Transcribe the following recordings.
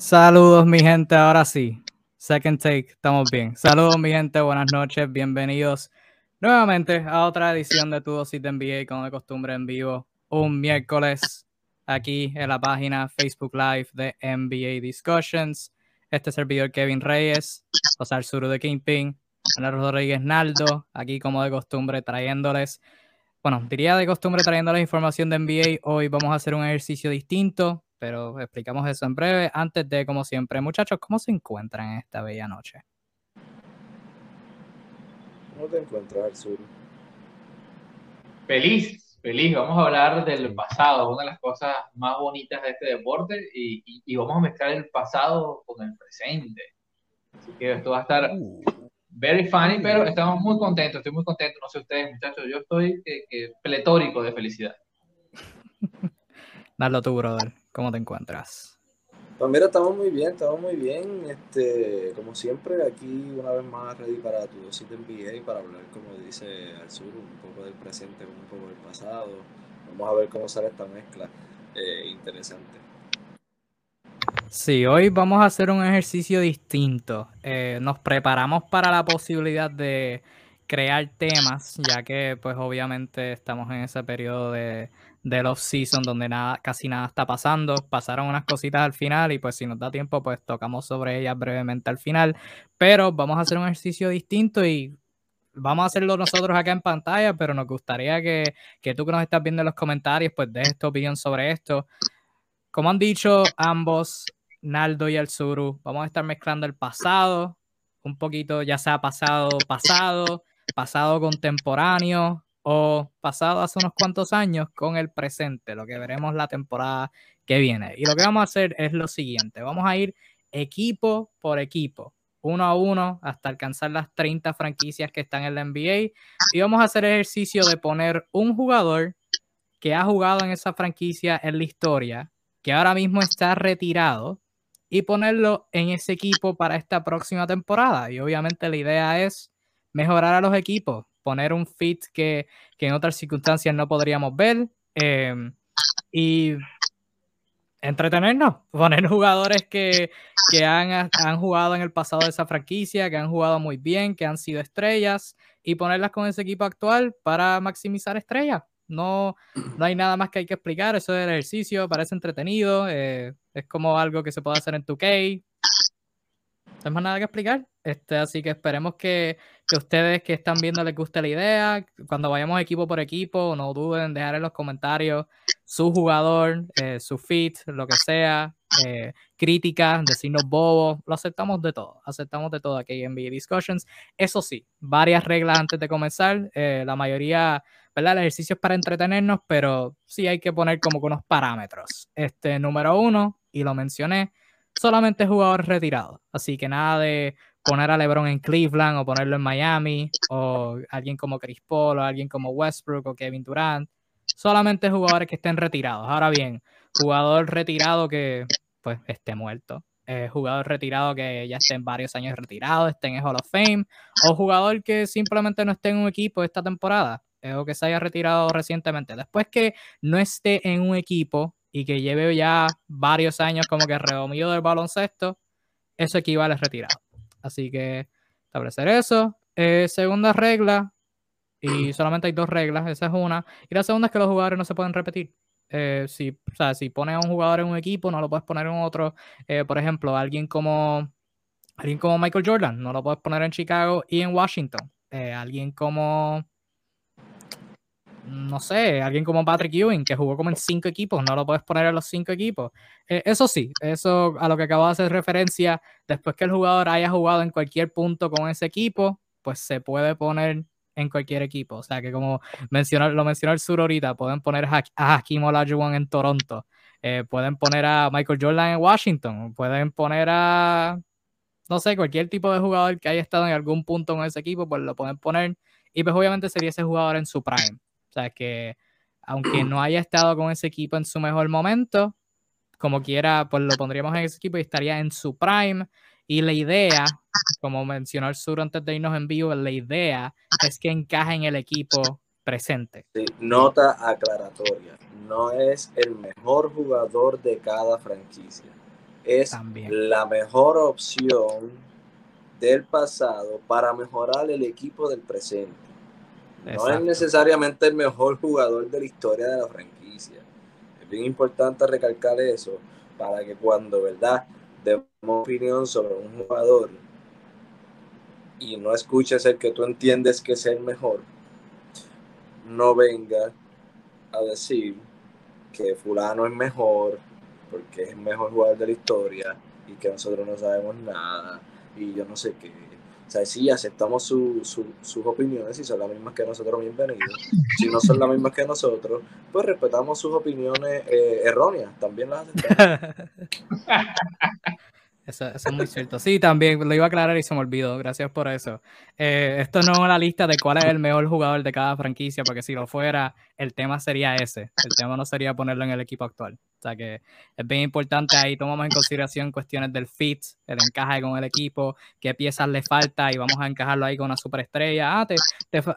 Saludos, mi gente. Ahora sí, second take, estamos bien. Saludos, mi gente. Buenas noches. Bienvenidos nuevamente a otra edición de Tu Dosis de NBA, como de costumbre en vivo, un miércoles aquí en la página Facebook Live de NBA Discussions. Este servidor Kevin Reyes, Osar Suru de Kingpin, Ana Rodríguez Naldo, aquí como de costumbre trayéndoles, bueno, diría de costumbre trayéndoles información de NBA. Hoy vamos a hacer un ejercicio distinto pero explicamos eso en breve. Antes de, como siempre, muchachos, ¿cómo se encuentran en esta bella noche? ¿Cómo te encuentras al sur? Feliz, feliz. Vamos a hablar del pasado, una de las cosas más bonitas de este deporte, y, y, vamos a mezclar el pasado con el presente. Así que esto va a estar uh. very funny, pero estamos muy contentos, estoy muy contento. No sé ustedes, muchachos, yo estoy eh, pletórico de felicidad. Dale tú, brother. ¿Cómo te encuentras? Pues mira, estamos muy bien, estamos muy bien. Este, como siempre, aquí una vez más ready para tu dosis de NBA para hablar, como dice al sur, un poco del presente con un poco del pasado. Vamos a ver cómo sale esta mezcla eh, interesante. Sí, hoy vamos a hacer un ejercicio distinto. Eh, nos preparamos para la posibilidad de crear temas, ya que pues obviamente estamos en ese periodo de, del off-season donde nada, casi nada está pasando. Pasaron unas cositas al final y pues si nos da tiempo pues tocamos sobre ellas brevemente al final. Pero vamos a hacer un ejercicio distinto y vamos a hacerlo nosotros acá en pantalla, pero nos gustaría que, que tú que nos estás viendo en los comentarios pues des tu opinión sobre esto. Como han dicho ambos, Naldo y el Suru, vamos a estar mezclando el pasado, un poquito ya sea pasado, pasado, pasado contemporáneo, o pasado hace unos cuantos años con el presente, lo que veremos la temporada que viene. Y lo que vamos a hacer es lo siguiente, vamos a ir equipo por equipo, uno a uno, hasta alcanzar las 30 franquicias que están en la NBA. Y vamos a hacer ejercicio de poner un jugador que ha jugado en esa franquicia en la historia, que ahora mismo está retirado, y ponerlo en ese equipo para esta próxima temporada. Y obviamente la idea es mejorar a los equipos, poner un fit que, en otras circunstancias no podríamos ver em, y entretenernos, poner jugadores que, han, han, jugado en el pasado de esa franquicia, que han jugado muy bien, que han sido estrellas y ponerlas con ese equipo actual para maximizar estrellas. No, no hay nada más que hay que explicar, eso del ejercicio, parece entretenido, eh, es como algo que se puede hacer en 2K, no hay más nada que explicar. Este, así que esperemos que, que, ustedes que están viendo les guste la idea. Cuando vayamos equipo por equipo, no duden en dejar en los comentarios su jugador, eh, su fit, lo que sea, eh, críticas, decirnos bobos. Lo aceptamos de todo. Aceptamos de todo aquí en NBA Discussions. Eso sí, varias reglas antes de comenzar. Eh, la mayoría, ¿verdad? El ejercicio es para entretenernos, pero sí hay que poner como unos parámetros. Este, número uno, y lo mencioné solamente jugadores retirados. Así que nada de poner a LeBron en Cleveland o ponerlo en Miami o alguien como Chris Paul o alguien como Westbrook o Kevin Durant. Solamente jugadores que estén retirados. Ahora bien, jugador retirado que pues esté muerto. Eh, jugador retirado que ya esté en varios años retirado, esté en el Hall of Fame, o jugador que simplemente no esté en un equipo esta temporada, eh, o que se haya retirado recientemente. Después que no esté en un equipo y que lleve ya varios años como que redomido del baloncesto, eso equivale a retirado. Así que establecer eso. Eh, segunda regla, y solamente hay dos reglas, esa es una. Y la segunda es que los jugadores no se pueden repetir. Eh, si, o sea, si pones a un jugador en un equipo, no lo puedes poner en otro. Eh, por ejemplo, alguien como, alguien como Michael Jordan, no lo puedes poner en Chicago y en Washington. alguien como no sé, alguien como Patrick Ewing, que jugó como en cinco equipos, no lo puedes poner en los cinco equipos. Eh, eso sí, eso a lo que acabo de hacer referencia, después que el jugador haya jugado en cualquier punto con ese equipo, pues se puede poner en cualquier equipo. O sea que como mencionó, lo mencionó el sur ahorita, pueden poner a Hakim Olajuwon en Toronto, eh, pueden poner a Michael Jordan en Washington, pueden poner a, no sé, cualquier tipo de jugador que haya estado en algún punto con ese equipo, pues lo pueden poner. Y pues obviamente sería ese jugador en su prime. O sea que aunque no haya estado con ese equipo en su mejor momento, como quiera, pues lo pondríamos en ese equipo y estaría en su prime. Y la idea, como mencionó el sur antes de irnos en vivo, la idea es que encaje en el equipo presente. nota aclaratoria, no es el mejor jugador de cada franquicia. es la mejor opción del pasado para mejorar el equipo del presente. No es necesariamente el mejor jugador de la historia de la franquicia. Es bien importante recalcar eso para que cuando, ¿verdad?, demos opinión sobre un jugador y no escuches el que tú entiendes que es el mejor, no venga a decir que fulano es mejor porque es el mejor jugador de la historia y que nosotros no sabemos nada y yo no sé qué. O sea, sí, aceptamos sus opiniones, si son las mismas que nosotros, bienvenidos. Si no son las mismas que nosotros, pues respetamos sus opiniones eh, erróneas, también las aceptamos. Eso, es muy cierto. Sí, también lo iba a aclarar y se me olvidó. Gracias por eso. Eh, esto no es la lista de cuál es el mejor jugador de cada franquicia, porque si lo fuera, el tema sería ese. El tema no sería ponerlo en el equipo actual. O sea que es bien importante ahí tomamos en consideración cuestiones del fit, el encaje con el equipo, qué piezas le falta y vamos a encajarlo ahí con una superestrella. Ah, te,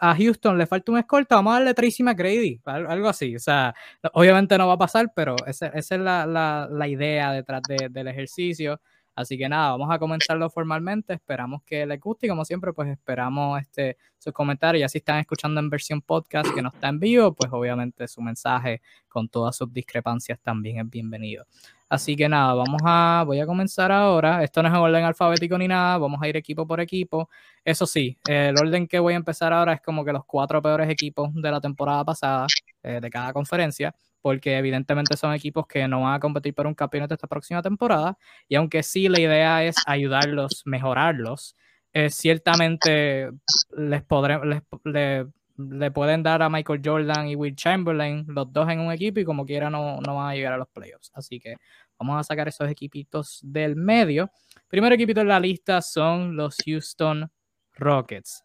a Houston le falta un escolta, vamos a darle Tracy McGrady, algo así. O sea, obviamente no va a pasar, pero esa, es la, la, la idea detrás de, del ejercicio. Así que nada, vamos a comenzarlo formalmente. Esperamos que les guste y como siempre, pues esperamos este, sus comentarios. Ya si están escuchando en versión podcast que no está en vivo, pues obviamente su mensaje con todas sus discrepancias también es bienvenido. Así que nada, vamos a, voy a comenzar ahora. Esto no es en orden alfabético ni nada, vamos a ir equipo por equipo. Eso sí, el orden que voy a empezar ahora es como que los cuatro peores equipos de la temporada pasada eh, de cada conferencia porque evidentemente son equipos que no van a competir por un campeonato esta próxima temporada, y aunque sí la idea es ayudarlos, mejorarlos, eh, ciertamente les, podré, les le, pueden dar a Michael Jordan y Will Chamberlain los dos en un equipo y como quiera no, no van a llegar a los playoffs. Así que vamos a sacar esos equipitos del medio. Primer equipito en la lista son los Houston Rockets.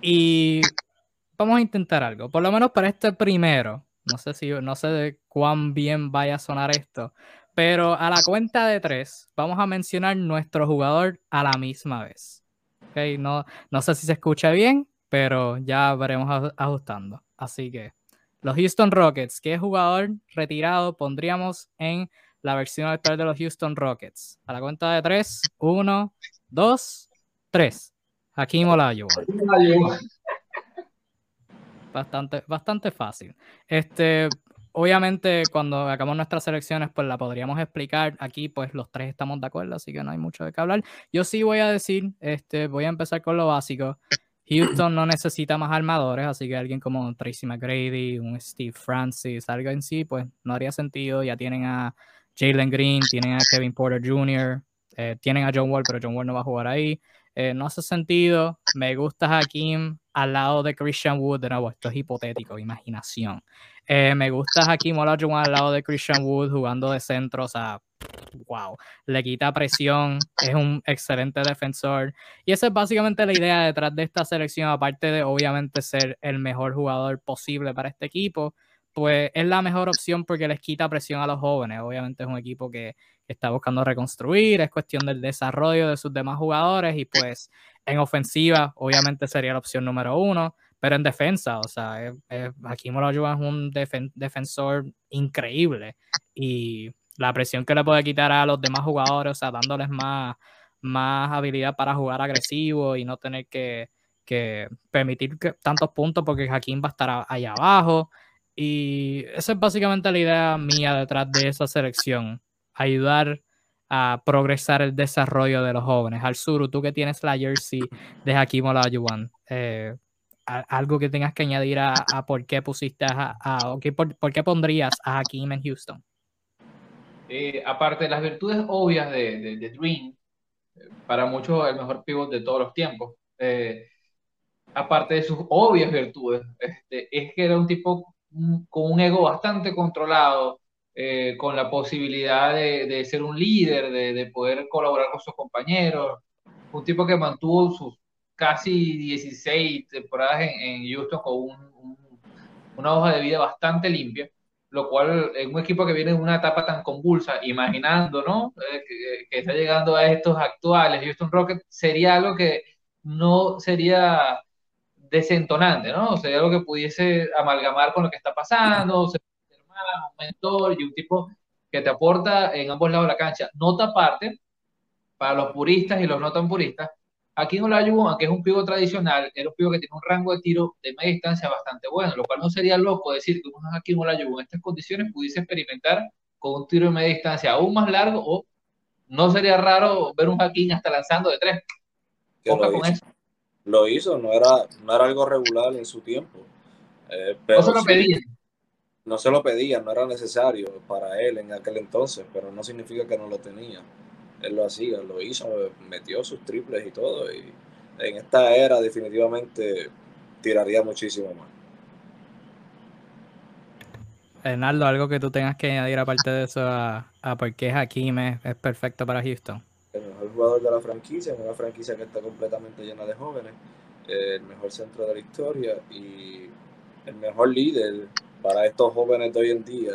Y vamos a intentar algo, por lo menos para este primero. No sé si, no sé de cuán bien vaya a sonar esto, pero a la cuenta de tres vamos a mencionar nuestro jugador a la misma vez. Okay, no, no sé si se escucha bien, pero ya veremos ajustando. Así que los Houston Rockets, ¿qué jugador retirado pondríamos en la versión actual de los Houston Rockets? A la cuenta de tres, uno, dos, tres. Hakim Olajuwon bastante, bastante fácil. Este, obviamente, cuando hagamos nuestras selecciones, pues la podríamos explicar. Aquí, pues los tres estamos de acuerdo, así que no hay mucho de qué hablar. Yo sí voy a decir, este, voy a empezar con lo básico. Houston no necesita más armadores, así que alguien como Tracy McGrady, un Steve Francis, algo en sí, pues no haría sentido. Ya tienen a Jalen Green, tienen a Kevin Porter Jr., eh, tienen a John Wall, pero John Wall no va a jugar ahí. Eh, no hace sentido. Me gusta Hakim al lado de Christian Wood. De nuevo, esto es hipotético, imaginación. Eh, me gusta Hakim Olajuwon al lado de Christian Wood jugando de centro. O sea, wow. Le quita presión. Es un excelente defensor. Y esa es básicamente la idea detrás de esta selección. Aparte de, obviamente, ser el mejor jugador posible para este equipo pues es la mejor opción porque les quita presión a los jóvenes. Obviamente es un equipo que está buscando reconstruir, es cuestión del desarrollo de sus demás jugadores y pues en ofensiva obviamente sería la opción número uno, pero en defensa, o sea, es, es, Hakim es un defensor increíble y la presión que le puede quitar a los demás jugadores, o sea, dándoles más, más habilidad para jugar agresivo y no tener que, que permitir que, tantos puntos porque Hakim va a estar allá abajo. Y esa es básicamente la idea mía detrás de esa selección ayudar a progresar el desarrollo de los jóvenes. Al sur, tú que tienes la jersey de Hakim Olajuwon, eh, algo que tengas que añadir a, por qué pusiste a, a por, qué pondrías a Hakim en Houston. Eh, aparte de las virtudes obvias de, de, Dream, para muchos el mejor pivot de todos los tiempos, eh, aparte de sus obvias virtudes, este, es que era un tipo con un ego bastante controlado, eh, con la posibilidad de, ser un líder, de, poder colaborar con sus compañeros. Un tipo que mantuvo sus casi 16 temporadas en, Houston con una hoja de vida bastante limpia, lo cual en un equipo que viene en una etapa tan convulsa, imaginando ¿no? Eh, que, está llegando a estos actuales Houston Rockets, sería algo que no sería desentonante, ¿no? Sería algo que pudiese amalgamar con lo que está pasando, un mentor y un tipo que te aporta en ambos lados de la cancha. Nota aparte, para los puristas y los no tan puristas, aquí en Olajuwon, aunque es un pivo tradicional, era un pivo que tiene un rango de tiro de media distancia bastante bueno, lo cual no sería loco decir que uno aquí en Olajuwon en estas condiciones pudiese experimentar con un tiro de media distancia aún más largo o no sería raro ver un Hakim hasta lanzando de tres. Lo hizo. Eso. Lo hizo, no era, no era algo regular en su tiempo. Eh, pero no se lo pedían. No se lo pedían, no era necesario para él en aquel entonces, pero no significa que no lo tenía. Él lo hacía, lo hizo, metió sus triples y todo. Y en esta era definitivamente tiraría muchísimo más. Hernaldo, algo que tú tengas que añadir aparte de eso a, a por qué Hakim es, es, perfecto para Houston. El mejor jugador de la franquicia, una franquicia que está completamente llena de jóvenes, el mejor centro de la historia y el mejor líder para estos jóvenes de hoy en día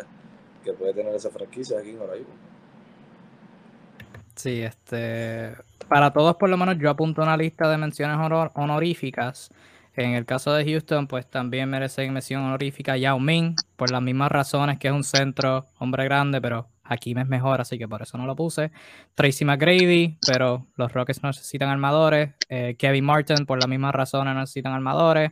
que puede tener esa franquicia aquí en Oraimo. Sí, este, para todos por lo menos yo apunto una lista de menciones honoríficas en el caso de Houston, pues también merece mención honorífica Yao Ming, por las mismas razones que es un centro, hombre grande, pero aquí es mejor, así que por eso no lo puse. Tracy McGrady, pero los Rockets necesitan armadores. Eh, Kevin Martin, por las mismas razones, necesitan armadores.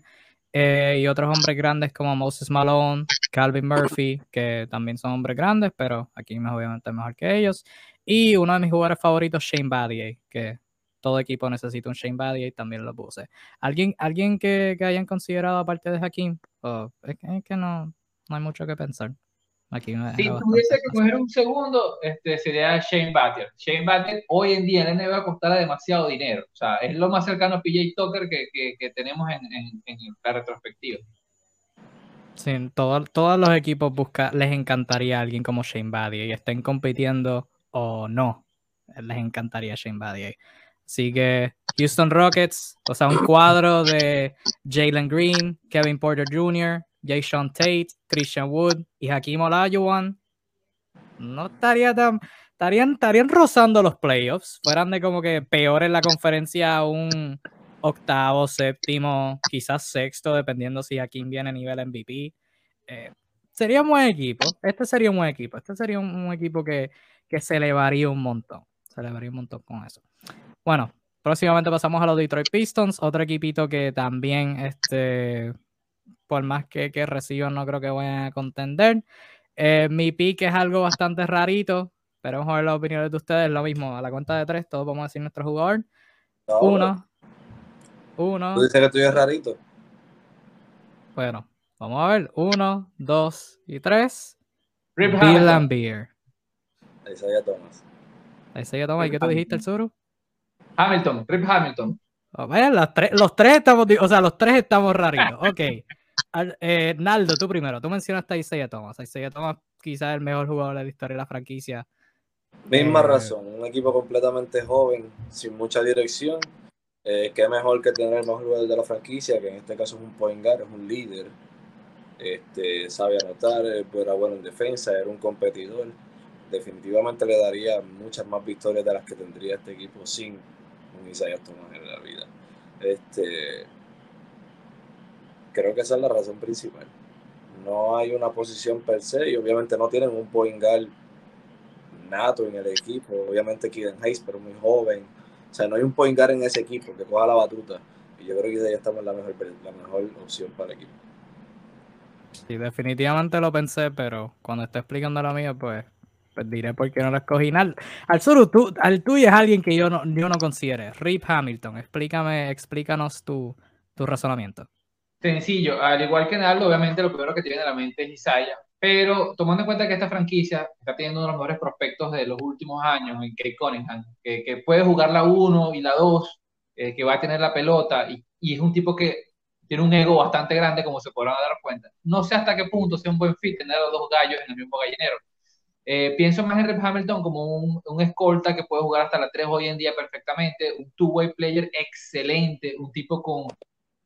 Eh, y otros hombres grandes como Moses Malone, Calvin Murphy, que también son hombres grandes, pero aquí es obviamente mejor que ellos. Y uno de mis jugadores favoritos, Shane Battier, que todo equipo necesita un Shane Battier también lo puse. ¿Alguien, alguien que, que hayan considerado aparte de Hakim? es, que, no, no hay mucho que pensar. Aquí si tuviese que coger un segundo, este, sería Shane Battier. Shane Battier hoy en día en la NBA costará demasiado dinero. O sea, es lo más cercano a PJ Tucker que, que, que tenemos en, en, en, la retrospectiva. Sí, todos los equipos busca, les encantaría alguien como Shane Battier y estén compitiendo o no. Les encantaría Shane Battier. Así que Houston Rockets, o sea, un cuadro de Jalen Green, Kevin Porter Jr., Jason Tate, Christian Wood y Hakim Olajuwon. No estaría tan. Estarían, estarían rozando los playoffs. Fueran de como que peor en la conferencia un octavo, séptimo, quizás sexto, dependiendo si Hakim viene a nivel MVP. Eh, sería un buen equipo. Este sería un buen equipo. Este sería un, equipo que, que se elevaría un montón. Se elevaría un montón con eso. Bueno, próximamente pasamos a los Detroit Pistons, otro equipito que también, este, por más que, que reciban, no creo que vayan a contender. Eh, mi pick es algo bastante rarito, pero vamos a ver las opiniones de ustedes. Lo mismo, a la cuenta de tres, todos vamos a decir nuestro jugador. Uno. Uno. ¿Tú dices que tú eres rarito? Bueno, vamos a ver. Uno, dos y tres. Bill and Beer. Isaiah Thomas. Isaiah Thomas. ¿Y qué tú dijiste, el Zuru? Hamilton, Rip Hamilton. Oh, los, tres, los tres estamos, o sea, los tres estamos raritos. Ok. Eh, Naldo, tú primero. Tú mencionaste a Isaiah Thomas. Isaiah Thomas, quizás el mejor jugador de la historia de la franquicia. Misma eh, razón. Un equipo completamente joven, sin mucha dirección. Eh, qué mejor que tener el mejor jugador de la franquicia, que en este caso es un point guard, es un líder. Este, sabe anotar, era bueno en defensa, era un competidor. Definitivamente le daría muchas más victorias de las que tendría este equipo sin un Isaiah Thomas en la vida. Este, creo que esa es la razón principal. No hay una posición per se y obviamente no tienen un point guard nato en el equipo. Obviamente Kiden Hayes, pero muy joven. O sea, no hay un point guard en ese equipo que coja la batuta. Y yo creo que ya estamos en la mejor, la mejor opción para el equipo. Sí, definitivamente lo pensé, pero cuando esté explicando la mía, pues pues diré por qué no lo escogí. Al, al sur, tú, al tuyo es alguien que yo no, yo no considere. Rip Hamilton, explícame, explícanos tu, tu razonamiento. Sencillo, al igual que Naldo, obviamente lo primero que te viene a la mente es Isaiah, pero tomando en cuenta que esta franquicia está teniendo uno de los mejores prospectos de los últimos años en Kate Cunningham, que, que puede jugar la 1 y la 2, eh, que va a tener la pelota y, y, es un tipo que tiene un ego bastante grande, como se podrán dar cuenta. No sé hasta qué punto sea un buen fit tener a los dos gallos en el mismo gallinero, eh, pienso más en Rip Hamilton como un, un, escolta que puede jugar hasta la 3 hoy en día perfectamente, un two-way player excelente, un tipo con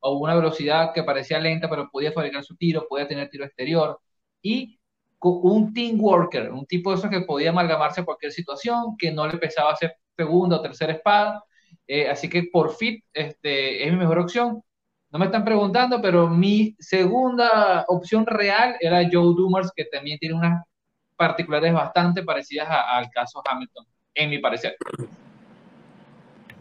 o una velocidad que parecía lenta, pero podía fabricar su tiro, podía tener tiro exterior, y un team worker, un tipo de esos que podía amalgamarse a cualquier situación, que no le pesaba hacer segunda o tercera espada, eh, así que por fit este, es mi mejor opción. No me están preguntando, pero mi segunda opción real era Joe Dumars, que también tiene una particulares bastante parecidas al caso Hamilton, en mi parecer.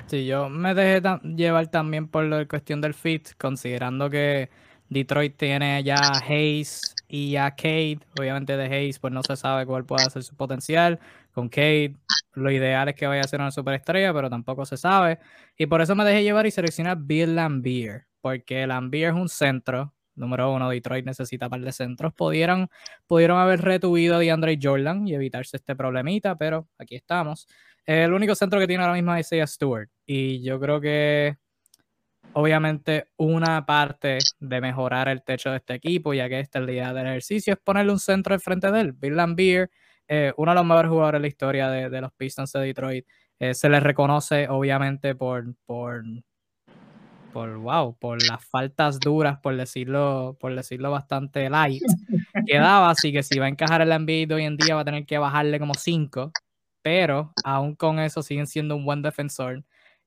Sí, yo me dejé llevar también por la cuestión del fit, considerando que Detroit tiene ya Hayes y a Cade. Obviamente de Hayes pues no se sabe cuál puede ser su potencial. Con Cade lo ideal es que vaya a ser una superestrella, pero tampoco se sabe. Y por eso me dejé llevar y seleccionar Bill Lambier, porque Lambier es un centro. Número uno, Detroit necesita par de centros. Pudieron, pudieron haber retuido a DeAndre Jordan y evitarse este problemita, pero aquí estamos. El único centro que tiene ahora mismo es Isaiah Stewart. Y yo creo que obviamente una parte de mejorar el techo de este equipo, ya que esta es la idea del ejercicio, es ponerle un centro al frente de él. Bill Lambier, eh, uno de los mejores jugadores de la historia de, los Pistons de Detroit, eh, se le reconoce obviamente por, por, por, wow, por las faltas duras, por decirlo, por decirlo bastante light, que daba, así que si va a encajar el NBA hoy en día va a tener que bajarle como 5, pero aún con eso siguen siendo un buen defensor.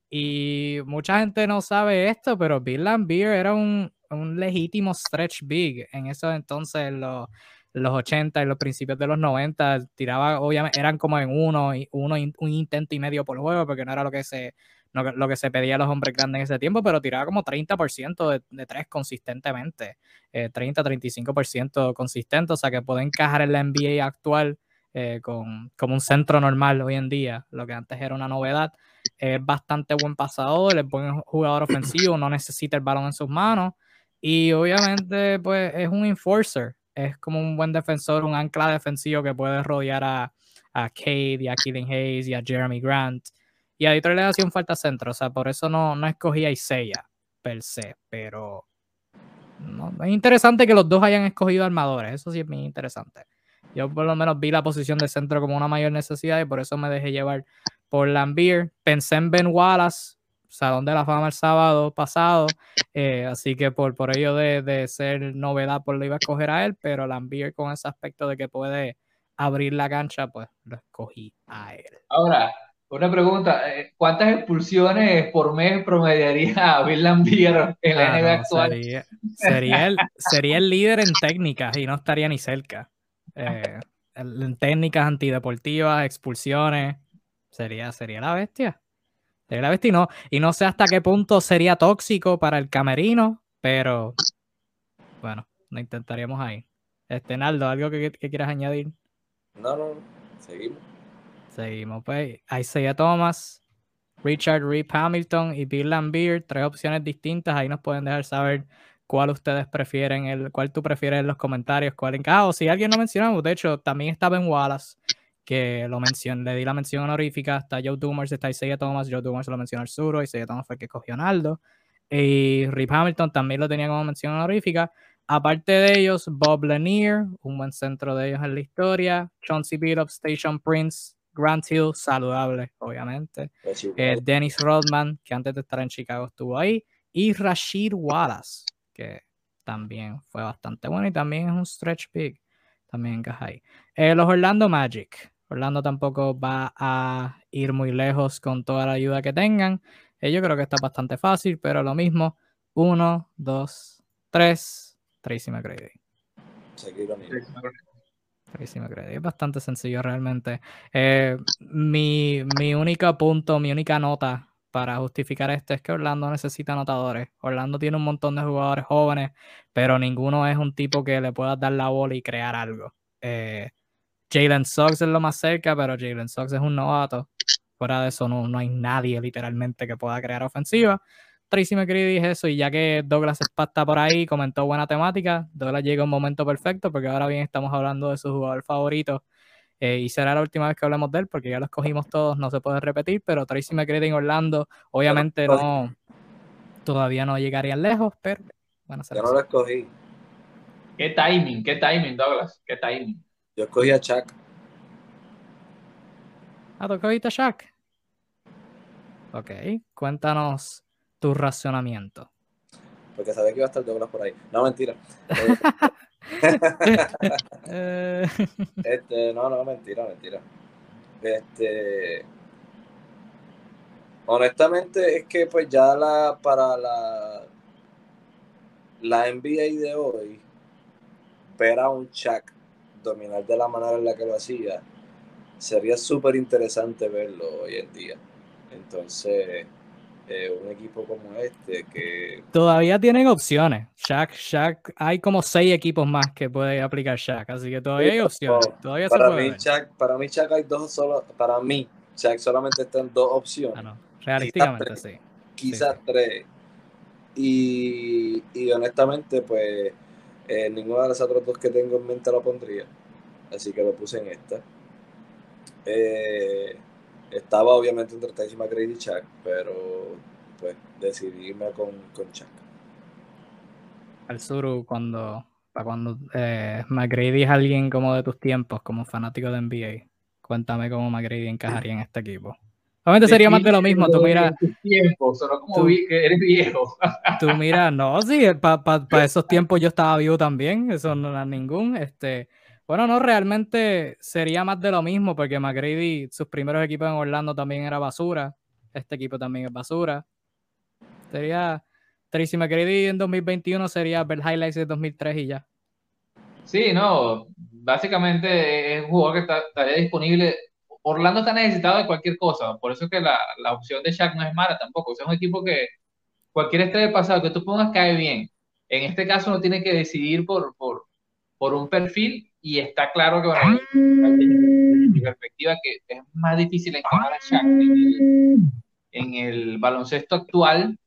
Y mucha gente no sabe esto, pero Bill Lambier era un, un legítimo stretch big en esos entonces, los, los 80 y los principios de los 90. Tiraba, obviamente, eran como en uno, uno un intento y medio por juego, porque no era lo que se, lo que se pedía a los hombres grandes en ese tiempo, pero tiraba como 30% de, de tres consistentemente, 30-35% eh, consistente, o sea que puede encajar en la NBA actual eh, con, como un centro normal hoy en día, lo que antes era una novedad. Es bastante buen pasador, es buen jugador ofensivo, no necesita el balón en sus manos y obviamente pues es un enforcer, es como un buen defensor, un ancla defensivo que puede rodear a, a Cade y a Killing Hayes y a Jeremy Grant. Y a Detroit le hacía un falta centro, o sea, por eso no, no escogí a Isaiah per se, pero no, es interesante que los dos hayan escogido armadores, eso sí es muy interesante. Yo por lo menos vi la posición de centro como una mayor necesidad y por eso me dejé llevar por Lambier. Pensé en Ben Wallace, Salón de la Fama el sábado pasado, eh, así que por, por ello de, ser novedad, pues lo iba a escoger a él, pero Lambier con ese aspecto de que puede abrir la cancha, pues lo escogí a él. Ahora, una pregunta, eh, ¿cuántas expulsiones por mes promediaría Bill Lambier en la ah, NBA actual? Sería, el, sería el líder en técnicas y no estaría ni cerca. Eh, en técnicas antideportivas, expulsiones, sería, sería la bestia. Sería la bestia y no, y no sé hasta qué punto sería tóxico para el camerino, pero bueno, lo intentaríamos ahí. Este, Naldo, ¿algo que, quieras añadir? No, no, seguimos. Seguimos, pues. Isaiah Thomas, Richard Rip Hamilton y Bill Lambier, tres opciones distintas. Ahí nos pueden dejar saber cuál ustedes prefieren, el, cuál tú prefieres en los comentarios, cuál encaja. O si alguien no mencionamos, de hecho, también está Ben Wallace, que lo mencioné, le di la mención honorífica. Está Joe Dumas, está Isaiah Thomas. Joe Dumas lo mencionó al sur, Isaiah Thomas fue el que cogió Naldo. Y Rip Hamilton también lo tenía como mención honorífica. Aparte de ellos, Bob Lanier, un buen centro de ellos en la historia. Chauncey Billups, Station Prince, Grant Hill, saludable, obviamente. Eh, Dennis Rodman, que antes de estar en Chicago estuvo ahí. Y Rashid Wallace, que también fue bastante bueno y también es un stretch big. También encaja ahí. Eh, los Orlando Magic. Orlando tampoco va a ir muy lejos con toda la ayuda que tengan. Eh, yo creo que está bastante fácil, pero lo mismo. Uno, dos, tres. Tracy McGrady. Tracy McGrady. Es bastante sencillo realmente. Eh, mi, mi único punto, mi única nota para justificar esto es que Orlando necesita anotadores. Orlando tiene un montón de jugadores jóvenes, pero ninguno es un tipo que le pueda dar la bola y crear algo. Eh, Jalen Sox es lo más cerca, pero Jalen Sox es un novato. Fuera de eso, no, no hay nadie literalmente que pueda crear ofensiva. Tracy McGrady es eso, y ya que Douglas está por ahí, comentó buena temática, Douglas llega un momento perfecto, porque ahora bien estamos hablando de su jugador favorito eh, y será la última vez que hablemos de él porque ya lo escogimos todos, no se puede repetir, pero Tracy McGrady en Orlando, obviamente no, todavía no llegaría lejos, pero bueno, Yo no lo escogí. ¿Qué timing? ¿Qué timing, Douglas? ¿Qué timing? Yo escogí a Chuck. Ah, tú escogiste a Chuck. Ok, cuéntanos tu racionamiento. Porque sabía que iba a estar Douglas por ahí. No, mentira. Eh, este, no, no, mentira, mentira. Este, honestamente es que pues ya la para la la NBA de hoy ver a un Chuck dominar de la manera en la que lo hacía, sería súper interesante verlo hoy en día. Entonces, eh, un equipo como este que... Todavía tienen opciones. Shaq, Shaq, hay como seis equipos más que puede aplicar Shaq, así que todavía hay opciones. Todavía para, mí, Shaq, para mí Shaq hay dos solo, para mí Shaq solamente están dos opciones. Ah, Realísticamente sí. Quizás tres. Y, y, honestamente, pues eh, ninguna de las otras dos que tengo en mente lo pondría. Así que lo puse en esta. Eh, estaba obviamente entre Tyson McGrady y Chuck, pero pues decidí irme con, con Chuck. Al sur, cuando, cuando eh, McGrady es alguien como de tus tiempos, como fanático de NBA, cuéntame cómo McGrady encajaría en este equipo. Obviamente sería más de lo mismo, tú miras... Tiempo, solo como vi que eres viejo. Tú miras, no, sí, para esos tiempos yo estaba vivo también, eso no era ningún, este... Bueno, no, realmente sería más de lo mismo, porque McGrady, sus primeros equipos en Orlando también era basura. Este equipo también es basura. Sería. Tracy McGrady en 2021 sería ver highlights de 2003 y ya. Sí, no. Básicamente es un jugador que estaría disponible. Orlando está necesitado de cualquier cosa. Por eso es que la, opción de Shaq no es mala tampoco. es un equipo que cualquier estrella pasado que tú pongas cae bien. En este caso no tiene que decidir por, por, por un perfil y está claro que, bueno, en mi perspectiva, que es más difícil encajar a Shaq en el, baloncesto actual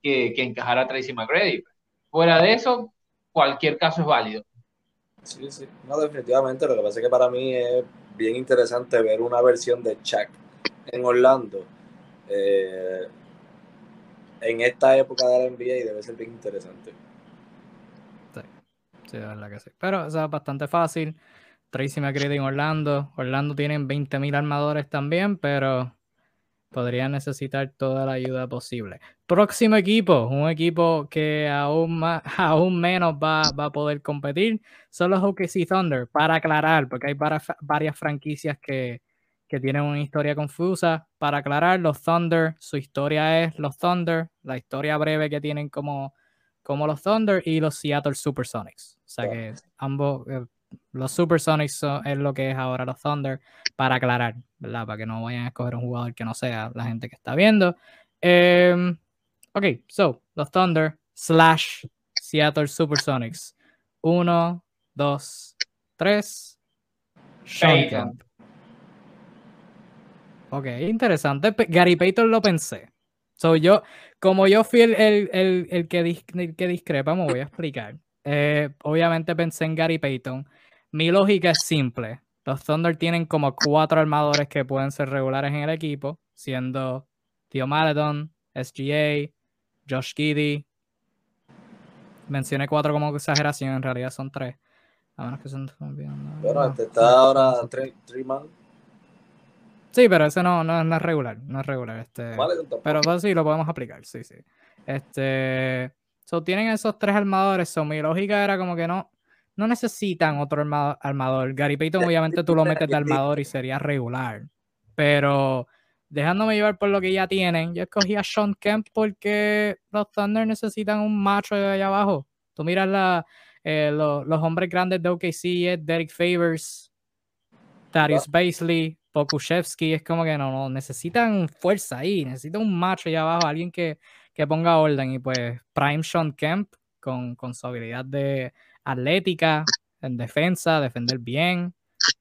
que, que, encajar a Tracy McGrady. Fuera de eso, cualquier caso es válido. Sí, sí, no, definitivamente. Lo que pasa es que para mí es bien interesante ver una versión de Shaq en Orlando. Eh, en esta época de la NBA y debe ser bien interesante. Pero, o sea, bastante fácil. Tracy McGrady en Orlando. Orlando tienen 20.000 armadores también, pero podrían necesitar toda la ayuda posible. Próximo equipo, un equipo que aún, más, aún menos va, va, a poder competir, son los OKC Thunder. Para aclarar, porque hay varias, franquicias que, que tienen una historia confusa. Para aclarar, los Thunder, su historia es los Thunder, la historia breve que tienen como como los Thunder y los Seattle Supersonics. O sea que ambos, eh, los Supersonics es lo que es ahora los Thunder, para aclarar, ¿verdad? Para que no vayan a escoger un jugador que no sea la gente que está viendo. Em, ok, so, los Thunder slash Seattle Supersonics. Uno, dos, tres. Sean Ok, interesante. Gary Payton lo pensé. So, yo, como yo fui el, el, el, que, que discrepa, me voy a explicar. Eh, obviamente pensé en Gary Payton. Mi lógica es simple. Los Thunder tienen como cuatro armadores que pueden ser regulares en el equipo, siendo Tio Maledon, SGA, Josh Giddy. Mencioné cuatro como exageración, en realidad son tres. A menos que se Bueno, este está ahora man Sí, pero ese no, no, es regular, no es regular. Este, pero pues, sí, lo podemos aplicar, sí, sí. Este, so, tienen esos tres armadores, so, mi lógica era como que no, no necesitan otro armador. Gary Payton, obviamente tú lo metes de armador y sería regular. Pero dejándome llevar por lo que ya tienen, yo escogí a Sean Kemp porque los Thunder necesitan un macho de allá abajo. Tú miras la, eh, los hombres grandes de OKC, Derek Favors, Darius Baisley, Pokushevsky es como que no, no, necesitan fuerza ahí, necesitan un macho allá abajo, alguien que, que ponga orden. Y pues Prime Sean Kemp con, con su habilidad de atlética, en defensa, defender bien,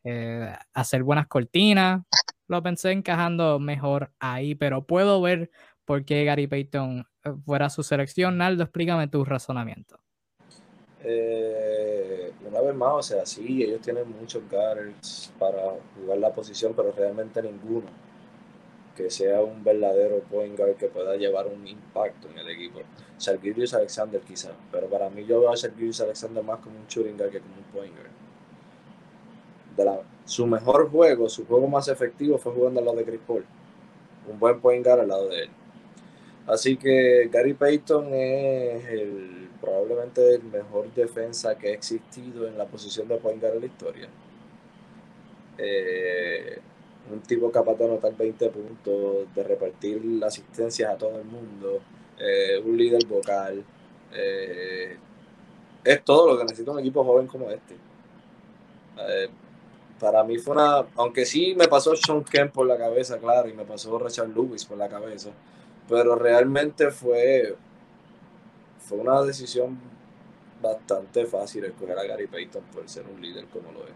eh, hacer buenas cortinas. Lo pensé encajando mejor ahí, pero puedo ver por qué Gary Payton eh, fuera su selección. Naldo, explícame tu razonamiento. Eh, una vez más, o sea, sí, ellos tienen muchos guards para jugar la posición, pero realmente ninguno que sea un verdadero point guard que pueda llevar un impacto en el equipo. Sergirius Alexander quizá, pero para mí yo veo a Sergirius Alexander más como un shooting guard que como un point guard. Su mejor juego, su juego más efectivo fue jugando al lado de Chris Paul. Un buen point guard al lado de él. Así que Gary Payton es el probablemente el mejor defensa que ha existido en la posición de point guard en la historia. Eh, un tipo capaz de anotar 20 puntos, de repartir asistencias a todo el mundo, eh, un líder vocal. Eh, es todo lo que necesita un equipo joven como este. Eh, para mí fue una, aunque sí me pasó Sean Kemp por la cabeza, claro, y me pasó Richard Lewis por la cabeza, pero realmente fue, fue una decisión bastante fácil escoger a Gary Payton por ser un líder como lo es.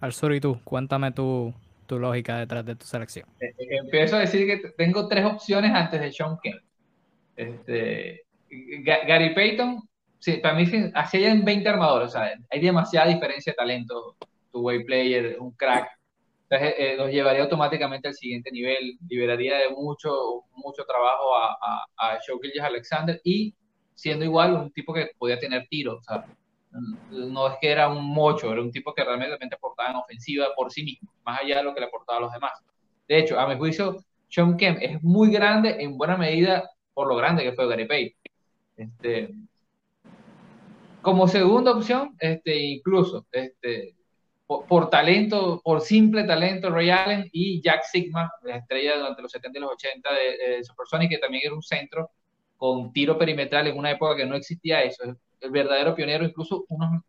Al y tú, cuéntame tu, tu lógica detrás de tu selección. Eh, eh, empiezo a decir que tengo tres opciones antes de Sean Kemp. Este, Gary Payton sí, para mí, así hay en 20 armadores, o sea, hay demasiada diferencia de talento, tu way player, un crack. Entonces, eh, llevaría automáticamente al siguiente nivel, liberaría de mucho, mucho trabajo a, a, a Alexander y siendo igual un tipo que podía tener tiro, o sea, no es que era un mocho, era un tipo que realmente aportaba en ofensiva por sí mismo, más allá de lo que le aportaba a los demás. De hecho, a mi juicio, Sean Kemp es muy grande en buena medida por lo grande que fue Gary Payton. Este, como segunda opción, este, incluso, este, por, talento, por simple talento, Ray Allen y Jack Sigma, la estrella durante los 70 y los 80 de, de Supersonic, que también era un centro con tiro perimetral en una época que no existía eso. El verdadero pionero, incluso unos,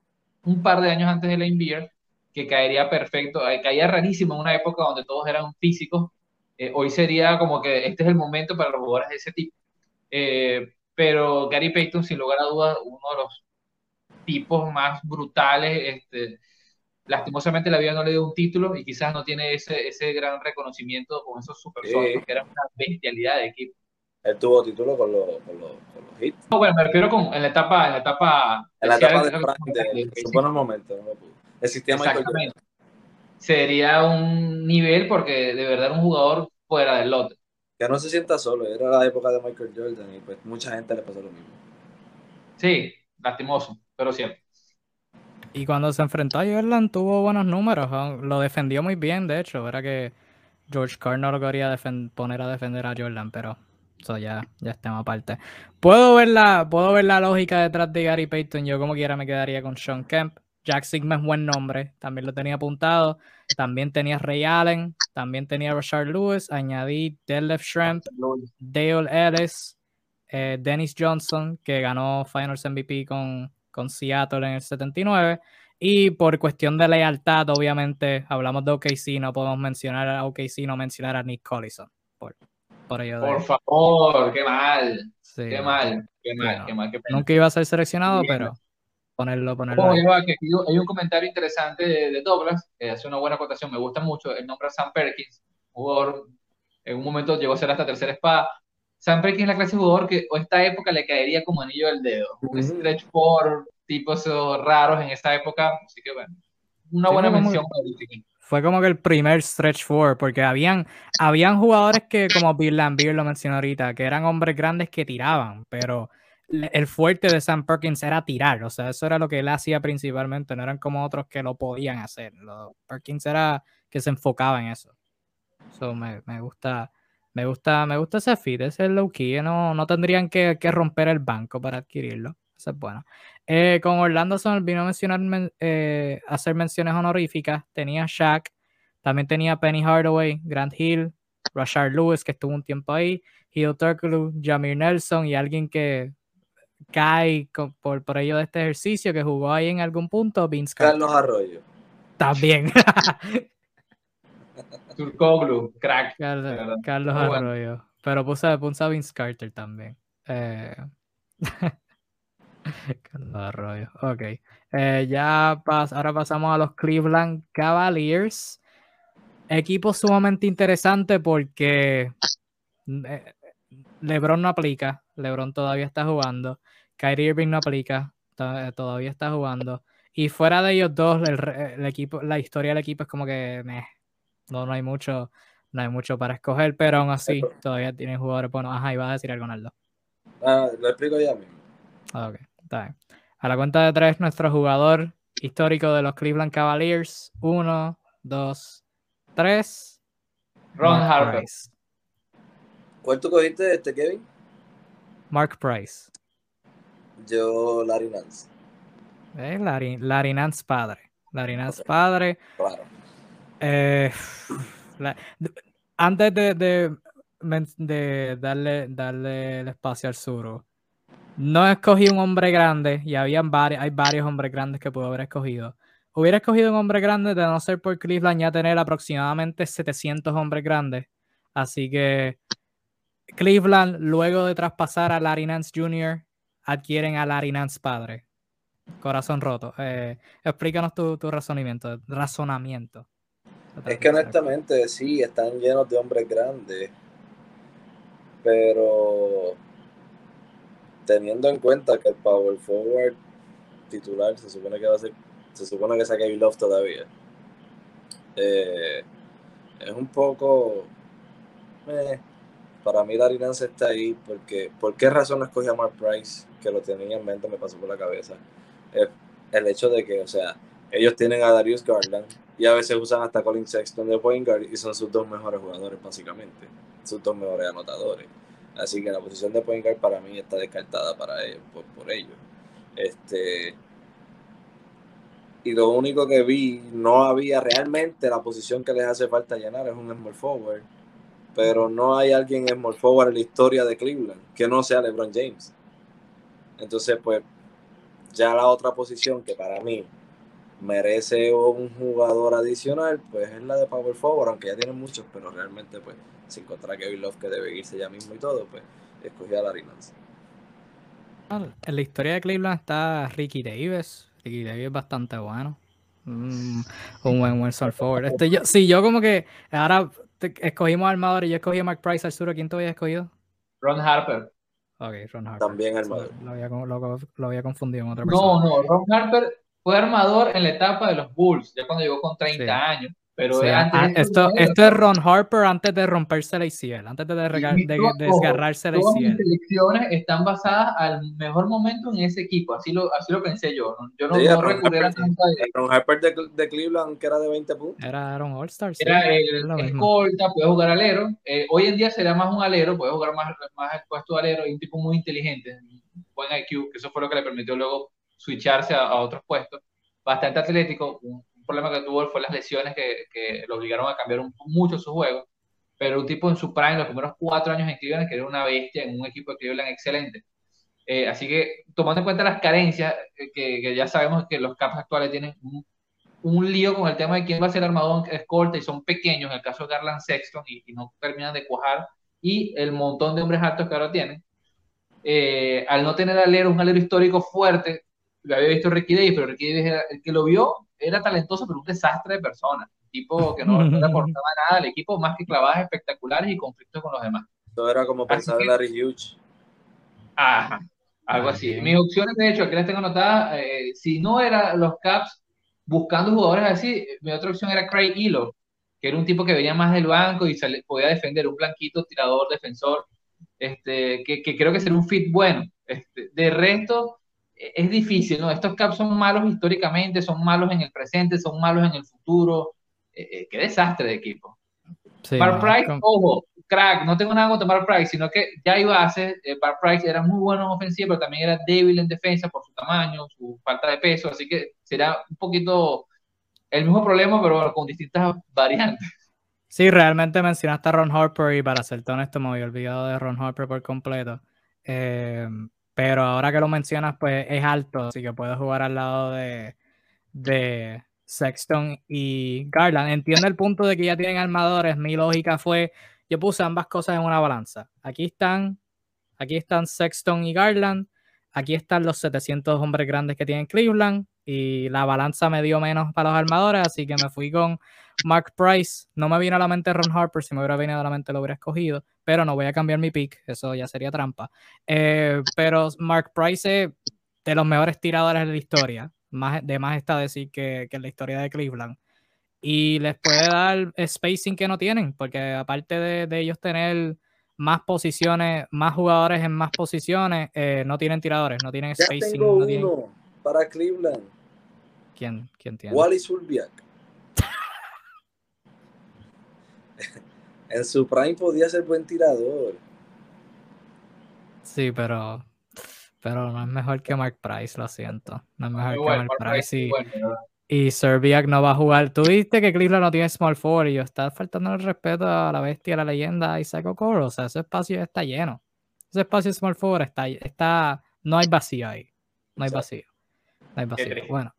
un par de años antes de la Beer, que caería perfecto, eh, caía rarísimo en una época donde todos eran físicos. Eh, hoy sería como que este es el momento para los jugadores de ese tipo. Eh, pero Gary Payton, sin lugar a dudas, uno de los tipos más brutales. Este, lastimosamente la vida no le dio un título y quizás no tiene ese, ese gran reconocimiento con esos supersónicos, que era una bestialidad de equipo. Él tuvo título con los, con los, con los hits. No, bueno, me refiero con, en la etapa, en la etapa, en la etapa de, de, de, buenos momentos, no Existía Exactamente. Sería un nivel porque de verdad era un jugador fuera del lote. Que no se sienta solo, era la época de Michael Jordan y pues mucha gente le pasó lo mismo. Sí, lastimoso pero cierto. Y cuando se enfrentó a Jordan tuvo buenos números, lo defendió muy bien, de hecho, era que George Carr no lo quería poner a defender a Jordan, pero eso ya, ya aparte. Puedo ver, la, puedo ver la lógica detrás de Gary Payton, yo como quiera me quedaría con Sean Kemp. Jack Sigma es buen nombre, también lo tenía apuntado. También tenía Ray Allen, también tenía Rashard Lewis, añadí Deadlift Shrimp, Dale Ellis, eh, Dennis Johnson, que ganó Finals MVP con, con Seattle en el 79. Y por cuestión de lealtad, obviamente, hablamos de OKC, no podemos mencionar a OKC, no mencionar a Nick Collison. Por, por, ello por favor, qué mal. Qué mal, qué mal, qué mal. Nunca iba a ser seleccionado, pero ponerlo, ponerlo. hay un comentario interesante de, Douglas, que hace una buena acotación, me gusta mucho, el nombre de Sam Perkins, jugador, en un momento llegó a ser hasta tercera espada, Sam Perkins es la clase de jugador que a esta época le caería como anillo del dedo. Un stretch por tipos raros en esa época. Así que bueno, una buena mención para Fue como que el primer stretch four, porque habían, habían jugadores que, como Bill Lambert lo mencionó ahorita, que eran hombres grandes que tiraban, pero el fuerte de Sam Perkins era tirar, o sea, eso era lo que él hacía principalmente, no eran como otros que lo podían hacer. Perkins era que se enfocaba en eso. Eso me, me gusta me gusta, me gusta ese fit, ese low key. No, no tendrían que, romper el banco para adquirirlo. Eso es bueno. Eh, con Orlando Son vino a mencionar, eh, hacer menciones honoríficas. Tenía Shaq, también tenía Penny Hardaway, Grant Hill, Rashard Lewis, que estuvo un tiempo ahí, Hill Turkoglu, Jamir Nelson y alguien que cae por, por ello de este ejercicio, que jugó ahí en algún punto, Vince Carlos Arroyo. También. Turcoglu, crack. Carlos, Arroyo. Pero puse, puse a Vince Carter también. Eh, Carlos Arroyo. Ok. Eh, ya pas ahora pasamos a los Cleveland Cavaliers. Equipo sumamente interesante porque eh, LeBron no aplica. LeBron todavía está jugando. Kyrie Irving no aplica. Todavía está jugando. Y fuera de ellos dos, el, equipo, la historia del equipo es como que no, no hay mucho, no hay mucho para escoger, pero aún así todavía tienen jugadores buenos. Ajá, iba a decir algo, Naldo. Ah, lo explico ya mismo. Ah, ok, está bien. A la cuenta de tres, nuestro jugador histórico de los Cleveland Cavaliers. Uno, dos, tres. Ron Harper. ¿Cuál tú cogiste este, Kevin? Mark Price. Yo, Larry Nance. Eh, Larry, Larry Nance padre. Larry Nance padre. Claro. Eh, antes de, darle, darle el espacio al sur, no escogí un hombre grande y habían varios, hay varios hombres grandes que puedo haber escogido. hubiera escogido un hombre grande de no ser por Cleveland ya tener aproximadamente 700 hombres grandes. Así que Cleveland, luego de traspasar a Larry Nance Jr., adquieren a Larry Nance padre. Corazón roto. Eh, explícanos tu, tu razonamiento. razonamiento. Es que honestamente sí, están llenos de hombres grandes, pero teniendo en cuenta que el power forward titular se supone que va a ser, se supone que Kevin Love todavía. Eh, es un poco eh, para mí Larry Nance está ahí porque ¿por qué razón no escogí a Mark Price que lo tenía en mente me pasó por la cabeza el hecho de que o sea ellos tienen a Darius Garland y a veces usan hasta Colin Sexton de point guard y son sus dos mejores jugadores básicamente. Sus dos mejores anotadores. Así que la posición de point guard para mí está descartada para ellos por, ellos. Este y lo único que vi no había realmente la posición que les hace falta llenar es un small forward pero no hay alguien en small forward en la historia de Cleveland que no sea LeBron James. Entonces, pues, ya la otra posición que para mí merece un jugador adicional, pues es la de power forward, aunque ya tiene muchos, pero realmente, pues, sin encontrar a Kevin Love que debe irse ya mismo y todo, pues, escogí a Larry Nance. En la historia de Cleveland está Ricky Davis. Ricky Davis es bastante bueno. Mm, un buen buen forward. Este, yo, sí, yo como que ahora escogimos armador y yo escogí a Mark Price al sur. quién te había escogido? Ron Harper. Ok, Ron Harper. También armador. Lo, había, lo, había, confundido con otra persona. No, no, Ron Harper fue armador en la etapa de los Bulls, ya cuando llegó con 30 años. Pero antes esto, esto es Ron Harper antes de romperse la ICL, antes de, desgarrarse la ICL. Todas mis selecciones están basadas al mejor momento en ese equipo, así lo, así lo pensé yo. Yo no, no recurrí a Ron Harper de, de, Cleveland, que era de 20 puntos. Era Aaron All-Star. Era el, escolta, puede jugar alero. Eh, hoy en día sería más un alero, puede jugar más, más expuesto alero y un tipo muy inteligente, buen IQ, que eso fue lo que le permitió luego switcharse a, a otros puestos. Bastante atlético, un, problema que tuvo fue las lesiones que, que lo obligaron a cambiar mucho su juego. Pero un tipo en su prime, los primeros cuatro años en Cleveland, que era una bestia en un equipo de Cleveland excelente. Eh, así que, tomando en cuenta las carencias, eh, que, que, ya sabemos que los caps actuales tienen un, un, lío con el tema de quién va a ser armador escolta y son pequeños, en el caso de Garland Sexton, y, no terminan de cuajar, y el montón de hombres altos que ahora tienen. Eh, al no tener alero, un alero histórico fuerte, lo había visto Ricky Davis, pero Ricky Davis era el que lo vio, era talentoso, pero un desastre de persona. Un tipo que no, le aportaba nada al equipo más que clavadas espectaculares y conflictos con los demás. Todo era como pensar en Larry Hughes. Ajá, algo así. Mis opciones, de hecho, aquí las tengo anotadas. Eh, si no era los Caps buscando jugadores así, mi otra opción era Craig Elo, que era un tipo que venía más del banco y se podía defender, un blanquito tirador, defensor, este, que, que creo que sería un fit bueno. Este, de resto, es difícil, ¿no? Estos Caps son malos históricamente, son malos en el presente, son malos en el futuro. Eh, eh, qué desastre de equipo. Sí, Price, ojo, crack, no tengo nada contra Mark Price, sino que ya hay bases. Eh, Price era muy bueno en ofensiva, pero también era débil en defensa por su tamaño, su falta de peso, así que será un poquito el mismo problema, pero con distintas variantes. Sí, realmente mencionaste a Ron Harper y para ser honesto me había olvidado de Ron Harper por completo. Eh, pero ahora que lo mencionas, pues es alto, así que puedes jugar al lado de, de Sexton y Garland. Entiendo el punto de que ya tienen armadores. Mi lógica fue, yo puse ambas cosas en una balanza. Aquí están, aquí están Sexton y Garland. Aquí están los 700 hombres grandes que tienen Cleveland y la balanza me dio menos para los armadores, así que me fui con Mark Price. No me vino a la mente Ron Harper, si me hubiera venido a la mente lo hubiera escogido, pero no voy a cambiar mi pick, eso ya sería trampa. Eh, pero Mark Price es de los mejores tiradores de la historia, más, de más está decir que, que en la historia de Cleveland. Y les puede dar spacing que no tienen, porque aparte de, de ellos tener más posiciones, más jugadores en más posiciones, eh, no tienen tiradores, no tienen spacing. no tienen para Cleveland. ¿Quién, quién tiene? Wally Sulbiak. en su prime podía ser buen tirador. Sí, pero pero no es mejor que Mark Price, lo siento. No es mejor que Mark, Price. y, y Serbiak no va a jugar. Tú viste que Cleveland no tiene small forward y está faltando el respeto a la bestia, a la leyenda Isaac Okoro. O sea, ese espacio está lleno. Ese espacio small forward está, está no hay vacío ahí. No hay vacío. Bueno,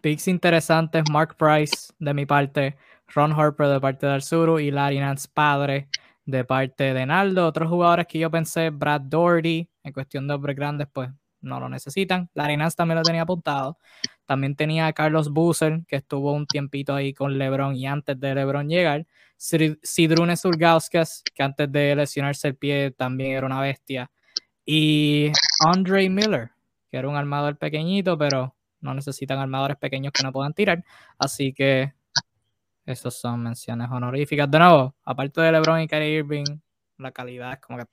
Picks, interesantes, Mark Price de mi parte, Ron Harper de parte del Suru y Larry Nance padre de parte de Naldo. Otros jugadores que yo pensé, Brad Doherty, en cuestión de hombres grandes, pues no lo necesitan. Larry Nance también lo tenía apuntado. También tenía a Carlos Busser, que estuvo un tiempito ahí con LeBron y antes de LeBron llegar. Sidrune Surgauskas, que antes de lesionarse el pie también era una bestia. Y Andre Miller, que era un armador pequeñito, pero no necesitan armadores pequeños que no puedan tirar. Así que esas son menciones honoríficas. De nuevo, aparte de LeBron y Kyrie Irving, la calidad es como que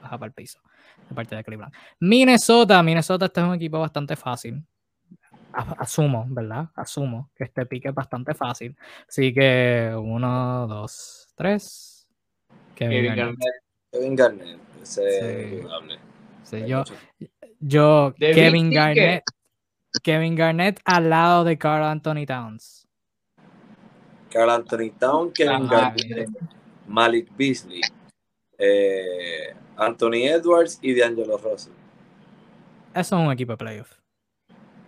baja para el piso de parte de Cleveland. Minnesota, Minnesota este es un equipo bastante fácil asumo, ¿verdad? Asumo que este pique es bastante fácil. Así que uno, dos, tres. Kevin, Garnett. Kevin Garnett, ese sí. yo, yo Kevin Garnett. Kevin Garnett al lado de Carl Anthony Towns. Carl Anthony Towns, Kevin Garnett, Malik Beasley, eh, Anthony Edwards y D'Angelo Russell. Eso es un equipo de playoff.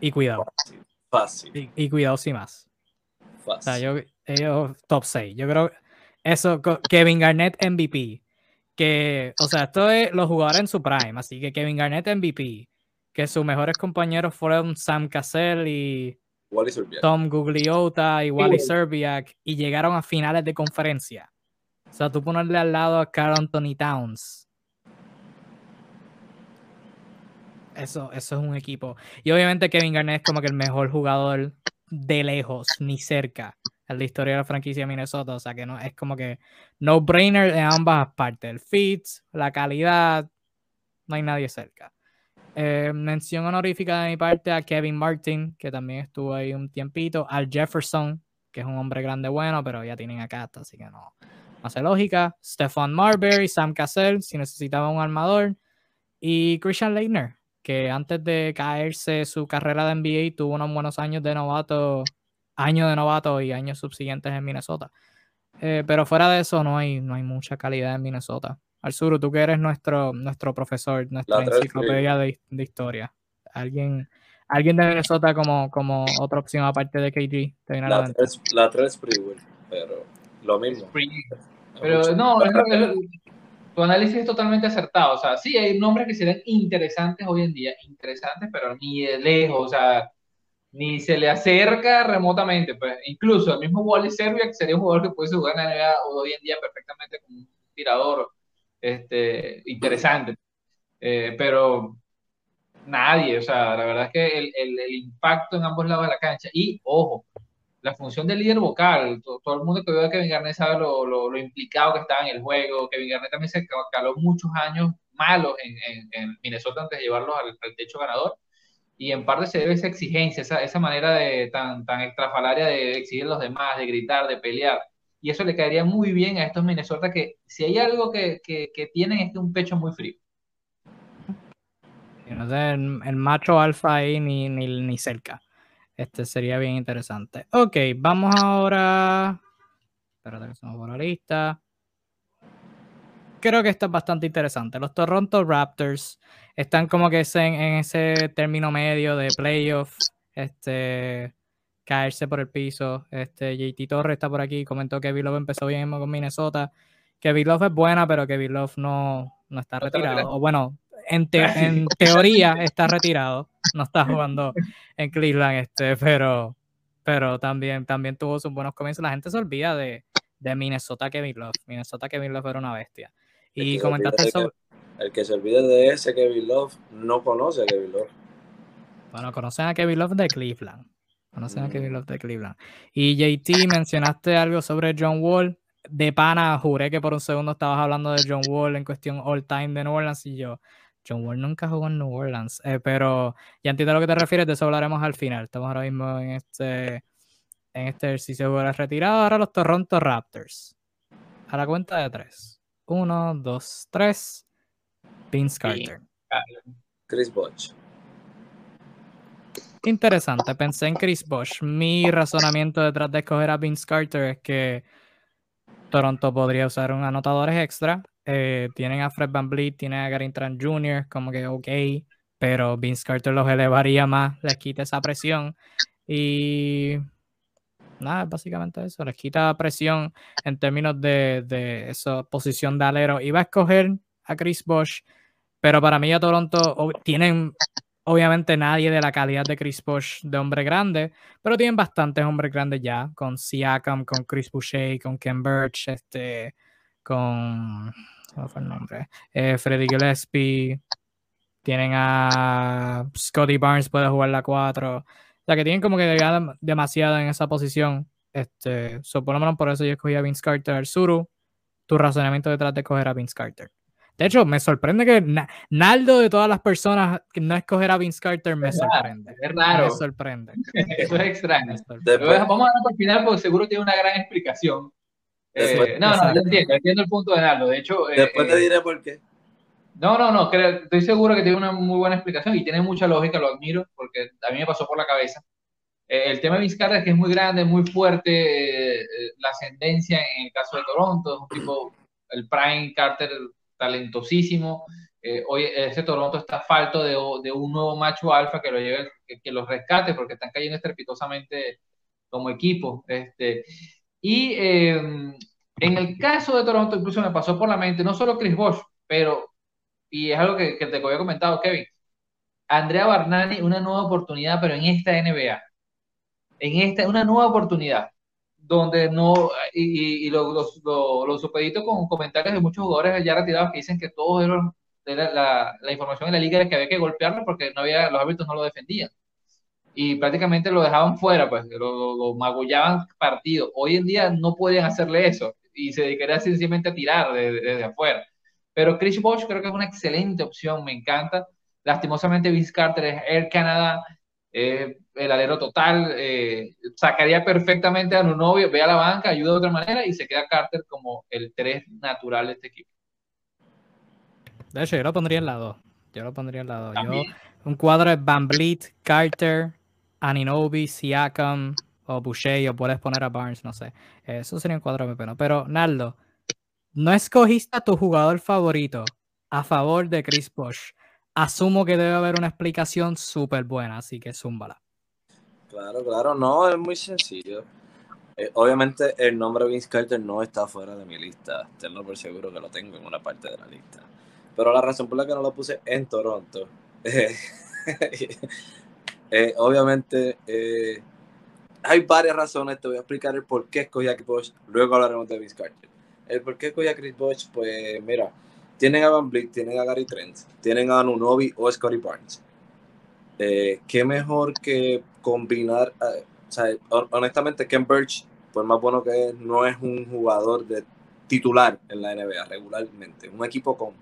Y cuidado. Fácil. Y, cuidado sin más. Fácil. O sea, yo, ellos top 6. Yo creo eso, Kevin Garnett MVP. Que, o sea, esto es los jugadores en su prime. Así que Kevin Garnett MVP. Que sus mejores compañeros fueron Sam Cassell y Tom Gugliota y Wally Serbiak. Y llegaron a finales de conferencia. O sea, tú ponerle al lado a Carl Anthony Towns Eso, eso es un equipo. Y obviamente Kevin Garnett es como que el mejor jugador de lejos, ni cerca, en la historia de la franquicia de Minnesota. O sea que no es como que no brainer en ambas partes. El fit, la calidad, no hay nadie cerca. Eh, mención honorífica de mi parte a Kevin Martin, que también estuvo ahí un tiempito. Al Jefferson, que es un hombre grande bueno, pero ya tienen acá, así que no, hace lógica. Stefan Marbury, Sam Cassell, si necesitaba un armador. Y Christian Leitner, que antes de caerse su carrera de NBA tuvo unos buenos años de novato, años de novato y años subsiguientes en Minnesota. Eh, pero fuera de eso no hay, no hay mucha calidad en Minnesota. Arzuro, tú que eres nuestro, nuestro profesor, nuestra enciclopedia de, historia. ¿Alguien, alguien de Minnesota como, como otra opción aparte de KG? la, tres, la tres pero lo mismo. Pero no, tu análisis es totalmente acertado. O sea, sí, hay nombres que serían interesantes hoy en día, interesantes, pero ni de lejos, o sea, ni se le acerca remotamente. Pues incluso el mismo Wally Serbia, que sería un jugador que puede jugar en la NBA hoy en día perfectamente como un tirador este, interesante. Eh, pero nadie, o sea, la verdad es que el, el, impacto en ambos lados de la cancha, y ojo, la función del líder vocal. Todo, el mundo que ve a Kevin Garnett sabe lo, lo, implicado que estaba en el juego. Kevin Garnett también se caló muchos años malos en, en, Minnesota antes de llevarlos al, techo ganador. Y en parte se debe esa exigencia, esa, esa manera de, tan, tan extrafalaria de exigir a los demás, de gritar, de pelear. Y eso le caería muy bien a estos Minnesota que si hay algo que, que, tienen es que un pecho muy frío. No sé, el, macho alfa ahí ni, ni, ni cerca. Este sería bien interesante. Ok, vamos ahora. Espérate que estamos por la lista. Creo que esto es bastante interesante. Los Toronto Raptors están como que en, ese término medio de playoff. Este caerse por el piso. Este JT Torres está por aquí. Comentó que Love empezó bien con Minnesota. Que Love es buena, pero que Love no, no está retirado. O bueno, en, en teoría está retirado no está jugando en Cleveland, este, pero, pero también, también tuvo sus buenos comienzos. La gente se olvida de, de Minnesota Kevin Love. Minnesota Kevin Love era una bestia. Y comentaste sobre... el que se olvide de ese Kevin Love no conoce a Kevin Love. Bueno, conocen a Kevin Love de Cleveland. A Kevin mm. Love de Cleveland. Y JT, mencionaste algo sobre John Wall. De pana, juré que por un segundo estabas hablando de John Wall en cuestión all time de New Orleans y yo, John Wall nunca jugó en New Orleans, eh, pero ya entiendo a lo que te refieres, de eso hablaremos al final. Estamos ahora mismo en este, en este ejercicio de retirado. Ahora los Toronto Raptors. A la cuenta de tres. Uno, dos, tres. Vince Carter. Chris Bosh. Interesante, pensé en Chris Bosh. Mi razonamiento detrás de escoger a Vince Carter es que Toronto podría usar un anotadores extra eh, tienen a Fred Van Vliet, tienen a Gary Trent Jr., como que ok, pero Vince Carter los elevaría más, les quita esa presión y nada, básicamente eso, les quita presión en términos de, de esa posición de alero. Iba a escoger a Chris Bosch, pero para mí a Toronto tienen obviamente nadie de la calidad de Chris Bosch de hombre grande, pero tienen bastantes hombres grandes ya, con Siakam, con Chris Boucher, con Ken Birch, este, con, ¿cómo fue el nombre? Eh, Freddy Gillespie, tienen a Scotty Barnes, puede jugar la 4. O sea que tienen como que demasiado en esa posición. Este, menos por eso yo escogí a Vince Carter. Suru, tu razonamiento detrás de escoger a Vince Carter. De hecho, me sorprende que Naldo de todas las personas que no escoger a Vince Carter me sorprende. Es raro. Me sorprende. Eso es extraño. vamos a ver por final porque seguro tiene una gran explicación. Eh, no, no, yo entiendo, entiendo el punto de Naldo. De hecho, eh, después te eh, diré por qué. No, no, no, creo, estoy seguro que tiene una muy buena explicación y tiene mucha lógica, lo admiro, porque a mí me pasó por la cabeza. Eh, el tema de Vizcarra es que es muy grande, muy fuerte, la ascendencia en el caso de Toronto, es un tipo, el Prime Carter talentosísimo. hoy ese Toronto está falto de, de, un nuevo macho alfa que lo lleve, que, los rescate, porque están cayendo estrepitosamente como equipo. Este, y em, en el caso de Toronto, incluso me pasó por la mente, no solo Chris Bosh, pero y es algo que, que te había comentado, Kevin. Andrea Barnani, una nueva oportunidad, pero en esta NBA. En esta, una nueva oportunidad. Donde no, y, y lo, lo, supedito con comentarios de muchos jugadores ya retirados que dicen que todos eran, la, la, información en la liga era que había que golpearlo porque no había, los árbitros no lo defendían. Y prácticamente lo dejaban fuera, pues lo, lo magullaban partido. Hoy en día no pueden hacerle eso y se dedicaría sencillamente a tirar desde, afuera. Pero Chris Bosh creo que es una excelente opción, me encanta. Lastimosamente Vince Carter es Air Canada, eh, el alero total, eh, sacaría perfectamente a un novio, ve a la banca, ayuda de otra manera y se queda Carter como el 3 natural de este equipo. De hecho, yo lo pondría en la 2. Yo lo pondría en la 2. un cuadro de Van Vliet, Carter, Aninobi, Siakam o Boucher, o puedes poner a Barnes, no sé. Eso sería un cuadro de pena. Pero, Naldo, no escogiste a tu jugador favorito a favor de Chris Bosh. Asumo que debe haber una explicación súper buena, así que zúmbala. Claro, claro, no, es muy sencillo. Eh, obviamente el nombre Vince Carter no está fuera de mi lista, tenlo por seguro que lo tengo en una parte de la lista. Pero la razón por la que no lo puse en Toronto, eh, obviamente eh, hay varias razones, te voy a explicar el por qué escogí a Chris Bosh, luego hablaremos de Vince Carter. El por qué a Chris Bosh, pues mira, tienen a Van Vliet, tienen a Gary Trent, tienen a Nunobi o Scotty Barnes. Eh, qué mejor que combinar, eh, o sea, honestamente Ken Birch, por más bueno que es, no es un jugador de titular en la NBA regularmente. Un equipo con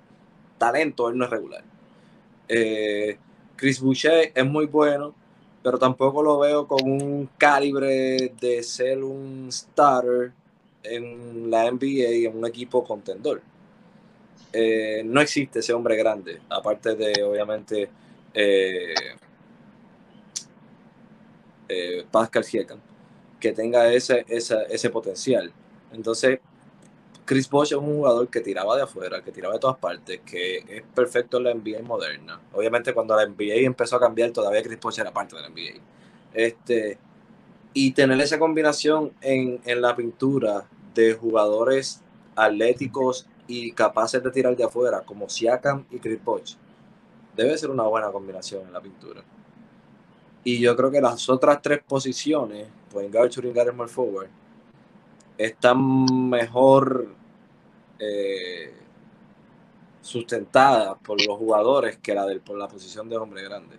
talento, él no es regular. Eh, Chris Boucher es muy bueno, pero tampoco lo veo con un calibre de ser un starter en la NBA en un equipo contendor. Eh, no existe ese hombre grande, aparte de obviamente eh, eh, Pascal Siakam, que tenga ese, ese potencial. Entonces, Chris Bosh es un jugador que tiraba de afuera, que tiraba de todas partes, que es perfecto en la NBA moderna. Obviamente cuando la NBA empezó a cambiar, todavía Chris Bosh era parte de la NBA. Este, y tener esa combinación en, en la pintura de jugadores atléticos y capaces de tirar de afuera, como Siakam y Chris Bosh, debe ser una buena combinación en la pintura. Y yo creo que las otras tres posiciones, pues guard, shooting guard small forward, están mejor eh, sustentadas por los jugadores que la por la posición de hombre grande.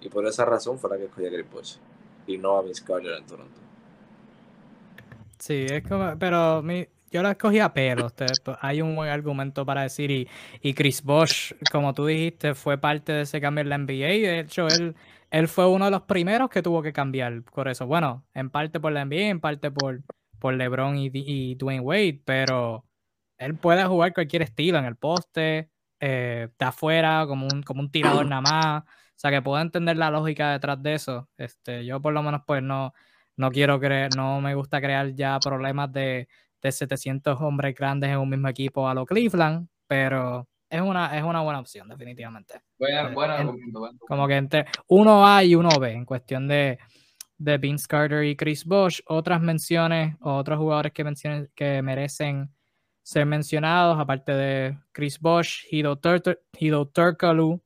Y por esa razón fue la que escogí a Chris Bosh y no a Vince Carter en Toronto. Sí, es como, pero mi, yo la escogí a pelo. Hay un buen argumento para decir. Y, y, Chris Bosch, como tú dijiste, fue parte de ese cambio en la NBA. De hecho, él, él fue uno de los primeros que tuvo que cambiar por eso. Bueno, en parte por la NBA, en parte por, por LeBron y, y Dwayne Wade, pero él puede jugar cualquier estilo en el poste, eh, de afuera, como un, como un tirador nada más. O sea, que puedo entender la lógica detrás de eso. Este, yo por lo menos pues no no quiero creer, no me gusta crear ya problemas de, de 700 hombres grandes en un mismo equipo a lo Cleveland, pero es una, es una buena opción, definitivamente. Buena, Eh, en- argumento. Como que entre uno A y uno B en cuestión de, de Vince Carter y Chris Bosh. Otras menciones o otros jugadores que, mencionen, que merecen ser mencionados, aparte de Chris Bosh, Hido, Turtur- Hido Turkoglu,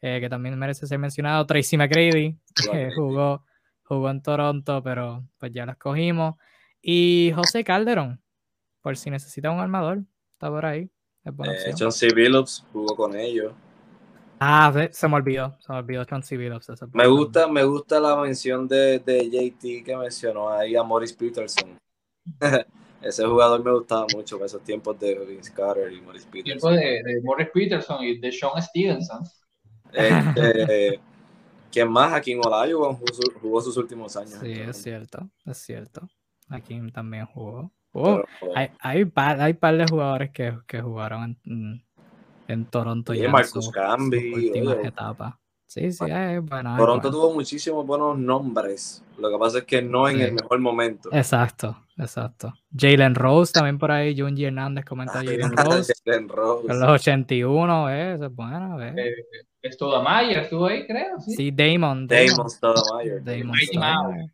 eh, que también merece ser mencionado, Tracy McGrady, que jugó, jugó en Toronto, pero pues ya lo escogimos. Y José Calderón, por si necesita un armador, está por ahí. Es buena Eh. John C. Billups jugó con ellos. Ah, se me olvidó, se me olvidó Chauncey Billups, ese Me gusta, me gusta la mención de, de JT que mencionó ahí a Morris Peterson. Ese jugador me gustaba mucho en esos tiempos de Vince Carter y Morris Tiempo Peterson. de, de Morris Peterson y de Sean Stevenson. Este, ¿Quién más? Aquí en Olajuwon jugó, su- jugó sus últimos años. Sí, es cierto, es cierto. Aquí también jugó. Pero, Hay, hay, par, hay par de jugadores que, que jugaron en, en Toronto en Marcus Camby, etapas. Sí, sí, es bueno. es Toronto bueno. tuvo muchísimos buenos nombres. Lo que pasa es que no en Sí. el mejor momento. Exacto, exacto. Jalen Rose también por ahí, Junji Hernández comenta Ah, Jalen Rose. Jalen Rose. Con los 81, ¿ves? Eso es bueno, ¿ves? Eh, Stoudemire estuvo ahí, creo. Sí. Sí, Damon. Damon. Damon Mighty Stoudemire.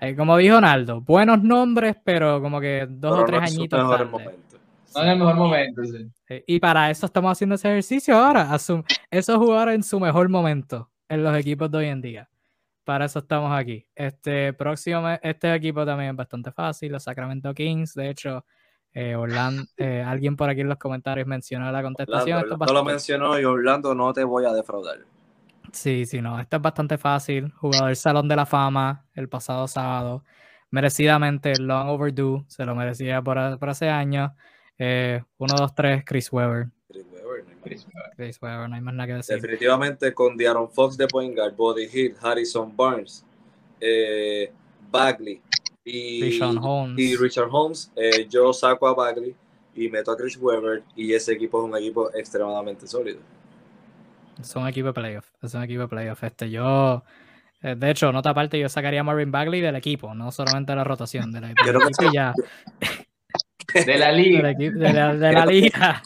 Eh, como dijo Naldo, buenos nombres, pero como que dos Pero o tres no añitos. No en el mejor momento. sí. Y para eso estamos haciendo ese ejercicio ahora. asum- Esos jugadores en su mejor momento en los equipos de hoy en día. Para eso estamos aquí. Este próximo, este equipo también es bastante fácil, los Sacramento Kings. De hecho, eh, Orlando, eh, alguien por aquí en los comentarios mencionó la contestación. Orlando, Esto lo mencionó y Orlando no te voy a defraudar. Sí, sí, no. Esto es bastante fácil. Jugador del Salón de la Fama el pasado sábado. Merecidamente, long overdue. Se lo merecía por, por hace años. Eh, 1, 2, 3, Chris Webber. Chris Webber, no hay más. Chris Webber. Chris Webber, no hay más nada que decir. Definitivamente con De'Aaron Fox de point guard, Buddy Hill, Harrison Barnes, eh, Bagley y, Rishon Holmes. y Richard Holmes, eh, yo saco a Bagley y meto a Chris Webber y ese equipo es un equipo extremadamente sólido. Es un equipo de playoff. Es un equipo de playoff. Este, yo, eh, de hecho, nota aparte, yo sacaría a Marvin Bagley del equipo, no solamente de la rotación, que y ya, De la liga. equipo- de la, de la liga.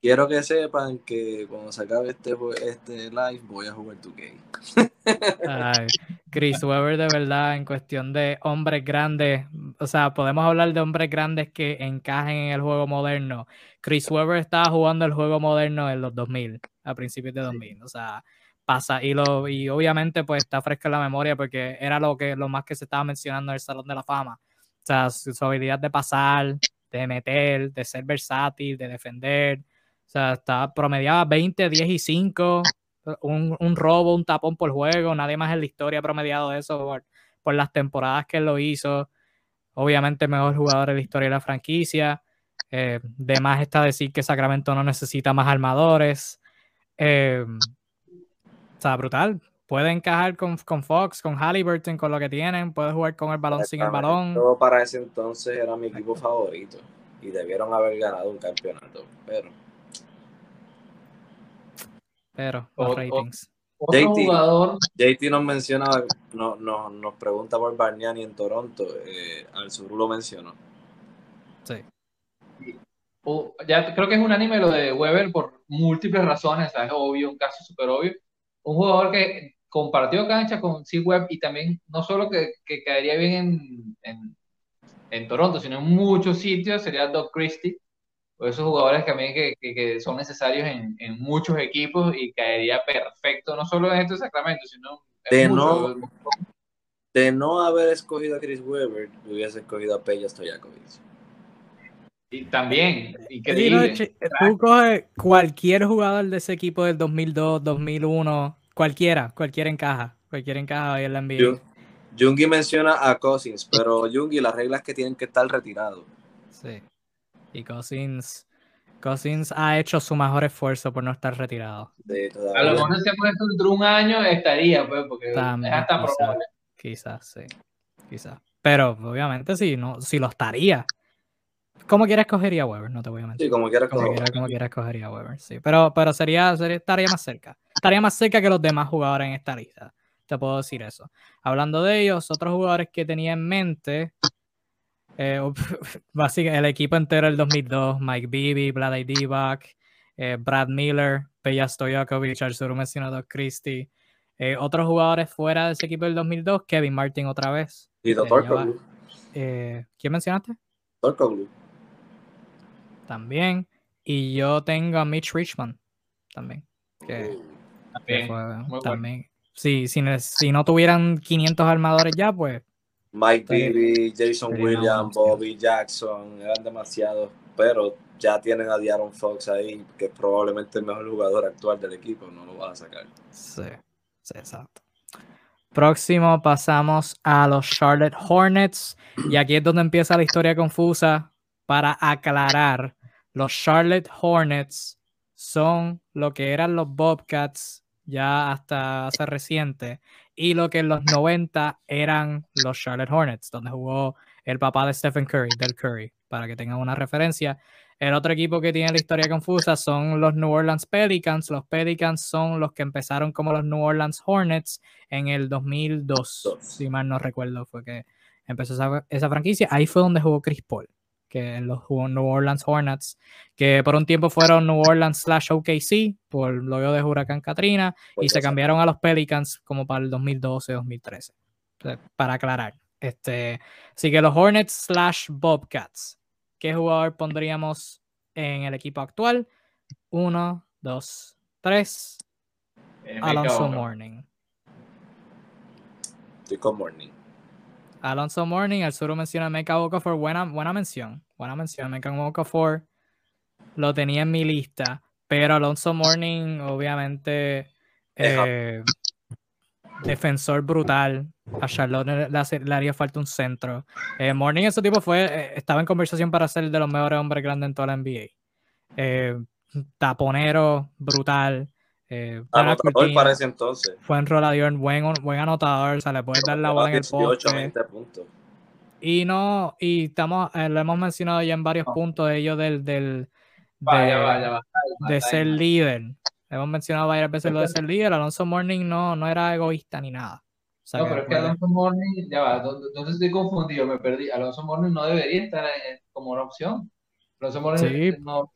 Quiero que sepan que cuando se acabe este, este live voy a jugar 2K. Ay, Chris Webber, de verdad, en cuestión de hombres grandes, o sea, podemos hablar de hombres grandes que encajen en el juego moderno. Chris Webber estaba jugando el juego moderno en los 2000, a principios de 2000, o sea, pasa, y, lo, y obviamente pues está fresca en la memoria porque era lo, que, lo más que se estaba mencionando en el Salón de la Fama. O sea, su, su habilidad de pasar, de meter, de ser versátil, de defender. O sea, está, promediaba 20, 10 y 5 un, un robo, un tapón por juego. Nadie más en la historia ha promediado eso por, por las temporadas que él lo hizo. Obviamente, el mejor jugador en la historia de la franquicia. Eh, de más está decir que Sacramento no necesita más armadores. Eh, o sea, brutal. Puede encajar con, con Fox, con Halliburton, con lo que tienen. Puede jugar con el balón sin el balón. Todo para ese entonces era mi equipo favorito y debieron haber ganado un campeonato, pero Pero O- los o- ratings. Otro JT. jugador, JT nos menciona, no, no- nos pregunta por Bargnani en Toronto, eh, al sur lo mencionó. Sí. o- ya creo que es unánime lo de Weber por múltiples razones, ¿sabes? es obvio, un caso súper obvio. Un jugador que compartió cancha con C-Web y también no solo que, que caería bien en, en, en Toronto, sino en muchos sitios, sería Doc Christie. Esos jugadores también que, que, que son necesarios en, en muchos equipos y caería perfecto, no solo en este Sacramento, sino en De muchos. De no haber escogido a Chris Webber, hubiese escogido a Peja Stojakovic. Y también, Sí, increíble. no, chi- tú coges cualquier jugador de ese equipo del 2002, 2001, cualquiera, cualquiera encaja, cualquiera encaja ahí en la NBA. Jung- Jungi menciona a Cousins, pero Jungi, las reglas que tienen que estar retirados. Sí. Y Cousins, Cousins ha hecho su mejor esfuerzo por no estar retirado. De A lo mejor si esto dentro de un año estaría, pues, porque También, es hasta quizá. probable. Quizás, sí. Quizás. Pero obviamente sí, no, si lo estaría. Como quiera escogería a Weber, no te voy a mentir. Sí, como quieras Como como quiera escogería a Weber, sí. Pero, pero sería, sería- estaría más cerca. Estaría más cerca que los demás jugadores en esta lista. Te puedo decir eso. Hablando de ellos, otros jugadores que tenía en mente. Eh, básicamente el equipo entero del 2002, Mike Bibby, Vlade Divac, eh, Brad Miller, Peja Stojakovic, Arturo mencionado Christie. Eh, otros jugadores fuera de ese equipo del 2002, Kevin Martin otra vez. Y Eh, eh, ¿Quién mencionaste? Doctor Koglu. También. Y yo tengo a Mitch Richmond también. Que, Uh, que También. fue bueno. Sí, si no tuvieran 500 armadores ya, pues Mike Bibby, Jason Williams. Bobby Jackson, eran demasiados, pero ya tienen a Diaron Fox ahí, que es probablemente el mejor jugador actual del equipo, no lo vas a sacar. Sí, sí, exacto. Próximo pasamos a los Charlotte Hornets. Y aquí es donde empieza la historia confusa. Para aclarar, los Charlotte Hornets son lo que eran los Bobcats ya hasta hace reciente. Y lo que en los 90 eran los Charlotte Hornets, donde jugó el papá de Stephen Curry, Del Curry, para que tengan una referencia. El otro equipo que tiene la historia confusa son los New Orleans Pelicans. Los Pelicans son los que empezaron como los New Orleans Hornets en el 2002. Dos. Si mal no recuerdo, fue que empezó esa, esa franquicia. Ahí fue donde jugó Chris Paul, que los New Orleans Hornets, que por un tiempo fueron New Orleans slash OKC por luego de Huracán Katrina y se cambiaron a los Pelicans como para el 2012-2013. Para aclarar. Este, así que los Hornets slash Bobcats. ¿Qué jugador pondríamos en el equipo actual? Uno, dos, tres. Eh, me Alonso. Morning. Estoy con Morning. Alonso Morning, el sur menciona a Meka Okafor, buena, buena mención. Buena mención. Meka Okafor lo tenía en mi lista, pero Alonso Morning, obviamente, eh, defensor brutal. A Charlotte le, le haría falta un centro. Eh, Morning, ese tipo fue, eh, estaba en conversación para ser de los mejores hombres grandes en toda la NBA. Taponero, brutal. Eh, Anotador entonces. fue enrolador, buen, buen anotador, o sea, le puedes dar la bola en el 18, poste. 20 puntos. Y no, y estamos, eh, lo hemos mencionado ya en varios puntos de ellos del, del Vaya, de, vaya, vaya. de ser líder. Hemos mencionado varias veces lo de ser líder. Alonso Morning no, no era egoísta ni nada. O sea, No, pero es que Alonso Morning, ya va, entonces estoy confundido, me perdí. Alonso Morning no debería estar en- como una opción. Alonso Morning Sí. no,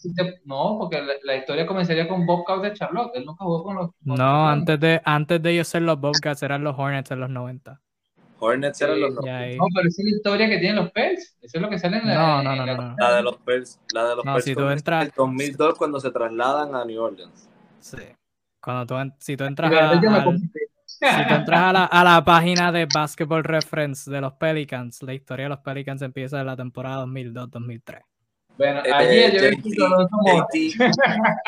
no, porque la, la historia comenzaría con Bobcat de Charlotte. Él nunca jugó con los. con los no, Hornets. antes de, antes de ellos ser los Bobcats, eran los Hornets en los 90. Hornets eran los No, pero esa es la historia que tienen los Pels. Eso es lo que sale en la. No, no, no, la- no, no. La de los Pels, la de los No, Pels si tú entras- en el 2002 cuando se trasladan a New Orleans. Sí. Cuando tú, si tú entras a, al- si tú entras a la, a la página de Basketball Reference de los Pelicans, la historia de los Pelicans empieza en la temporada 2002-2003. Bueno, Eh, ayer yo JT. JT,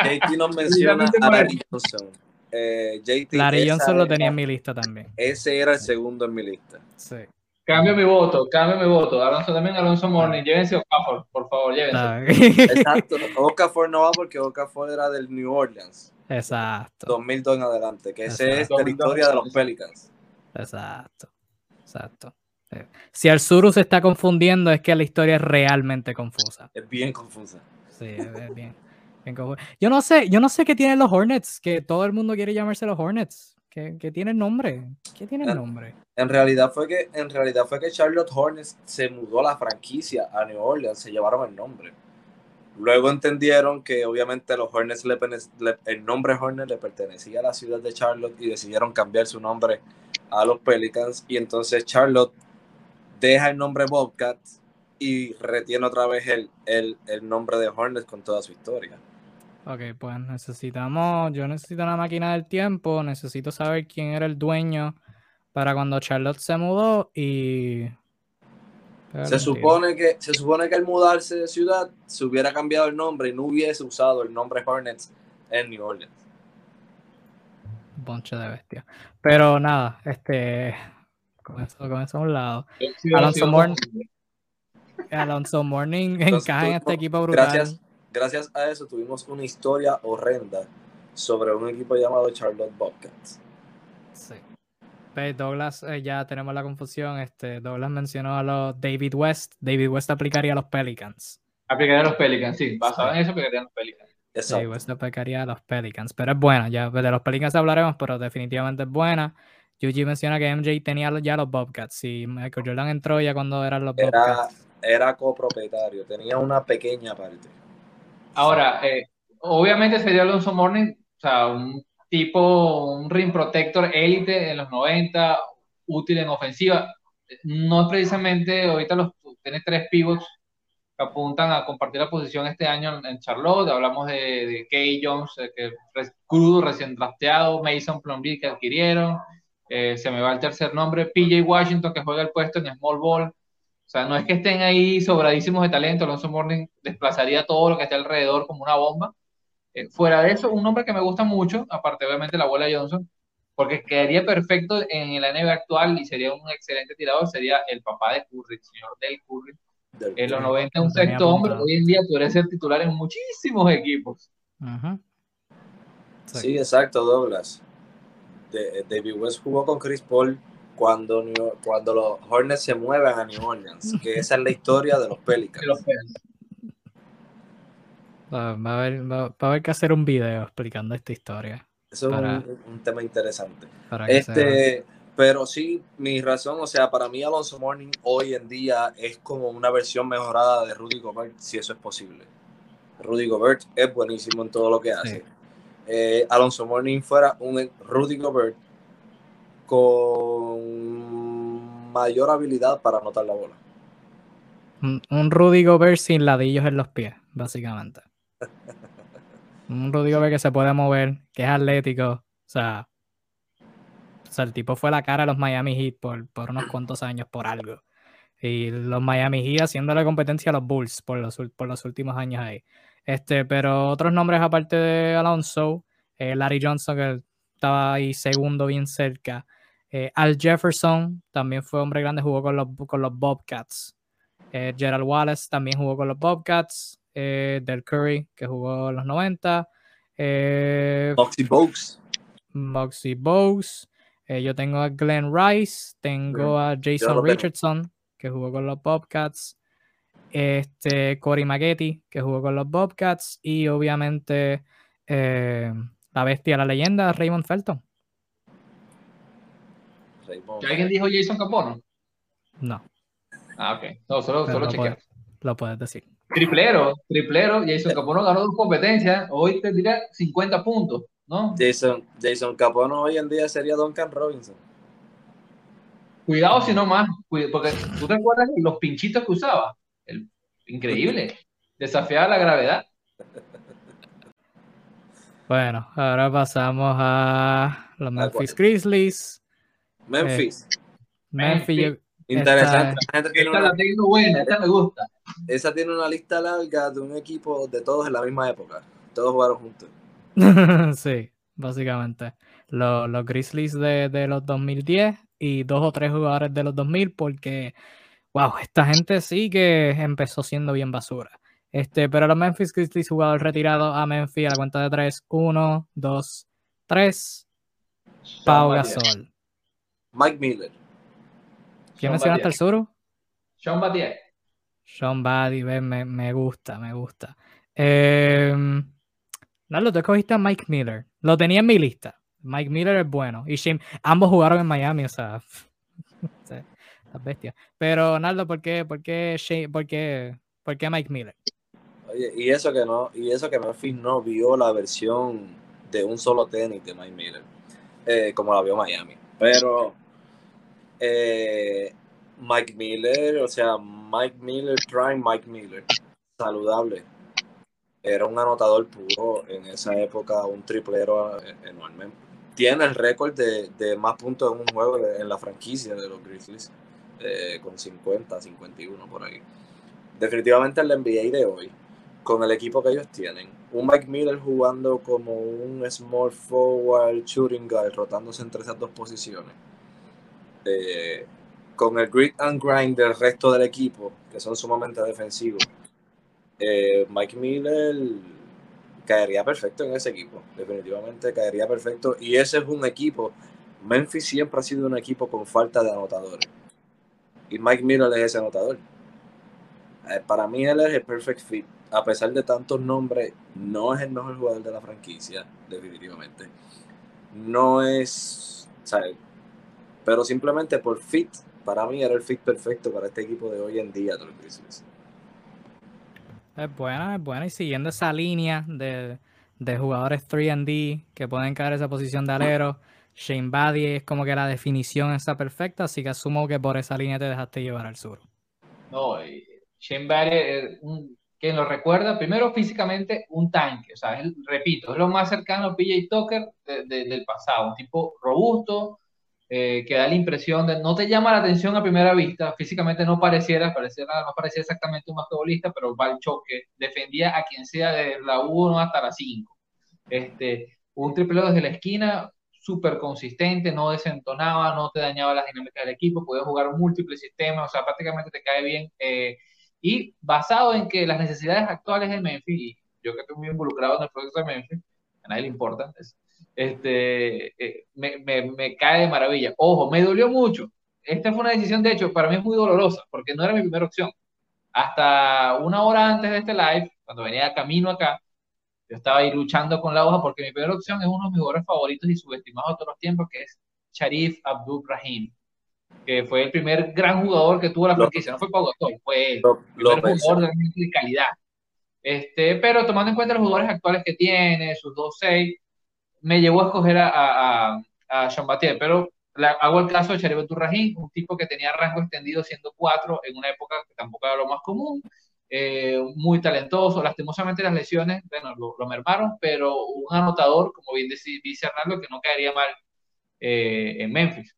JT nos menciona a Larry Johnson. Eh, JT, Larry esa Johnson lo tenía en mi lista también. Ese era el segundo en mi lista. Sí. Cambio mi voto, cambio mi voto. Alonso también, Alonso Morning. Llévense Okafor, por favor, llévense. Bien. Exacto. Okafor no va porque Okafor era del New Orleans. Exacto, 2002 en adelante. Que ese es Exacto. territorio de los Pelicans. exacto, exacto. Si Arzuru se está confundiendo es que la historia es realmente confusa. Es bien confusa. Sí, es es bien. Yo no sé, yo no sé qué tienen los Hornets, que todo el mundo quiere llamarse los Hornets. ¿Qué, qué tienen nombre? ¿Qué tienen Ah. nombre? En realidad fue que en realidad fue que Charlotte Hornets se mudó la franquicia a New Orleans, se llevaron el nombre. Luego entendieron que obviamente los Hornets le, le- el nombre Hornets le pertenecía a la ciudad de Charlotte y decidieron cambiar su nombre a los Pelicans y entonces Charlotte deja el nombre Bobcats y retiene otra vez el, el, el nombre de Hornets con toda su historia. Ok, pues necesitamos, yo necesito una máquina del tiempo, necesito saber quién era el dueño para cuando Charlotte se mudó y... Se supone que se supone que al mudarse de ciudad se hubiera cambiado el nombre y no hubiese usado el nombre Hornets en New Orleans. Bonche de bestia. Pero nada, este. Con eso, con eso a un lado. Alonso Morning. Alonso Morning encaja en este equipo brutal. Gracias, gracias a eso tuvimos una historia horrenda sobre un equipo llamado Charlotte Bobcats. Sí. Ve, Douglas, eh, ya tenemos la confusión. Este, Douglas mencionó a los David West. David West aplicaría a los Pelicans. Aplicaría a los Pelicans, sí. Basado en eso, aplicaría a los Pelicans. David Exacto. West aplicaría a los Pelicans. Pero es buena, ya de los Pelicans hablaremos, pero definitivamente es buena. Yuji menciona que MJ tenía ya los Bobcats. Y Michael Jordan entró ya cuando eran los Era, Bobcats. era copropietario, tenía una pequeña parte. Ahora, eh, obviamente sería Alonso Morning, o sea, un tipo, un ring protector élite en los 90, útil en ofensiva. No es precisamente, ahorita los, tiene tres pivots que apuntan a compartir la posición este año en Charlotte. Hablamos de, de Kay Jones, eh, que es crudo, recién drafteado, Mason Plumlee que adquirieron. Eh, se me va el tercer nombre, PJ Washington, que juega el puesto en Small Ball. O sea, no es que estén ahí sobradísimos de talento. Alonso Morning desplazaría todo lo que esté alrededor como una bomba. Eh, fuera de eso, un nombre que me gusta mucho, aparte obviamente la abuela Johnson, porque quedaría perfecto en la NBA actual y sería un excelente tirador, sería el papá de Curry, el señor Del Curry. en los 90 un sexto hombre, hoy en día podría ser titular en muchísimos equipos. sí. exacto, Douglas. David West jugó con Chris Paul cuando, cuando los Hornets se mueven a New Orleans, que esa es la historia de los Pelicans. Va, a haber, va, a haber que hacer un video explicando esta historia. Eso es un, tema interesante. Este, pero sí, mi razón, o sea, para mí Alonso Morning hoy en día es como una versión mejorada de Rudy Gobert, si eso es posible. Rudy Gobert es buenísimo en todo lo que hace. Eh, Alonso Morning fuera un Rudy Gobert con mayor habilidad para anotar la bola. Un, Rudy Gobert sin ladillos en los pies, básicamente. Un Rudy Gobert que se puede mover, que es atlético. O sea, o sea, el tipo fue la cara de los Miami Heat por, por unos cuantos años, por algo. Y los Miami Heat haciéndole competencia a los Bulls por los, por los últimos años ahí. Este, pero otros nombres aparte de Alonso, eh, Larry Johnson, que estaba ahí segundo bien cerca. Eh, Al Jefferson también fue hombre grande, jugó con los, con los Bobcats. Eh, Gerald Wallace también jugó con los Bobcats. Eh, del Curry, que jugó en los 90. Eh, Moxie Bogues. Moxie Bogues. Yo tengo a Glenn Rice, tengo a Jason Richardson, que jugó con los Bobcats. Este, Cory Maggetti, que jugó con los Bobcats. Y obviamente la bestia, la leyenda, Raymond Felton. ¿Alguien dijo Jason Capono? No. Ah, ok. No, solo, solo lo, lo puedes decir. Triplero, triplero. Jason Capono ganó dos competencias. Hoy te dirá 50 puntos, ¿no? Jason, Jason Capono hoy en día sería Duncan Robinson. Cuidado si no más, porque tú te acuerdas de los pinchitos que usaba. increíble. Desafiaba la gravedad. Bueno, ahora pasamos a los Memphis Grizzlies. Memphis. Eh, Memphis. Interesante. Esta, la tengo buena, esta me gusta. Esa tiene una lista larga de un equipo de todos en la misma época. Todos jugaron juntos. sí, básicamente. Los, los Grizzlies de, de, los 2010 y dos o tres jugadores de los 2000 porque, wow, esta gente sí que empezó siendo bien basura. Este, pero los Memphis Grizzlies jugador retirado a Memphis a la cuenta de 3, 1, 2, 3. Pau Gasol. Mike Miller. ¿Quién mencionaste el sur? Sean Badier. Sean Buddy, me, me gusta, me gusta. Eh, no, lo te cogiste a Mike Miller. Lo tenía en mi lista. Mike Miller es bueno. Y Shane, ambos jugaron en Miami, o sea, las bestias. Pero, Naldo, ¿por qué, por qué, Shane, por qué, por qué Mike Miller? Oye, y eso que no, y eso que Memphis no vio la versión de un solo tenis de Mike Miller, eh, como la vio Miami. Pero eh, Mike Miller, o sea, Mike Miller, Prime Mike Miller, saludable. Era un anotador puro en esa época, un triplero enorme. Tiene el récord de, más puntos en un juego en la franquicia de los Grizzlies, eh, con 50, 51 por ahí. Definitivamente el NBA de hoy, con el equipo que ellos tienen, un Mike Miller jugando como un small forward shooting guard, rotándose entre esas dos posiciones. Eh, con el grit and grind del resto del equipo, que son sumamente defensivos, eh, Mike Miller caería perfecto en ese equipo, definitivamente caería perfecto. Y ese es un equipo, Memphis siempre ha sido un equipo con falta de anotadores. Y Mike Miller es ese anotador. Eh, para mí él es el perfect fit. A pesar de tantos nombres, no es el mejor jugador de la franquicia, definitivamente. No es, pero simplemente por fit para mí era el fit perfecto para este equipo de hoy en día de los Grizzlies. Es buena, es buena. Y siguiendo esa línea de, de jugadores 3D que pueden caer esa posición de alero. Shane Baddy es como que la definición está perfecta, así que asumo que por esa línea te dejaste llevar al sur. No, Shane Baddy es un, quien lo recuerda, primero físicamente un tanque, o sea, repito, es lo más cercano a PJ Tucker del pasado, un tipo robusto, eh, que da la impresión de no te llama la atención a primera vista, físicamente no pareciera, pareciera no parecía exactamente un basquetbolista, pero va al choque, defendía a quien sea de la 1 hasta la 5. Este, un triple desde la esquina, súper consistente, no desentonaba, no te dañaba las dinámicas del equipo, podía jugar múltiples sistemas, o sea, prácticamente te cae bien. Eh, y basado en que las necesidades actuales de Memphis, y yo que estoy muy involucrado en el proyecto de Memphis, a nadie le importa, este, eh, me, me, cae de maravilla. Ojo, me dolió mucho. Esta fue una decisión, de hecho, para mí es muy dolorosa, porque no era mi primera opción. Hasta una hora antes de este live, cuando venía camino acá, yo estaba ahí luchando con la hoja porque mi primera opción es uno de mis jugadores favoritos y subestimados de todos los tiempos, que es Sharif Abdul Rahim que fue el primer gran jugador que tuvo la franquicia, no fue Pau Gasol, fue el primer jugador de calidad. Este, pero tomando en cuenta los jugadores actuales que tiene, sus 2-6, me llevó a escoger a, a, a Jean Batier, pero hago el caso de Charibel Turrajín, un tipo que tenía rango extendido siendo 4 en una época que tampoco era lo más común, eh, muy talentoso, lastimosamente las lesiones, bueno, lo, mermaron, pero un anotador, como bien dice Arnaldo, que no caería mal eh, en Memphis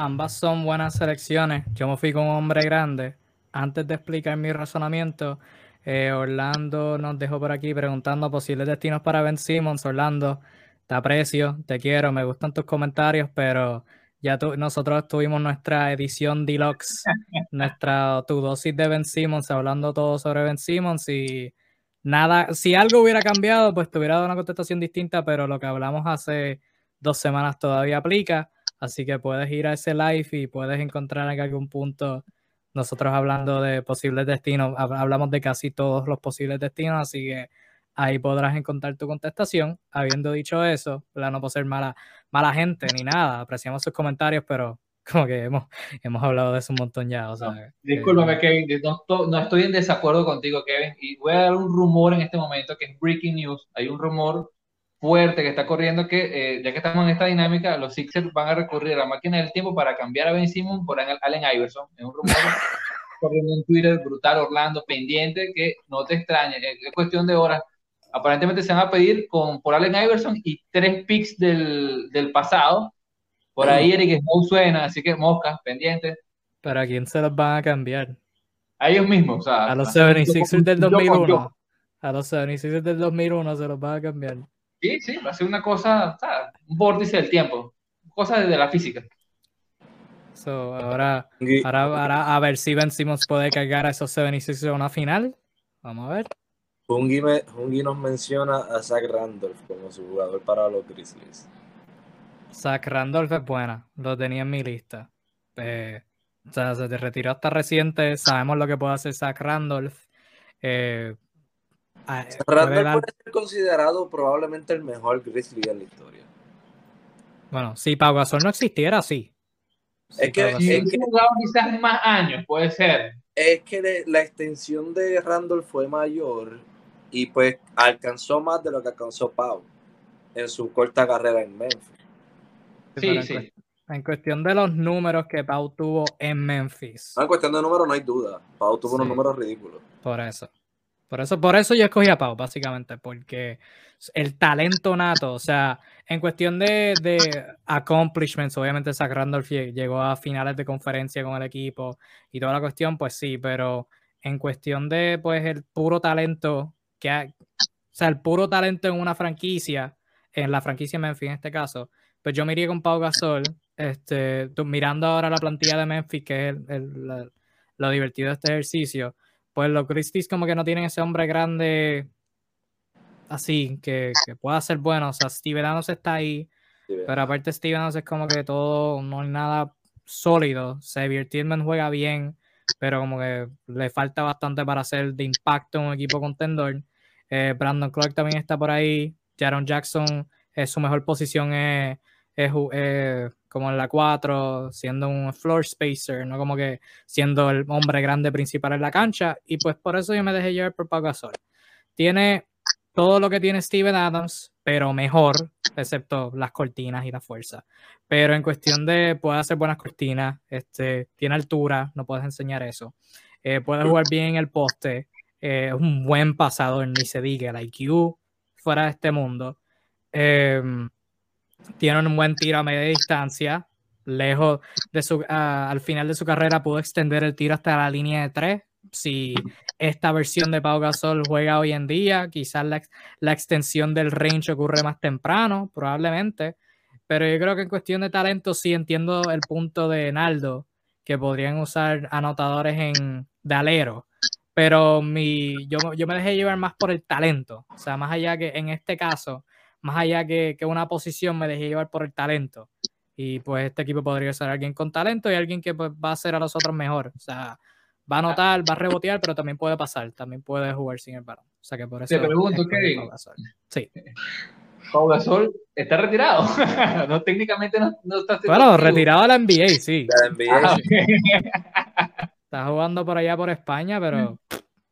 ambas son buenas selecciones. Yo me fui con un hombre grande. Antes de explicar mi razonamiento, eh, Orlando nos dejó por aquí preguntando posibles destinos para Ben Simmons. Orlando, te aprecio, te quiero, me gustan tus comentarios, pero ya nosotros tuvimos nuestra edición deluxe, nuestra tu dosis de Ben Simmons, hablando todo sobre Ben Simmons y nada, si algo hubiera cambiado, pues te hubiera dado una contestación distinta, pero lo que hablamos hace dos semanas todavía aplica. Así que puedes ir a ese live y puedes encontrar en algún punto nosotros hablando de posibles destinos. Hablamos de casi todos los posibles destinos, así que ahí podrás encontrar tu contestación. Habiendo dicho eso, no por ser mala, mala gente ni nada, apreciamos sus comentarios, pero como que hemos, hemos hablado de eso un montón ya. O sea, Discúlpame, Kevin, no, no, estoy en desacuerdo contigo, Kevin, y voy a dar un rumor en este momento que es breaking news. Hay un rumor fuerte que está corriendo que, eh, ya que estamos en esta dinámica, los Sixers van a recurrir a la máquina del tiempo para cambiar a Ben Simmons por Allen Iverson. Es un rumor corriendo en Twitter, brutal, Orlando, pendiente, que no te extrañe, es cuestión de horas. Aparentemente se van a pedir con, por Allen Iverson y tres picks del, del pasado. Por ahí Eric Snow suena, así que moscas, pendientes. ¿Para quién se los van a cambiar? A ellos mismos, o sea, a los 76ers del 2001. A los 76ers del 2001 se los van a cambiar. Sí, sí, va a ser una cosa, un vórtice del tiempo, cosa de la física. ahora, ahora, a ver si Ben Simmons puede cargar a esos 76 en una final. Vamos a ver. Hungi, nos menciona a Zach Randolph como su jugador para los Grizzlies. Zach Randolph es buena, lo tenía en mi lista. Eh, o sea, se te retiró hasta reciente, sabemos lo que puede hacer Zach Randolph. Eh, Ah, puede ser considerado probablemente el mejor Grizzly de la historia. Bueno, si Pau Gasol no existiera, sí. es que, es que quizás más años, puede ser. Es que la extensión de Randall fue mayor y pues alcanzó más de lo que alcanzó Pau en su corta carrera en Memphis. Sí, sí. En cuestión de los números que Pau tuvo en Memphis. en cuestión de números no hay duda. Pau tuvo unos números ridículos. Por eso. Por eso, por eso yo escogí a Pau, básicamente, porque el talento nato, o sea, en cuestión de, de accomplishments, obviamente Zach Randolph llegó a finales de conferencia con el equipo y toda la cuestión, pues sí, pero en cuestión de, pues, el puro talento, que o sea, el puro talento en una franquicia, en la franquicia Memphis en este caso, pues yo me iría con Pau Gasol, este, mirando ahora la plantilla de Memphis, que es lo divertido de este ejercicio, pues los Christies como que no tienen ese hombre grande así, que, pueda ser bueno. O sea, Steve Danos está ahí, pero aparte Steve Danos es como que todo, no hay nada sólido. Xavier Tillman juega bien, pero como que le falta bastante para hacer de impacto en un equipo contendor. Eh, Brandon Clark también está por ahí. Jaron Jackson, es su mejor posición es, es, como en la 4, siendo un floor spacer, no como que siendo el hombre grande principal en la cancha. Y pues por eso yo me dejé llevar por Pau Gasol. Tiene todo lo que tiene Steven Adams, pero mejor, excepto las cortinas y la fuerza. Pero en cuestión de puede hacer buenas cortinas, este, tiene altura, no puedes enseñar eso. Eh, puede jugar bien en el poste, eh, es un buen pasador, ni se diga, el IQ fuera de este mundo. Em, tiene un buen tiro a media distancia, lejos de su, al final de su carrera pudo extender el tiro hasta la línea de tres. Si esta versión de Pau Gasol juega hoy en día, quizás la, la, extensión del range ocurre más temprano, probablemente. Pero yo creo que en cuestión de talento sí entiendo el punto de Naldo, que podrían usar anotadores en, de alero. Pero mi, yo, yo me dejé llevar más por el talento. O sea, más allá que en este caso, más allá que, que una posición, me dejé llevar por el talento. Y pues este equipo podría ser alguien con talento y alguien que pues, va a hacer a los otros mejor. O sea, va a anotar, va a rebotear, pero también puede pasar, también puede jugar sin el balón. O sea que por eso. Te pregunto, Kevin. Sí. Pau Gasol está retirado. no, técnicamente no, no está. Bueno, retirado de la NBA, sí. La NBA. Ah, está jugando por allá por España, pero.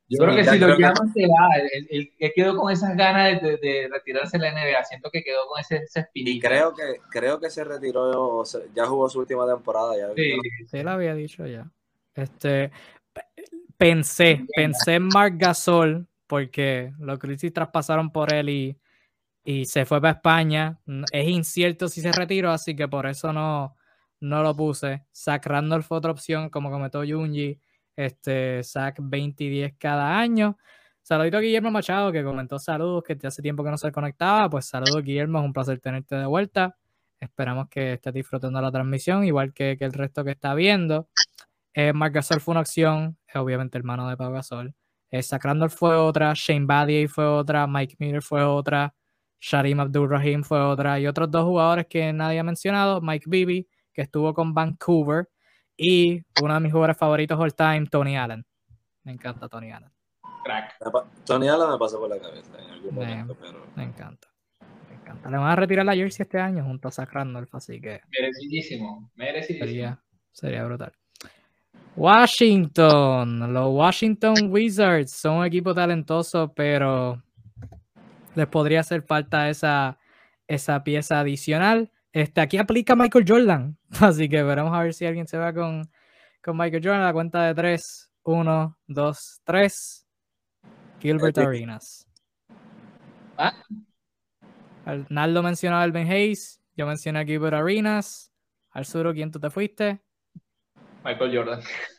Yo creo que si lo llaman, se va. Él, quedó con esas ganas de, de, retirarse de la NBA. Siento que quedó con ese, ese espíritu. Y creo que, creo que se retiró, ya jugó su última temporada. Ya, sí, sí, lo había dicho ya. Este, pensé, pensé en Mark Gasol, porque los Grizzlies traspasaron por él y, y se fue para España. Es incierto si se retiró, así que por eso no, no lo puse. Zach Randolph fue otra opción, como comentó Junji este, SAC 20 y 10 cada año. Saludito a Guillermo Machado que comentó saludos, que hace tiempo que no se conectaba. Pues saludos Guillermo, es un placer tenerte de vuelta. Esperamos que estés disfrutando la transmisión, igual que, el resto que está viendo. Eh, Mark Gasol fue una opción, obviamente hermano de Pau Gasol. Eh, fue otra, Shane Badier fue otra, Mike Miller fue otra, Sharim Abdul Rahim fue otra, y otros dos jugadores que nadie ha mencionado, Mike Bibby, que estuvo con Vancouver, y uno de mis jugadores favoritos all time, Tony Allen. Me encanta Tony Allen. Crack. Tony Allen me pasa por la cabeza en algún momento, me, pero... Me encanta. Me encanta. Le van a retirar la jersey este año junto a Zach Randolph, así que... Merecidísimo. Merecidísimo. Sería, sería brutal. Washington. Los Washington Wizards son un equipo talentoso, pero les podría hacer falta esa, esa pieza adicional. Este, aquí aplica Michael Jordan. Así que veremos a ver si alguien se va con, con Michael Jordan. La cuenta de 3, 1, 2, 3. Gilbert Arenas. ¿Ah? Naldo mencionó a Alvin Hayes. Yo mencioné a Gilbert Arenas. Al sur, ¿quién tú te fuiste? Michael Jordan.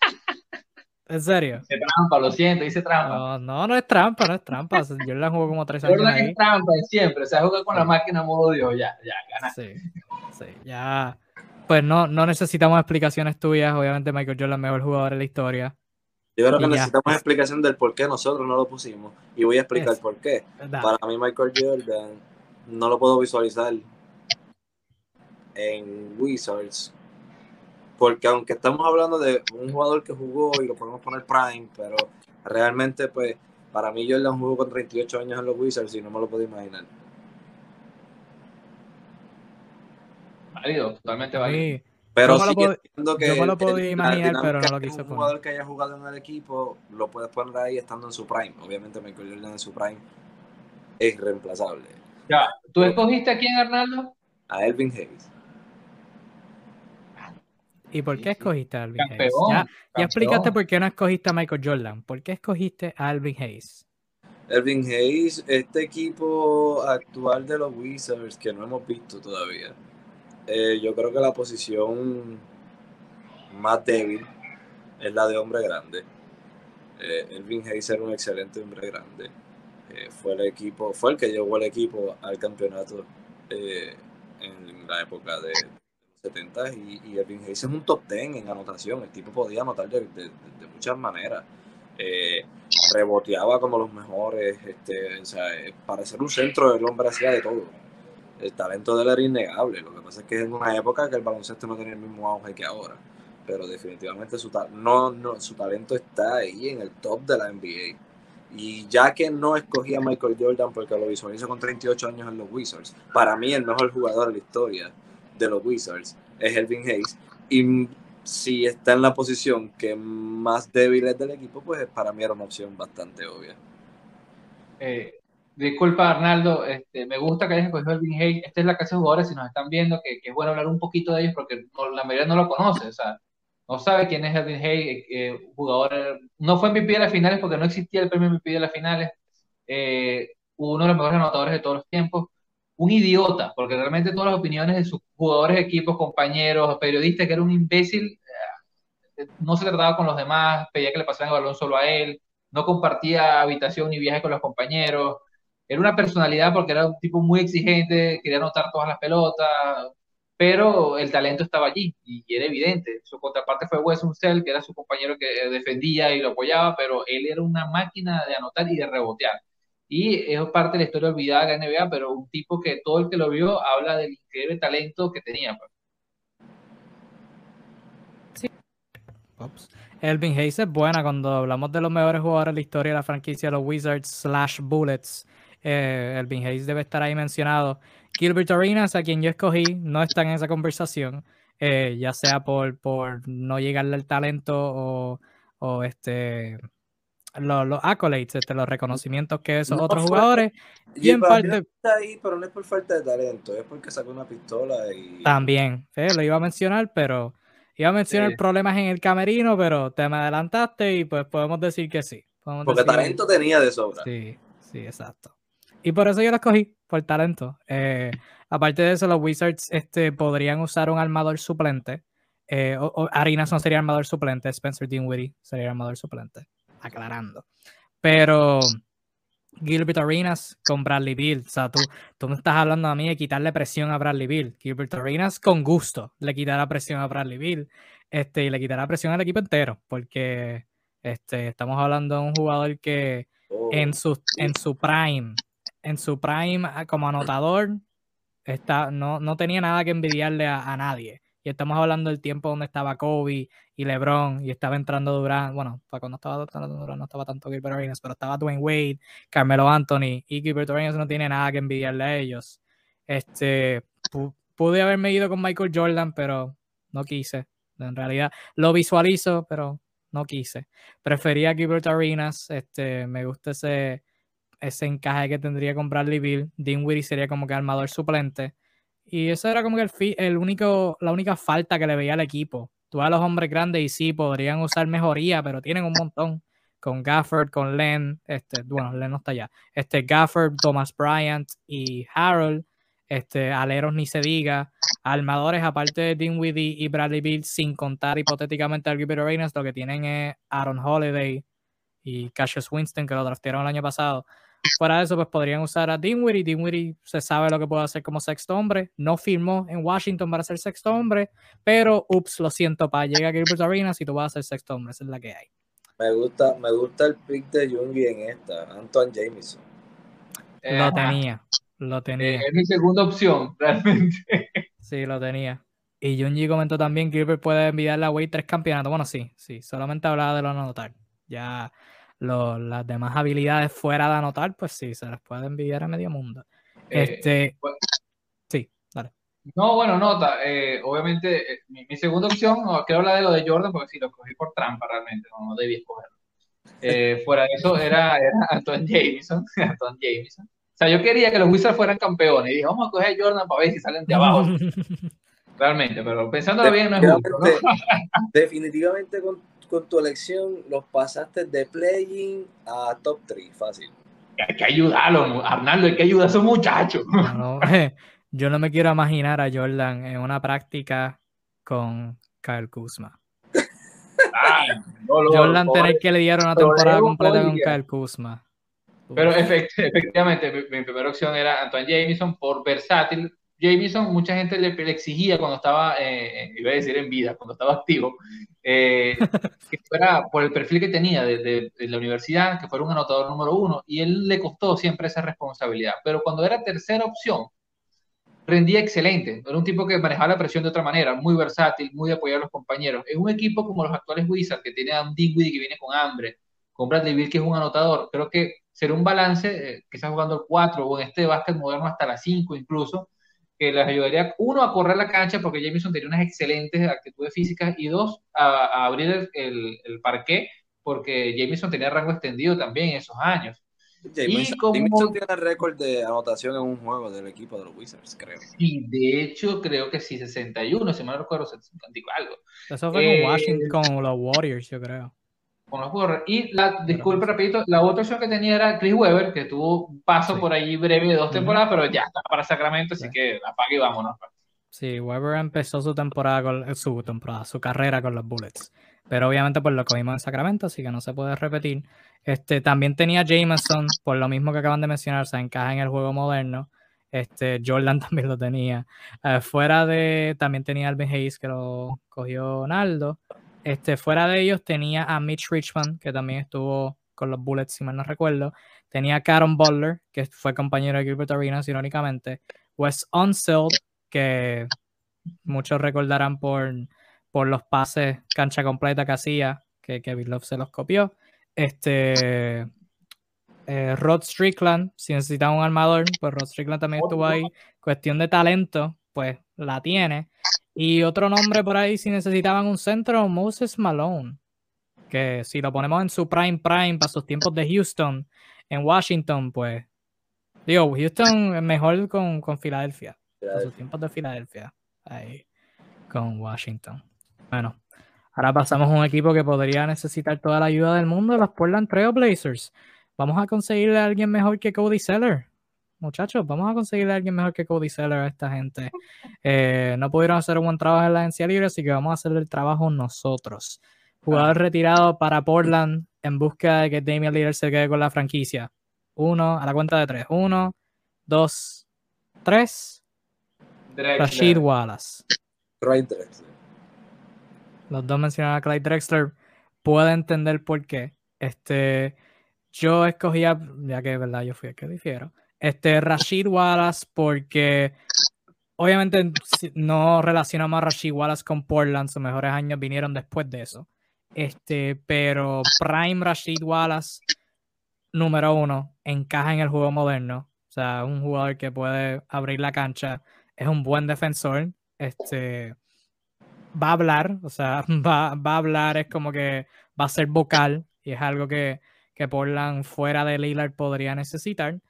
¿En serio? Hice trampa, lo siento, hice trampa. No, no, no es trampa, no es trampa. Jordan jugó como tres años. Jordan ahí. es trampa siempre, o sea, juega con la máquina modo Dios, ya, ya, gana. Sí, sí, ya. Pues no, no necesitamos explicaciones tuyas. Obviamente, Michael Jordan, el mejor jugador de la historia. Yo creo que necesitamos explicación del por qué nosotros no lo pusimos. Y voy a explicar por qué. Para mí, Michael Jordan no lo puedo visualizar en Wizards porque aunque estamos hablando de un jugador que jugó y lo podemos poner prime, pero realmente pues para mí Jordan jugó con 38 años en los Wizards y no me lo puedo imaginar. Válido, totalmente válido. Pero sí que, que yo me lo puedo imaginar, pero no lo quise poner. Un jugador que haya jugado en el equipo lo puedes poner ahí estando en su prime. Obviamente Michael Jordan en su prime es reemplazable. Ya, ¿tú escogiste a quién, Arnaldo? A Elvin Hayes. ¿Y por qué escogiste a Alvin Hayes? Ya, ya, explicaste por qué no escogiste a Michael Jordan. ¿Por qué escogiste a Alvin Hayes? Alvin Hayes, este equipo actual de los Wizards que no hemos visto todavía. Eh, yo creo que la posición más débil es la de hombre grande. Eh, Elvin Hayes era un excelente hombre grande. Eh, fue el equipo, fue el que llevó el equipo al campeonato eh, en la época de, 70 y, y Elvin Hayes es un top 10 en anotación. El tipo podía anotar de, muchas maneras. Eh, reboteaba como los mejores. Este, o sea, eh, para ser un centro, el hombre hacía de todo. El talento de él era innegable. Lo que pasa es que en una época que el baloncesto no tenía el mismo auge que ahora. Pero definitivamente su, no, no, su talento está ahí en el top de la NBA. Y ya que no escogí a Michael Jordan porque lo visualizo con 38 años en los Wizards, para mí el mejor jugador de la historia de los Wizards es Elvin Hayes. Y si está en la posición que más débil es del equipo, pues para mí era una opción bastante obvia. Eh, disculpa Arnaldo, este, me gusta que hayas escogido el Hayes. Esta es la clase de jugadores, si nos están viendo, que, es bueno hablar un poquito de ellos porque la mayoría no lo conoce, o sea, no sabe quién es Elvin Hayes, eh, jugador, no fue MVP de las finales porque no existía el premio MVP de las finales, eh, uno de los mejores anotadores de todos los tiempos, un idiota, porque realmente todas las opiniones de sus jugadores, equipos, compañeros, periodistas, que era un imbécil, eh, no se trataba con los demás, pedía que le pasaran el balón solo a él, no compartía habitación ni viaje con los compañeros, era una personalidad porque era un tipo muy exigente, quería anotar todas las pelotas, pero el talento estaba allí y, era evidente. Su contraparte fue Wes Unseld, que era su compañero que defendía y lo apoyaba, pero él era una máquina de anotar y de rebotear. Y es parte de la historia olvidada de la NBA, pero un tipo que todo el que lo vio habla del increíble talento que tenía. Pues. Elvin Hayes es buena cuando hablamos de los mejores jugadores de la historia de la franquicia, los Wizards slash Bullets. Eh, Elvin Hayes debe estar ahí mencionado. Gilbert Arenas, a quien yo escogí, no está en esa conversación, eh, ya sea por, por no llegarle al talento o, o este los, los accolades, este, los reconocimientos que esos otros jugadores. Y en parte. Está ahí, pero no es por falta de talento, es porque sacó una pistola y. También, lo iba a mencionar, pero Iba a mencionar problemas en el camerino, pero te me adelantaste y pues podemos decir que sí. Porque talento tenía de sobra. Sí, sí, exacto. Y por eso yo lo escogí, por talento. Eh, aparte de eso, los Wizards este, podrían usar un armador suplente. Eh, o, Arinas no sería armador suplente, Spencer Dinwiddie sería armador suplente. Aclarando. Pero Gilbert Arenas con Bradley Bill. O sea, tú, tú me estás hablando a mí de quitarle presión a Bradley Bill. Gilbert Arenas con gusto le quitará presión a Bradley Bill. Este, y le quitará presión al equipo entero. Porque este, estamos hablando de un jugador que en, su, en su prime, en su prime ah, como anotador, está, no, no tenía nada que envidiarle a nadie. Y estamos hablando del tiempo donde estaba Kobe y LeBron y estaba entrando Durant. Bueno, para cuando estaba entrando Durant no estaba tanto Gilbert Arenas, pero estaba Dwayne Wade, Carmelo Anthony y Gilbert Arenas no tiene nada que envidiarle a ellos. Este, pude haberme ido con Michael Jordan, pero no quise. En realidad lo visualizo, pero no quise. Prefería Gilbert Arenas. Este, me gusta ese, ese encaje que tendría con Bradley Bill. Dinwiddie sería como que armador suplente. Y eso era como que el, el único, la única falta que le veía al equipo. Tú los hombres grandes y sí, podrían usar mejoría, pero tienen un montón. Con Gafford, con Len, este, bueno, Len no está allá. Este, Gafford, Thomas Bryant y Harold. Este, aleros ni se diga. Armadores, aparte de Dinwiddie y Bradley Bill, sin contar hipotéticamente al Gilbert Arenas, lo que tienen es Aaron Holiday y Cassius Winston, que lo draftearon el año pasado. Fuera de eso, pues podrían usar a Dinwiddie. Dinwiddie se sabe lo que puede hacer como sexto hombre. No firmó en Washington para ser sexto hombre, pero ups, lo siento, para llegar a Gilbert Arenas y tú vas a ser sexto hombre. Esa es la que hay. Me gusta, me gusta el pick de Jungi en esta, Antoine Jameson. Lo tenía, lo tenía. Es mi segunda opción, realmente. Sí, lo tenía. Y Jungi comentó también que Gilbert puede enviarle a Wade tres campeonatos. Bueno, sí, sí, solamente hablaba de lo anotar. Ya las demás habilidades fuera de anotar, pues sí, se las puede envidiar a medio mundo. Eh, este, sí, dale. No, bueno, nota, eh, obviamente eh, mi, segunda opción, quiero hablar de lo de Jordan, porque sí, lo cogí por trampa realmente, no, debí escogerlo. fuera de eso era, era Anton Jameson, Anton Jameson. O sea, yo quería que los Wizards fueran campeones y dije, vamos a coger a Jordan para ver si salen de abajo. realmente, pero pensándolo bien no es justo, ¿no? Definitivamente con con tu elección los pasaste de playing a top 3, fácil. Hay que ayudarlo, Arnaldo, hay que ayudar a esos muchachos. yo no me quiero imaginar a Jordan en una práctica con Kyle Kuzma. Jordan tener que lidiar una temporada completa con Kyle Kuzma. Pero efectivamente, mi, primera opción era Antoine Jameson por versátil, Jameson, mucha gente le, exigía cuando estaba, eh, iba a decir en vida, cuando estaba activo, eh, que fuera por el perfil que tenía de, la universidad, que fuera un anotador número uno, y él le costó siempre esa responsabilidad. Pero cuando era tercera opción, rendía excelente. Era un tipo que manejaba la presión de otra manera, muy versátil, muy de apoyar a los compañeros. En un equipo como los actuales Wizards, que tiene a un Dinwiddie que viene con hambre, con Bradley Bill que es un anotador, creo que será un balance, eh, que está jugando el 4 o en este básquet moderno hasta las 5 incluso, que les ayudaría, uno, a correr la cancha, porque Jameson tenía unas excelentes actitudes físicas, y dos, a, abrir el, el, parqué, porque Jameson tenía rango extendido también en esos años. Jameson, como- Jameson tiene récord de anotación en un juego del equipo de los Wizards, creo. Y de hecho, creo que sí, 61, si mal no recuerdo, 50 y algo. Eso fue Eh, con Washington, con los Warriors, yo creo. Con los Warriors. Y la, disculpe, repito, la otra opción que tenía era Chris Webber, que tuvo un paso Sí. por ahí breve de dos temporadas, pero ya está para Sacramento, así Sí. que apague y vámonos. Sí, Weber empezó su temporada con eh, su temporada, su carrera con los Bullets. Pero obviamente pues lo cogimos en Sacramento, así que no se puede repetir. Este, también tenía Jameson, por lo mismo que acaban de mencionar, se encaja en el juego moderno. Este, Jordan también lo tenía. Eh, fuera de, también tenía Alvin Hayes, que lo cogió Naldo. Este, fuera de ellos tenía a Mitch Richmond, que también estuvo con los Bullets, si mal no recuerdo. Tenía a Caron Butler, que fue compañero de Gilbert Arenas, irónicamente. Wes Unseld, que muchos recordarán por, por los pases cancha completa que hacía, que Kevin Love se los copió. Este eh, Rod Strickland, si necesitaba un armador, pues Rod Strickland también estuvo ahí. Cuestión de talento, pues la tiene. Y otro nombre por ahí, si necesitaban un centro, Moses Malone. Que si lo ponemos en su prime prime para sus tiempos de Houston, en Washington, pues. Digo, Houston es mejor con, con Filadelfia. Para sus tiempos de Filadelfia. Ahí. Con Washington. Bueno. Ahora pasamos a un equipo que podría necesitar toda la ayuda del mundo, los Portland Trail Blazers. Vamos a conseguirle a alguien mejor que Cody Seller. Muchachos, vamos a conseguirle a alguien mejor que Cody Seller a esta gente. Eh, no pudieron hacer un buen trabajo en la agencia libre, así que vamos a hacer el trabajo nosotros. Jugador retirado para Portland en busca de que Damian Lillard se quede con la franquicia. Uno, a la cuenta de tres. Uno, dos, tres. Drexler. Rashid Wallace. Clyde Drexler. Los dos mencionaron a Clyde Drexler. Puedo entender por qué. Este, yo escogía, ya que verdad yo fui el que difiero, este Rashid Wallace porque obviamente no relacionamos a Rashid Wallace con Portland, sus mejores años vinieron después de eso. Este, pero Prime Rashid Wallace, número uno, encaja en el juego moderno. O sea, un jugador que puede abrir la cancha, es un buen defensor. Este, va a hablar, o sea, va, va a hablar, es como que va a ser vocal y es algo que, que Portland fuera de Lillard podría necesitar.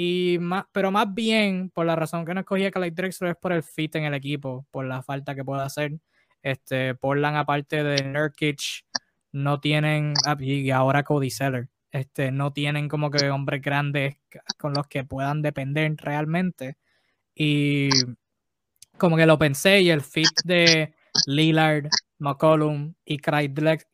Y más, pero más bien, por la razón que no escogí a Clyde Drexler es por el fit en el equipo, por la falta que puede hacer. Este, Portland, aparte de Nurkic, no tienen, ah, y ahora Cody Seller, este, no tienen como que hombres grandes con los que puedan depender realmente. Y como que lo pensé y el fit de Lillard, McCollum y Clyde,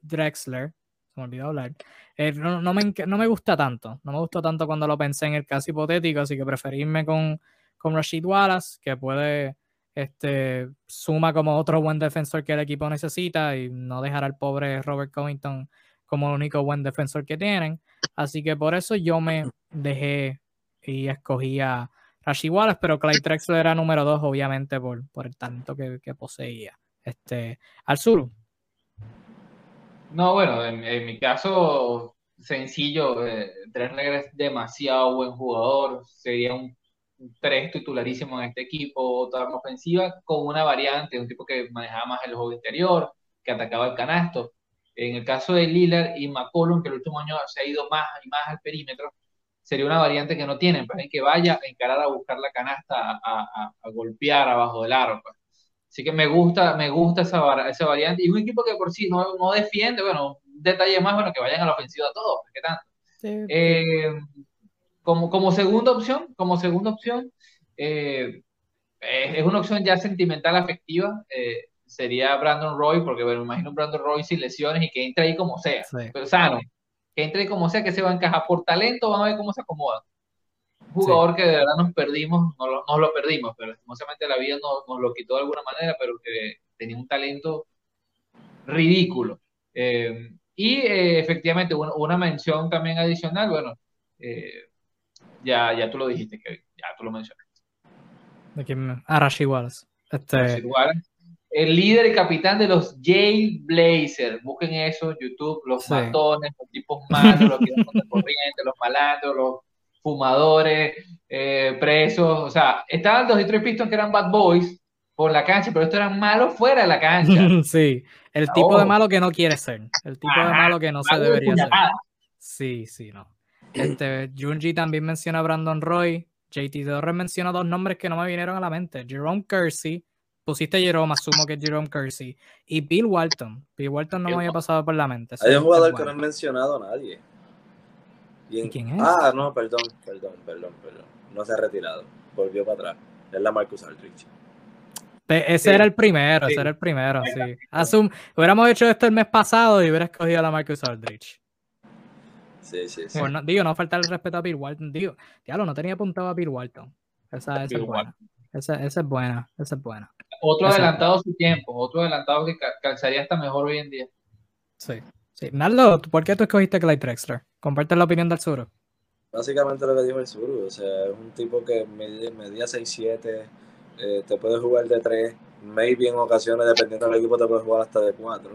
Drexler, me olvidó hablar, eh, no, me, gusta tanto. No me gustó tanto cuando lo pensé en el caso hipotético, así que preferí irme con, con Rashid Wallace, que puede, este, suma como otro buen defensor que el equipo necesita y no dejar al pobre Robert Covington como el único buen defensor que tienen. Así que por eso yo me dejé y escogí a Rashid Wallace, pero Clyde Drexler era número dos, obviamente, por, el talento que, que poseía. Este, al sur, No, bueno, en, en mi caso, sencillo, eh, Drexler es demasiado buen jugador, sería un, tres titularísimo en este equipo, toda arma ofensiva, con una variante, un tipo que manejaba más el juego interior, que atacaba el canasto. En el caso de Lillard y McCollum, que el último año se ha ido más y más al perímetro, sería una variante que no tienen, para que vaya a encarar a buscar la canasta, a, a- a golpear abajo del aro. pues. Así que me gusta, me gusta esa, esa variante. Y un equipo que por sí no, no defiende, bueno, un detalle más, bueno, que vayan a la ofensiva todos, ¿qué tanto? sí, Eh, como, como segunda opción, como segunda opción, eh, es una opción ya sentimental, afectiva, eh, sería Brandon Roy, porque bueno, me imagino un Brandon Roy sin lesiones y que entre ahí como sea, sí. pero sano, que entre ahí como sea, que se va a encajar por talento, vamos a ver cómo se acomoda. Jugador que de verdad nos perdimos, no lo, nos lo perdimos, pero lastimosamente la vida nos, nos lo quitó de alguna manera, pero que tenía un talento ridículo. Eh, y eh, efectivamente, una, una mención también adicional, bueno, eh, ya, ya tú lo dijiste, Kevin, ya tú lo mencionaste. ¿De quién Ah, Rashid Wallace. Este, el líder y capitán de los Jay Blazers, busquen eso, YouTube, los Sí. matones, los tipos malos, los que contra corriente, los malandros, los fumadores, eh, presos, o sea, estaban los Detroit Pistons que eran bad boys por la cancha, pero estos eran malos fuera de la cancha. sí, el tipo de Oh. malo que no quiere ser. El tipo de malo que no se de debería ser. Sí, sí, no. Este, Junji también menciona a Brandon Roy. JT Torres menciona dos nombres que no me vinieron a la mente. Jerome Kersey. Pusiste Jerome, asumo que es Jerome Kersey. Y Bill Walton. Bill Walton no me había pasado por la mente. Hay un jugador que no he mencionado a nadie. ¿Y quién es? Ah, no, perdón, perdón, perdón, perdón. No se ha retirado. Volvió para atrás. Es la Marcus Aldrich. Ese era el primero, ese era el primero, sí. Asum, hubiéramos hecho esto el mes pasado y hubiera escogido a la Marcus Aldrich. Sí, sí, sí. Bueno, digo, no falta el respeto a Bill Walton. Digo, diablo, no tenía apuntado a Bill Walton. Esa, esa es buena. Esa, esa, es buena, esa es buena. Otro adelantado su tiempo, otro adelantado que calzaría hasta mejor hoy en día. Sí. Sí. Naldo, ¿por qué tú escogiste Clyde Drexler? Comparte la opinión del sur. Básicamente lo que dijo el sur, o sea, es un tipo que medía 6'7", eh, te puede jugar de 3, maybe en ocasiones, dependiendo del equipo, te puede jugar hasta de 4.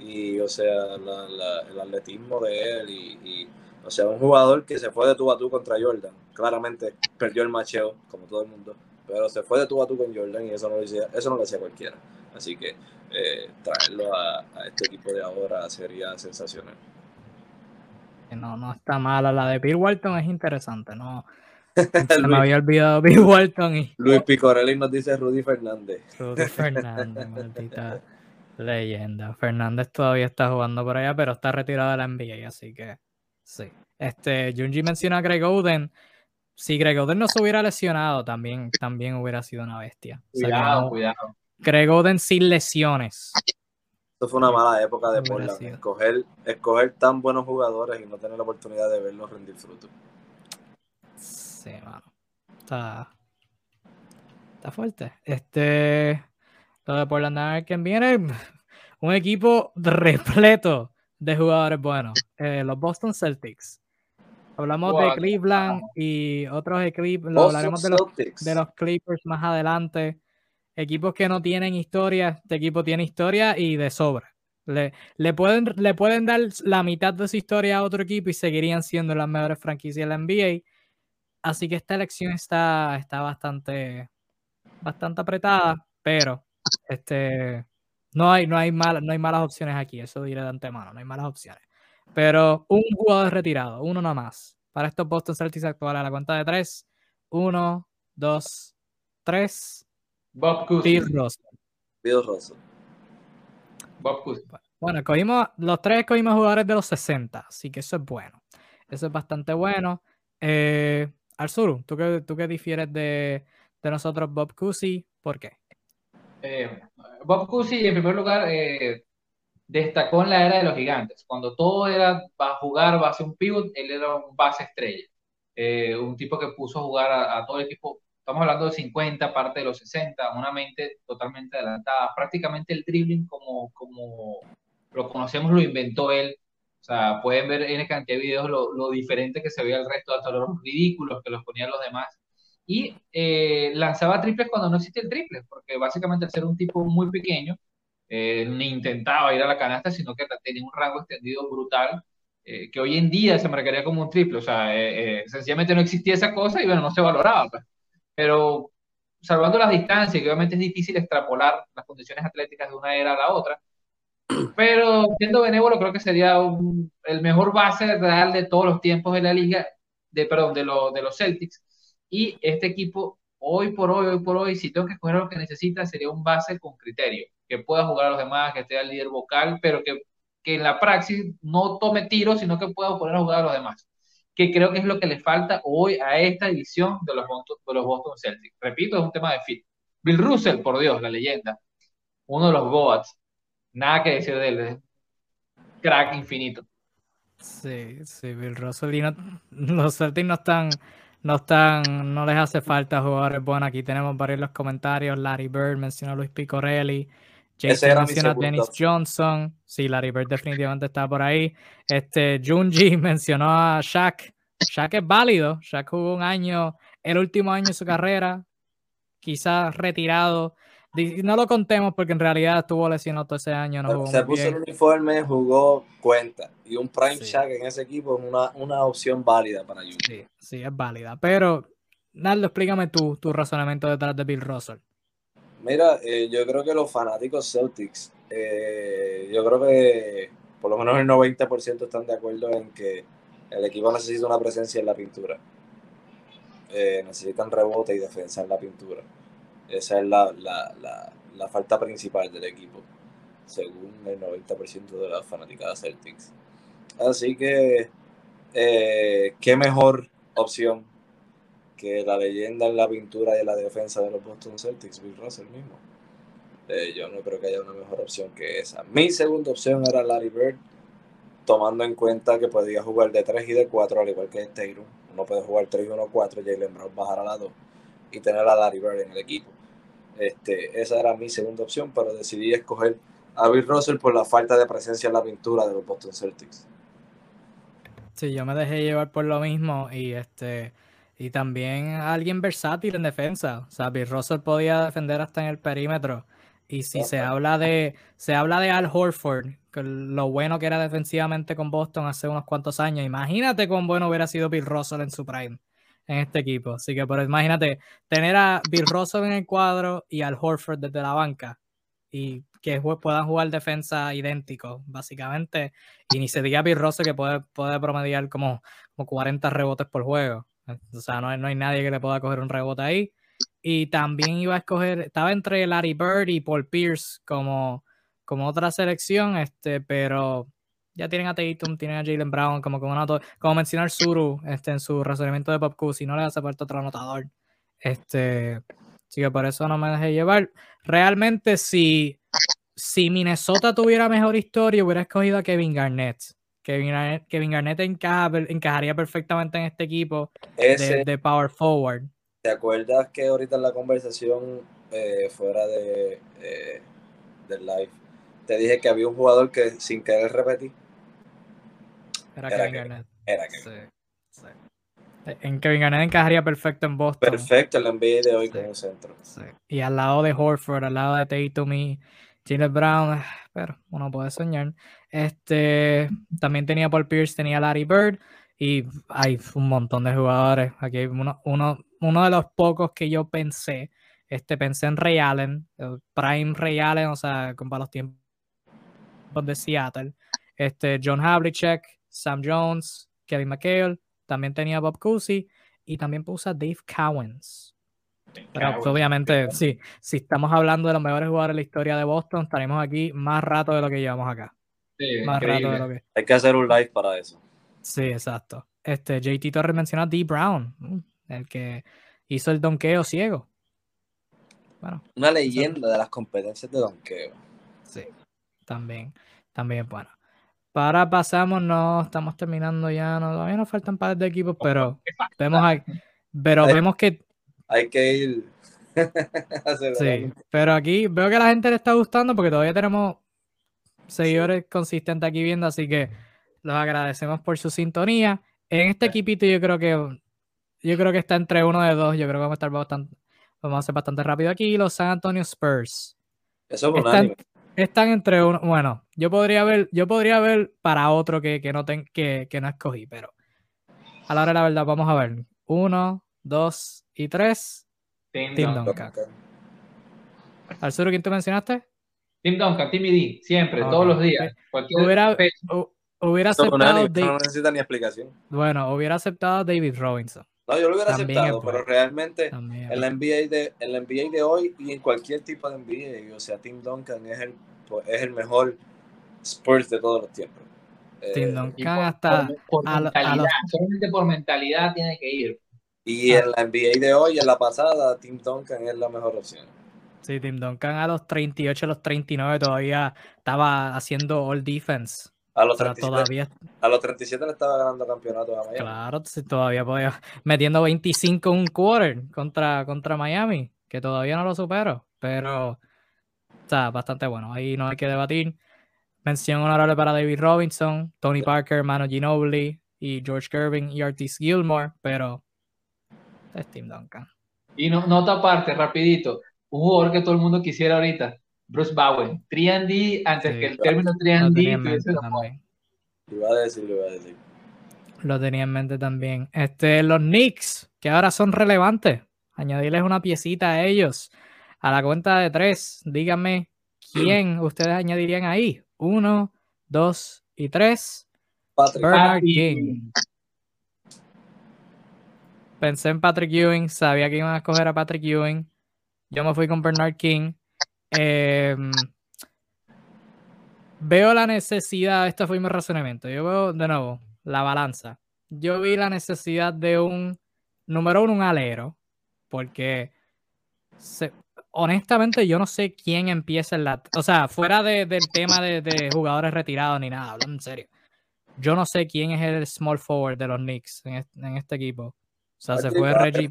Y, o sea, el atletismo de él y, o sea, un jugador que se fue de tú a tú contra Jordan. Claramente perdió el macheo, como todo el mundo, pero se fue de tú a tú con Jordan y eso no lo hacía, eso no lo hacía cualquiera. Así que eh, traerlo a, este equipo de ahora sería sensacional. No, no está mala. La de Bill Walton es interesante, ¿no? Se me había olvidado Bill Walton y. Luis Picorelli nos dice Rudy Fernández. Rudy Fernández, maldita leyenda. Fernández todavía está jugando por allá, pero está retirado de la NBA, así que sí. Este, Junji menciona a Greg Oden. Si Greg Oden no se hubiera lesionado, también, también hubiera sido una bestia. Cuidado, cuidado. Greg Oden sin lesiones. Esto fue una mala época de Portland. Escoger, escoger tan buenos jugadores y no tener la oportunidad de verlos rendir fruto. Sí, mano. Está. Está fuerte. Este. Lo de Portland que viene. Un equipo repleto de jugadores buenos. Eh, los Boston Celtics. Hablamos de Cleveland y otros equipos. Hablaremos de los, de los Clippers más adelante equipos que no tienen historia, este equipo tiene historia y de sobra. Le, le, pueden, le pueden dar la mitad de su historia a otro equipo y seguirían siendo las mejores franquicias de la NBA. Así que esta elección está, está bastante, bastante apretada, pero este, no, hay, no, hay mal, no hay malas opciones aquí, eso diré de antemano, no hay malas opciones. Pero un jugador retirado, uno nomás. Para estos Boston Celtics actuales, a la cuenta de tres. Uno, dos, tres. Bob Cousy. Bill Russell. Bill Russell. Bob Cousy. Bueno, cogimos, los tres cogimos jugadores de los 60, así que eso es bueno. Eso es bastante bueno. Eh, Arzuru, ¿tú qué, ¿tú qué difieres de, de nosotros, Bob Cousy? ¿Por qué? Eh, Bob Cousy, en primer lugar, eh, destacó en la era de los gigantes. Cuando todo era va a jugar base un pivot, él era un base estrella. Eh, un tipo que puso a jugar a, a todo el equipo Estamos hablando de 50, parte de los 60, una mente totalmente adelantada. Prácticamente el dribbling como, como lo conocemos lo inventó él. O sea, pueden ver en cantidad de videos lo, diferente que se veía el resto, hasta los ridículos que los ponían los demás. Y eh, lanzaba triples cuando no existía el triple, porque básicamente al ser un tipo muy pequeño, eh, ni intentaba ir a la canasta, sino que tenía un rango extendido brutal, eh, que hoy en día se marcaría como un triple. O sea, sencillamente no existía esa cosa y bueno, no se valoraba. Pues pero salvando las distancias, que obviamente es difícil extrapolar las condiciones atléticas de una era a la otra, pero siendo benévolo creo que sería el mejor base real de todos los tiempos de la liga, de, perdón, de, de los Celtics, y este equipo hoy por hoy, hoy por hoy, si tengo que escoger lo que necesita, sería un base con criterio, que pueda jugar a los demás, que esté al líder vocal, pero que, que en la praxis no tome tiros, sino que pueda poner a jugar a los demás que creo que es lo que le falta hoy a esta edición de los, de los Boston Celtics. Repito, es un tema de fit. Bill Russell, por Dios, la leyenda, uno de los Goats, nada que decir de él, crack infinito. Sí, sí, Bill Russell y los Celtics no están, no están, no les hace falta jugadores buenos. Aquí tenemos varios los comentarios. Larry Bird mencionó a Luis Picorelli. Jason menciona a Dennis Johnson. Sí, Larry Bird definitivamente está por ahí. Este, Junji mencionó a Shaq. Shaq es válido. Shaq jugó un año, el último año de su carrera, quizás retirado. No lo contemos porque en realidad estuvo lesionado todo ese año. No se puso el uniforme, jugó cuenta. Y un prime Shaq en ese equipo es una, una opción válida para Junji. Sí, sí, es válida. Pero, Naldo, explícame tu, tu razonamiento detrás de Bill Russell. Mira, eh, yo creo que los fanáticos Celtics, eh, yo creo que por lo menos el 90% están de acuerdo en que El equipo necesita una presencia en la pintura. Eh, necesitan rebote y defensa en la pintura. Esa es la, la, la, la falta principal del equipo, según el 90% de las fanáticas Celtics. Así que, eh, qué mejor opción que la leyenda en la pintura y en la defensa de los Boston Celtics, Bill Russell mismo. Eh, yo no creo que haya una mejor opción que esa. Mi segunda opción era Larry Bird, tomando en cuenta que podía jugar de 3 y de 4, al igual que Tatum. Uno puede jugar 3 y 1, 4, Jalen Brown bajar a la 2 y tener a Larry Bird en el equipo. Este, esa era mi segunda opción, pero decidí escoger a Bill Russell por la falta de presencia en la pintura de los Boston Celtics. Sí, yo me dejé llevar por lo mismo y este y también alguien versátil en defensa. O sea, Bill Russell podía defender hasta en el perímetro. Y si se habla de se habla de Al Horford, lo bueno que era defensivamente con Boston hace unos cuantos años, imagínate cuán bueno hubiera sido Bill Russell en su prime en este equipo. Así que, pero imagínate tener a Bill Russell en el cuadro y al Horford desde la banca y que puedan jugar defensa idéntico, básicamente. Y ni se diga Bill Russell que puede, puede promediar como, como 40 rebotes por juego. O sea, no, no hay nadie que le pueda coger un rebote ahí. Y también iba a escoger, estaba entre Larry Bird y Paul Pierce como, como otra selección, este, pero ya tienen a Tatum, tienen a Jalen Brown, como como, como mencionar Suru este, en su resolvimiento de Pop Q, si no le hace falta otro anotador. Este, así que por eso no me dejé llevar. Realmente, si, si Minnesota tuviera mejor historia, hubiera escogido a Kevin Garnett. Kevin Garnett, Kevin Garnett encajaría perfectamente en este equipo de, de Power Forward. ¿Te acuerdas que ahorita en la conversación eh, fuera de eh, del live te dije que había un jugador que sin querer repetir? Era, Kevin Garnett. Era Kevin. Sí, En Kevin Garnett encajaría perfecto en Boston. Perfecto el NBA de hoy como centro. Y al lado de Horford, al lado de Tatum y Jalen Brown, pero uno puede soñar. Este también tenía Paul Pierce, tenía Larry Bird y hay un montón de jugadores. Aquí uno, uno uno de los pocos que yo pensé. Este, pensé en Ray Allen, el Prime Ray Allen, o sea, para los tiempos de Seattle. Este, John Havlicek, Sam Jones, Kevin McHale, también tenía Bob Cousy y también puse a Dave Cowens. Pero pues, obviamente, sí, si estamos hablando de los mejores jugadores de la historia de Boston, estaremos aquí más rato de lo que llevamos acá. Sí, más rato de lo que. Hay que hacer un live para eso. Sí, exacto. Este, JT Torres menciona a D. Brown. El que hizo el donqueo ciego. Bueno, Una leyenda de las competencias de donqueo. Sí, también, también, bueno. Para pasamos, no estamos terminando ya, no, todavía nos faltan par de equipos, pero vemos, pero vemos que hay que ir. sí, pero aquí veo que a la gente le está gustando porque todavía tenemos seguidores consistentes aquí viendo, así que los agradecemos por su sintonía. En este equipito yo creo que yo creo que está entre uno de dos. Yo creo que vamos a estar bastante, vamos a ser bastante rápido aquí. Los San Antonio Spurs. Eso es están, están entre uno. Bueno, yo podría ver, yo podría ver para otro que, no ten, que, no escogí, pero a la hora de la verdad, vamos a ver. Uno, dos y tres. Tim, Duncan. ¿Al sur quién tú mencionaste? Tim Duncan, Timmy D, siempre, todos los días. hubiera, hubiera aceptado. no necesita ni explicación. Bueno, hubiera aceptado David Robinson. No, yo lo hubiera aceptado, pero realmente en la, NBA de, en la NBA de hoy y en cualquier tipo de NBA, o sea, Tim Duncan es el, es el mejor Spurs de todos los tiempos. Tim eh, Duncan hasta por, mentalidad, solamente por mentalidad tiene que ir. Y en la NBA de hoy, en la pasada, Tim Duncan es la mejor opción. Sí, Tim Duncan a los 38, a los 39 todavía estaba haciendo all defense. A los, 37, a los 37 le estaba ganando campeonatos a Miami. Claro, todavía podía. Metiendo 25 un quarter contra, contra Miami, que todavía no lo supero, pero está bastante bueno. Ahí no hay que debatir. Mención honorable para David Robinson, Tony Parker, Manu Ginobili y George Gervin y Artis Gilmore, pero es Tim Duncan. Y no, nota aparte, rapidito, un jugador que todo el mundo quisiera ahorita, Bruce Bowen. 3D antes que el término 3D lo iba a decir, lo iba a decir. Lo tenía en mente también. Este, los Knicks, que ahora son relevantes. Añadirles una piecita a ellos. A la cuenta de tres, díganme quién ustedes añadirían ahí. Uno, dos y tres. Patrick. Bernard King. Pensé en Patrick Ewing, sabía que iban a escoger a Patrick Ewing. Yo me fui con Bernard King. Em, veo la necesidad, este fue mi razonamiento. Yo veo de nuevo la balanza. Yo vi la necesidad de un, número uno, un alero, porque honestamente yo no sé quién empieza en la... O sea, fuera del tema de, jugadores retirados ni nada, hablando en serio. Yo no sé quién es el small forward de los Knicks en este, equipo. O sea, se fue Reggie.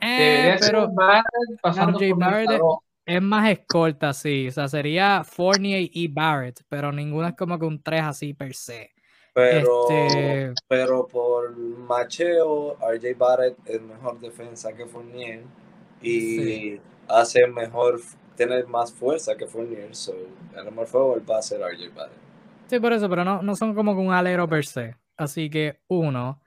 Eh, pero Barrett es más escolta, sí. O sea, sería Fournier y Barrett, pero ninguno es como que un 3 así per se. Pero, este... pero por macheo, RJ Barrett es mejor defensa que Fournier y hace mejor, tener más fuerza que Fournier. So, el mejor forward va a ser RJ Barrett. Sí, por eso, pero no, no son como un alero per se. Así que, uno.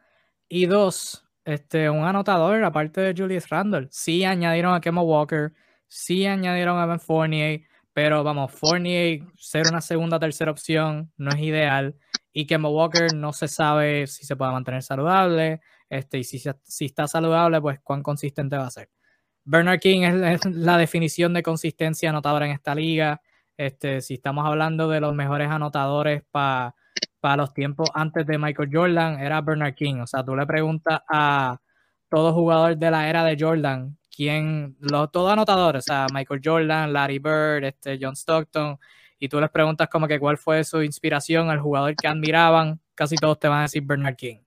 Y dos, este, un anotador aparte de Julius Randle. Sí añadieron a Kemba Walker, sí añadieron a Ben Fournier, pero vamos, Fournier ser una segunda tercera opción no es ideal. Y Kemba Walker no se sabe si se puede mantener saludable, este, y si, si está saludable, pues cuán consistente va a ser. Bernard King es, la definición de consistencia anotadora en esta liga. Este, si estamos hablando de los mejores anotadores para los tiempos antes de Michael Jordan, era Bernard King. O sea, tú le preguntas a todo jugador de la era de Jordan, quién, los, todos anotadores, o sea, Michael Jordan, Larry Bird, este, John Stockton, y tú les preguntas como que cuál fue su inspiración, al jugador que admiraban, casi todos te van a decir Bernard King.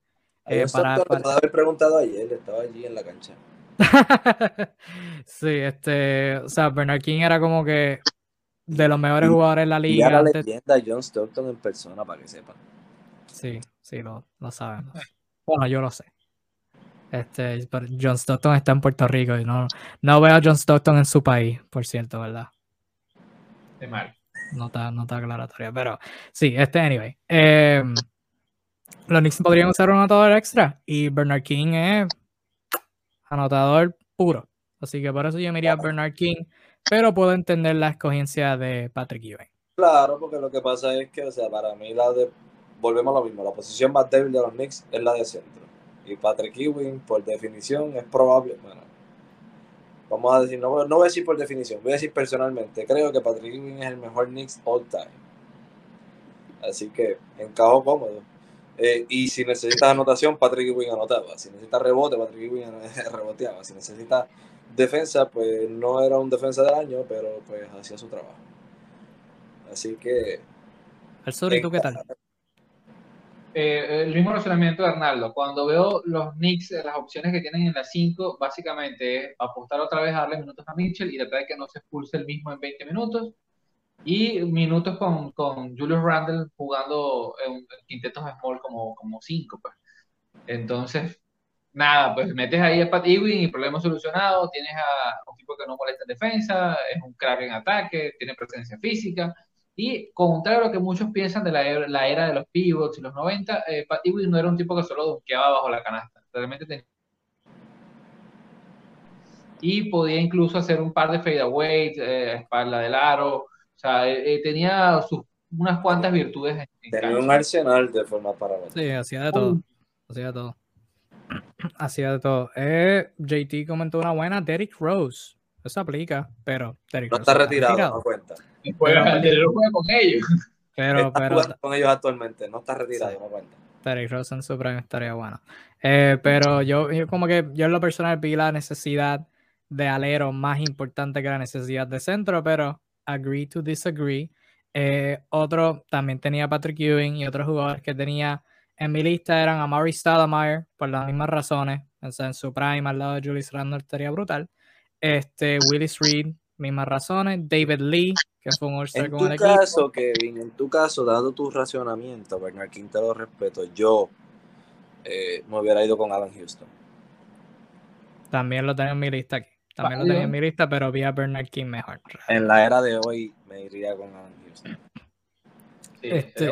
Eh, para, para... haber preguntado ayer, estaba allí en la cancha. sí, este, o sea, Bernard King era como que de los mejores jugadores de la liga. Y la leyenda John Stockton en persona, para que sepan. Sí, sí, lo, lo sabemos. Bueno, yo lo sé. Este, pero John Stockton está en Puerto Rico y no, no veo a John Stockton en su país, por cierto, ¿verdad? De mal. No está, no está aclaratoria, pero sí, este, anyway. Eh, los Knicks podrían usar un anotador extra y Bernard King es anotador puro. Así que por eso yo me iría a Bernard King, pero puedo entender la escogencia de Patrick Ewing. Claro, porque lo que pasa es que, o sea, para mí la de, volvemos a lo mismo, la posición más débil de los Knicks es la de centro. Y Patrick Ewing, por definición, es probable, bueno, vamos a decir, no, no voy a decir por definición, voy a decir personalmente, creo que Patrick Ewing es el mejor Knicks all time. Así que encajo cómodo. Eh, y si necesitas anotación, Patrick Ewing anotaba. Si necesitas rebote, Patrick Ewing reboteaba. Si necesitas defensa, pues no era un defensa del año, pero pues hacía su trabajo. Así que. El sobre, ¿tú qué tal? Eh, el mismo razonamiento de Arnaldo. Cuando veo los Knicks, las opciones que tienen en la 5, básicamente es apostar otra vez a darle minutos a Mitchell y tratar de que no se expulse el mismo en 20 minutos y minutos con, con Julius Randle jugando en quintetos small como, como cinco, pues. Entonces, nada, pues metes ahí a Pat Ewing y problema solucionado, tienes a un tipo que no molesta en defensa, es un crack en ataque, tiene presencia física, y contrario a lo que muchos piensan de la, era, la era de los pivots y los 90, eh, Pat Ewing no era un tipo que solo donkeaba bajo la canasta, realmente tenía y podía incluso hacer un par de fadeaways, eh, espalda del aro, o sea, eh, eh, tenía sus, unas cuantas virtudes. tenía un arsenal de forma para Sí, hacía de todo. Hacía de todo. Hacía de todo. Eh, JT comentó una buena, Derrick Rose. Eso aplica, pero Derrick no está retirado, no cuenta. Juega, juega con ellos. Pero, pero, con ellos actualmente, no está retirado, no cuenta. Derrick Rose en su prime estaría bueno. Eh, pero yo, yo, como que yo en lo personal vi la necesidad de alero más importante que la necesidad de centro, pero agree to disagree. Eh, otro también tenía Patrick Ewing y otros jugadores que tenía en mi lista eran Amari Stoudemire por las mismas razones. en su prime al lado de Julius Randle estaría brutal. Este, Willis Reed, mismas razones. David Lee, que fue un All-Star con el caso, Kevin, en tu caso, dado tu racionamiento, Bernard King te lo respeto, yo eh, me hubiera ido con Alan Houston. También lo tengo en mi lista aquí. También lo tenía en mi lista, pero vi a Bernard King mejor. En la era de hoy me iría con Alan Houston. este,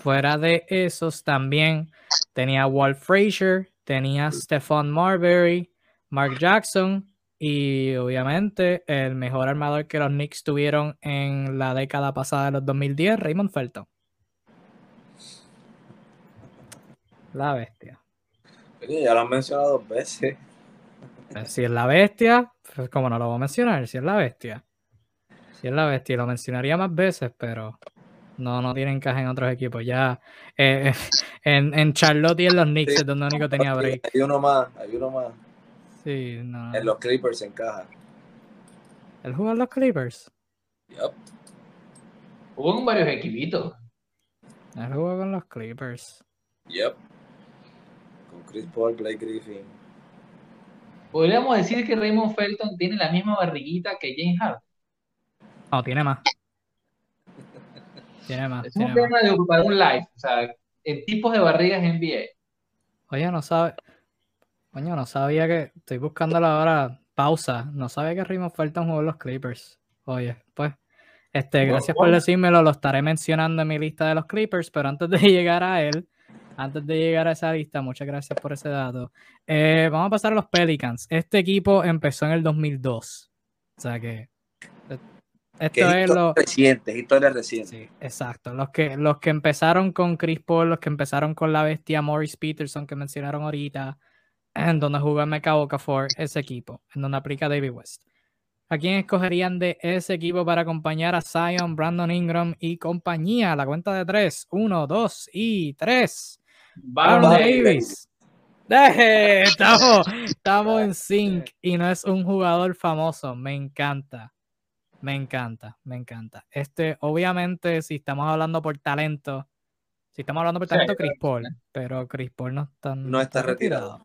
Fuera de esos también tenía Walt Frazier, tenía Stephon Marbury, Mark Jackson y obviamente el mejor armador que los Knicks tuvieron en la década pasada de los 2010, Raymond Felton. La bestia. Oye, ya lo han mencionado dos veces. Pues, si es la bestia, pues como no lo voy a mencionar, si es la bestia. Si es la bestia, lo mencionaría más veces, pero no, no tiene encaje en otros equipos. Ya eh, en, en Charlotte y en los Knicks Sí. es donde único tenía break. Hay uno más, hay uno más. Sí, no. En los Clippers encaja. Él jugó en los Clippers. Yup. Hubo en varios equipitos. Él jugó con los Clippers. Yep. Con Chris Paul, Blake Griffin. Podríamos decir que Raymond Felton tiene la misma barriguita que James Harden. No, tiene más. Tiene más, Es tiene un más. tema de ocupar un live. O sea, en tipos de barrigas NBA. Oye, no sabe. Coño, no sabía que. Estoy buscando ahora. Pausa. No sabía que Raymond Felton jugó los Clippers. Oye, pues. Este, Bueno, gracias por decírmelo. Lo estaré mencionando en mi lista de los Clippers. Pero antes de llegar a él, antes de llegar a esa lista, muchas gracias por ese dato. Eh, vamos a pasar a los Pelicans. Este equipo empezó en el 2002. O sea que. Que Esto es lo. reciente, es historia reciente. Sí, exacto. Los que, los que empezaron con Chris Paul, los que empezaron con la bestia Morris Peterson que mencionaron ahorita, en donde jugó Mecca Okafor, ese equipo, en donde aplica David West. ¿A quién escogerían de ese equipo para acompañar a Zion, Brandon Ingram y compañía? La cuenta de tres. Uno, dos y tres. Baron Davis. Estamos, estamos en sync y no es un jugador famoso. Me encanta. Me encanta, me encanta. Este, obviamente, si estamos hablando por talento, si estamos hablando por Sí, talento, Chris. Paul, pero Chris Paul no está, No está retirado.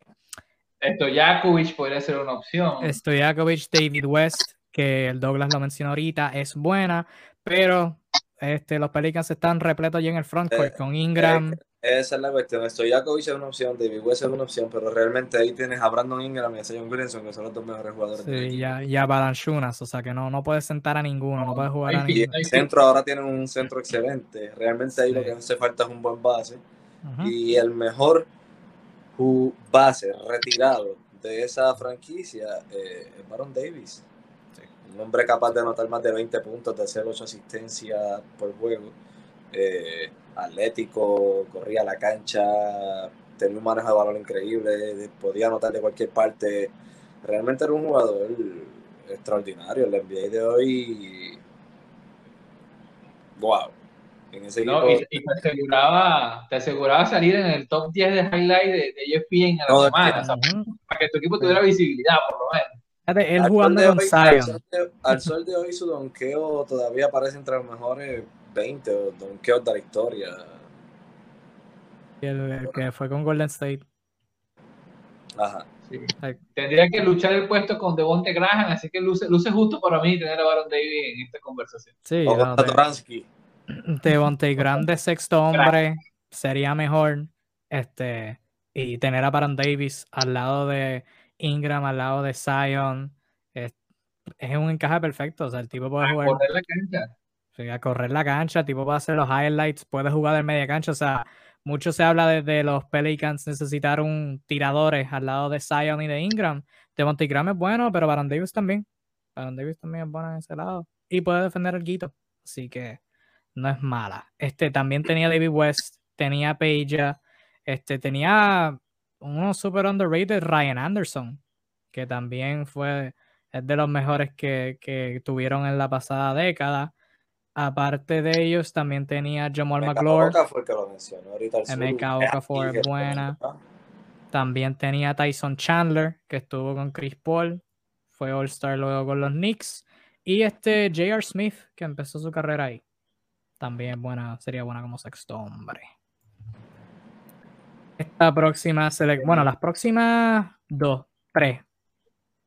Esto, Jakovic podría ser una opción. Stojakovic, David West, que el Douglas lo mencionó ahorita, es buena, pero este, los Pelicans están repletos ya en el frontcourt Eh, con Ingram. Esa es la cuestión. Stojakovic es una opción, David West es una opción, pero realmente ahí tienes a Brandon Ingram y a Zion Williamson, que son los dos mejores jugadores del Sí, equipo. ya, ya Balanchunas, o sea que no, no puedes sentar a ninguno, no, No, puedes jugar hay a ninguno. en el centro ahora tienen un centro excelente. Realmente ahí lo que hace falta es un buen base. Y el mejor base retirado de esa franquicia eh, es Baron Davis. Un hombre capaz de anotar más de 20 puntos, de hacer 8 asistencias por juego. Eh, atlético, corría a la cancha, tenía un manejo de balón increíble, podía anotar de cualquier parte. Realmente era un jugador extraordinario. El NBA de hoy. ¡Wow! En ese ¿no? equipo. Y, y te, aseguraba, te aseguraba salir en el top 10 de highlight de, de ESPN a la No, semana, que- o sea, Ujú. para que tu equipo tuviera visibilidad, por lo menos. Fíjate, él Al jugando sol con de hoy- al Zion. sol de- Al sol de hoy su donqueo todavía aparece entre los mejores 20 o donqueos de la historia. y el, el que fue con Golden State. Ajá. Sí. Tendría que luchar el puesto con Devonte Graham, así que luce, luce justo para mí tener a Baron Davis en esta conversación. Sí, O no, con de- Toransky. Devontae Graham de sexto hombre sería mejor. Este, y tener a Baron Davis al lado de Ingram, al lado de Zion. Es, es un encaje perfecto. O sea, el tipo puede jugar Correr la cancha. sí, a correr la cancha, el tipo puede hacer los highlights, puede jugar de media cancha. O sea, mucho se habla de, de los Pelicans necesitar un tiradores al lado de Zion y de Ingram. Devontae Graham es bueno, pero Baron Davis también. Baron Davis también es bueno en ese lado. Y puede defender el guito. Así que no es mala. Este también tenía David West, tenía Peja, este tenía uno super underrated, Ryan Anderson, que también fue es de los mejores que, que tuvieron en la pasada década. Aparte de ellos, también tenía Jamal fue el que lo mencionó ahorita. Emeka Okafor es Aquí, buena. también tenía Tyson Chandler, que estuvo con Chris Paul, fue All-Star luego con los Knicks. Y este J.R. Smith, que empezó su carrera ahí. También buena, sería buena como sexto hombre. Esta próxima selección, bueno, las próximas dos, tres.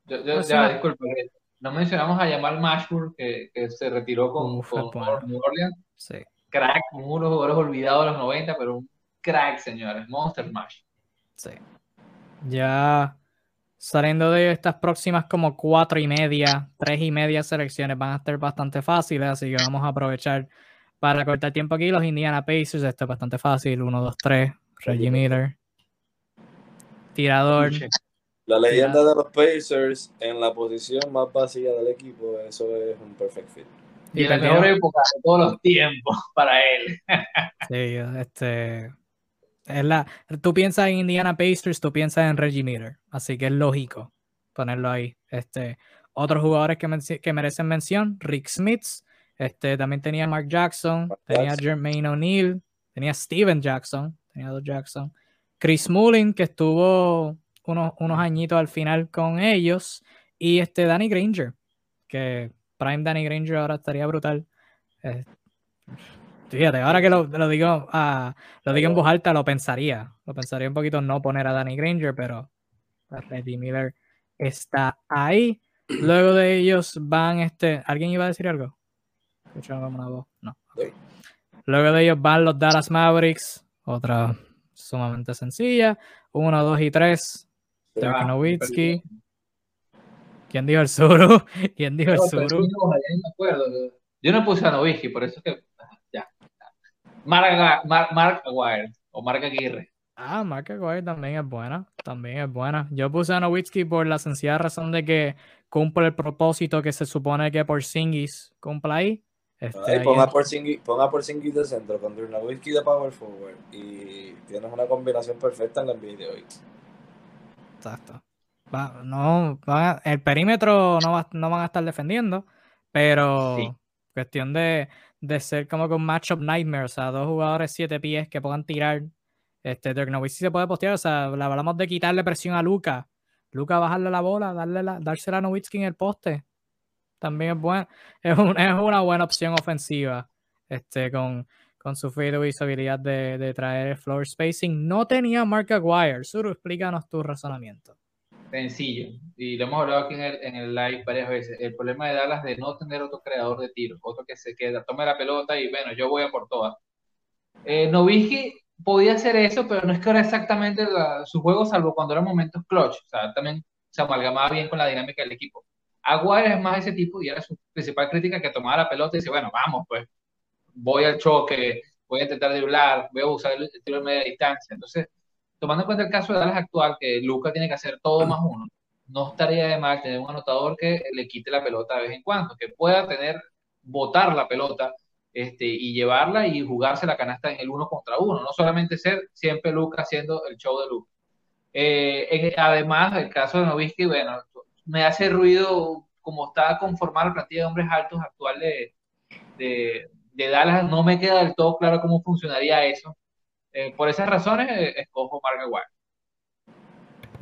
Yo, yo- ya, disculpa, eh, no mencionamos a Jamal Mashburn, que, que se retiró con, Uf, con bueno. New Orleans. Sí. Crack, uno de los jugadores olvidados de los 90, pero un crack, señores. Monster Mash. Sí. Ya saliendo de estas próximas como cuatro y media, tres y media selecciones van a estar bastante fáciles, así que vamos a aprovechar para cortar tiempo aquí. Los Indiana Pacers, esto es bastante fácil. 1, 2, 3. Reggie Miller. Tirador. La leyenda de los Pacers en la posición más básica del equipo, eso es un perfect fit. Y en la mejor época de todos los tiempos para él. Sí, este. Es la, tú piensas en Indiana Pacers, tú piensas en Reggie Miller. Así que es lógico ponerlo ahí. Este, otros jugadores que, que merecen mención, Rick Smiths, este, también tenía Mark Jackson, tenía Jermaine O'Neal, tenía Steven Jackson, Jackson, Chris Mullin, que estuvo unos, unos añitos al final con ellos, y este Danny Granger, que Prime Danny Granger ahora estaría brutal. Eh, fíjate, ahora que lo, digo uh, lo digo en voz alta, lo pensaría. Lo pensaría un poquito no poner a Danny Granger, pero Reggie Miller está ahí. Luego de ellos van este. ¿Alguien iba a decir algo? una voz. No. Luego de ellos van los Dallas Mavericks. Otra sumamente sencilla. Uno, dos y tres. Dirk Nowitzki. ¿Quién dijo el Suru? ¿Quién dijo el Suru? Yo no puse a Nowitzki, por eso es que. Ya. Mark, Mark, Aguirre o Mark Aguirre. Ah, Mark Aguirre también es buena. También es buena. Yo puse a Nowitzki por la sencilla razón de que cumple el propósito que se supone que por Singis cumple ahí. Este, ponga, por ponga por de centro con Whisky de power forward y tienes una combinación perfecta en la NBA de hoy. Exacto. no, el perímetro no, va, no van a estar defendiendo, pero cuestión de, de, ser como que un matchup nightmare, o sea, dos jugadores siete pies que puedan tirar. Este, Dirk Nowitzki se puede postear, o sea, hablamos de quitarle presión a Luca. Luca bajarle la bola, darle la, dársela a Nowitzki en el poste también es, buena es, una buena opción ofensiva este, con, con su y su habilidad de, de, traer floor spacing. No tenía Mark Aguirre. Suru, explícanos tu razonamiento. Sencillo, y lo hemos hablado aquí en el, en el live varias veces. El problema de Dallas de no tener otro creador de tiro, otro que se queda, tome la pelota y bueno, yo voy a por todas. Eh, podía hacer eso, pero no es que era exactamente su juego, salvo cuando eran momentos clutch. O sea, también se amalgamaba bien con la dinámica del equipo. Aguirre es más ese tipo y era su principal crítica que tomaba la pelota y dice, bueno, vamos, pues voy al choque, voy a intentar driblar, voy a usar el tiro de media distancia. Entonces, tomando en cuenta el caso de Dallas actual, que Luca tiene que hacer todo más uno, no estaría de mal tener un anotador que le quite la pelota de vez en cuando, que pueda tener, botar la pelota este, y llevarla y jugarse la canasta en el uno contra uno, no solamente ser siempre Luca haciendo el show de Luca. Eh, además, el caso de Novisky, bueno, me hace ruido como está conformada la plantilla de hombres altos actual de, de, Dallas, no me queda del todo claro cómo funcionaría eso. Eh, por esas razones, eh, escojo Mark Aguirre.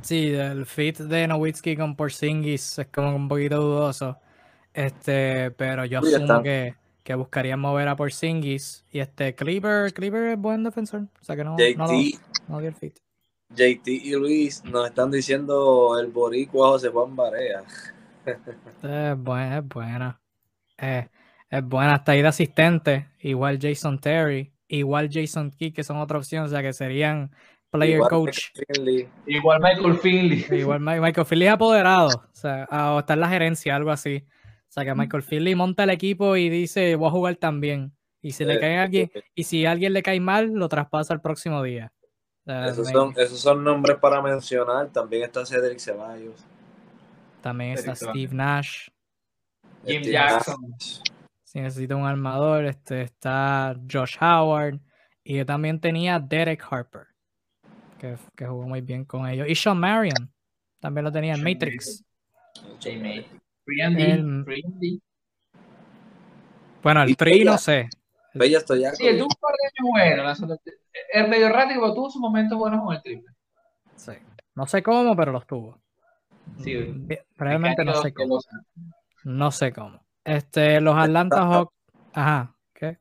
Sí, el fit de Nowitzki con Porzingis es como un poquito dudoso. Este, pero yo asumo que, que buscarían mover a Porzingis. Y este, Clipper, Clipper es buen defensor. O sea que no, no, no dio el fit. JT y Luis nos están diciendo el boricua José Juan Barea. es buena, es buena. Eh, es buena, hasta ahí de asistente. Igual Jason Terry, igual Jason Key, que son otra opción, o sea que serían player coach. Igual Michael Finley. Igual Michael Finley apoderado, o sea, o está en la gerencia, algo así. O sea que Michael Finley monta el equipo y dice, voy a jugar también. Y si le cae a alguien, y si a alguien le cae mal, lo traspasa el próximo día. Esos son, esos son nombres para mencionar. También está Cedric Ceballos. También está Steve Nash. Jim Jackson. Si necesita un armador, este está Josh Howard. Y yo también tenía Derek Harper, que, que jugó muy bien con ellos. Y Sean Marion, también lo tenía en Matrix. Bueno, el Tri no sé. Bella estoy ya. Sí, tuvo un par de años buenos. El medio rápido tuvo sus momentos buenos con el triple. Sí. No sé cómo, pero los tuvo. Sí. Realmente no sé cómo. No sé cómo. Este, los Atlanta Hawks. Ajá. ¿Qué?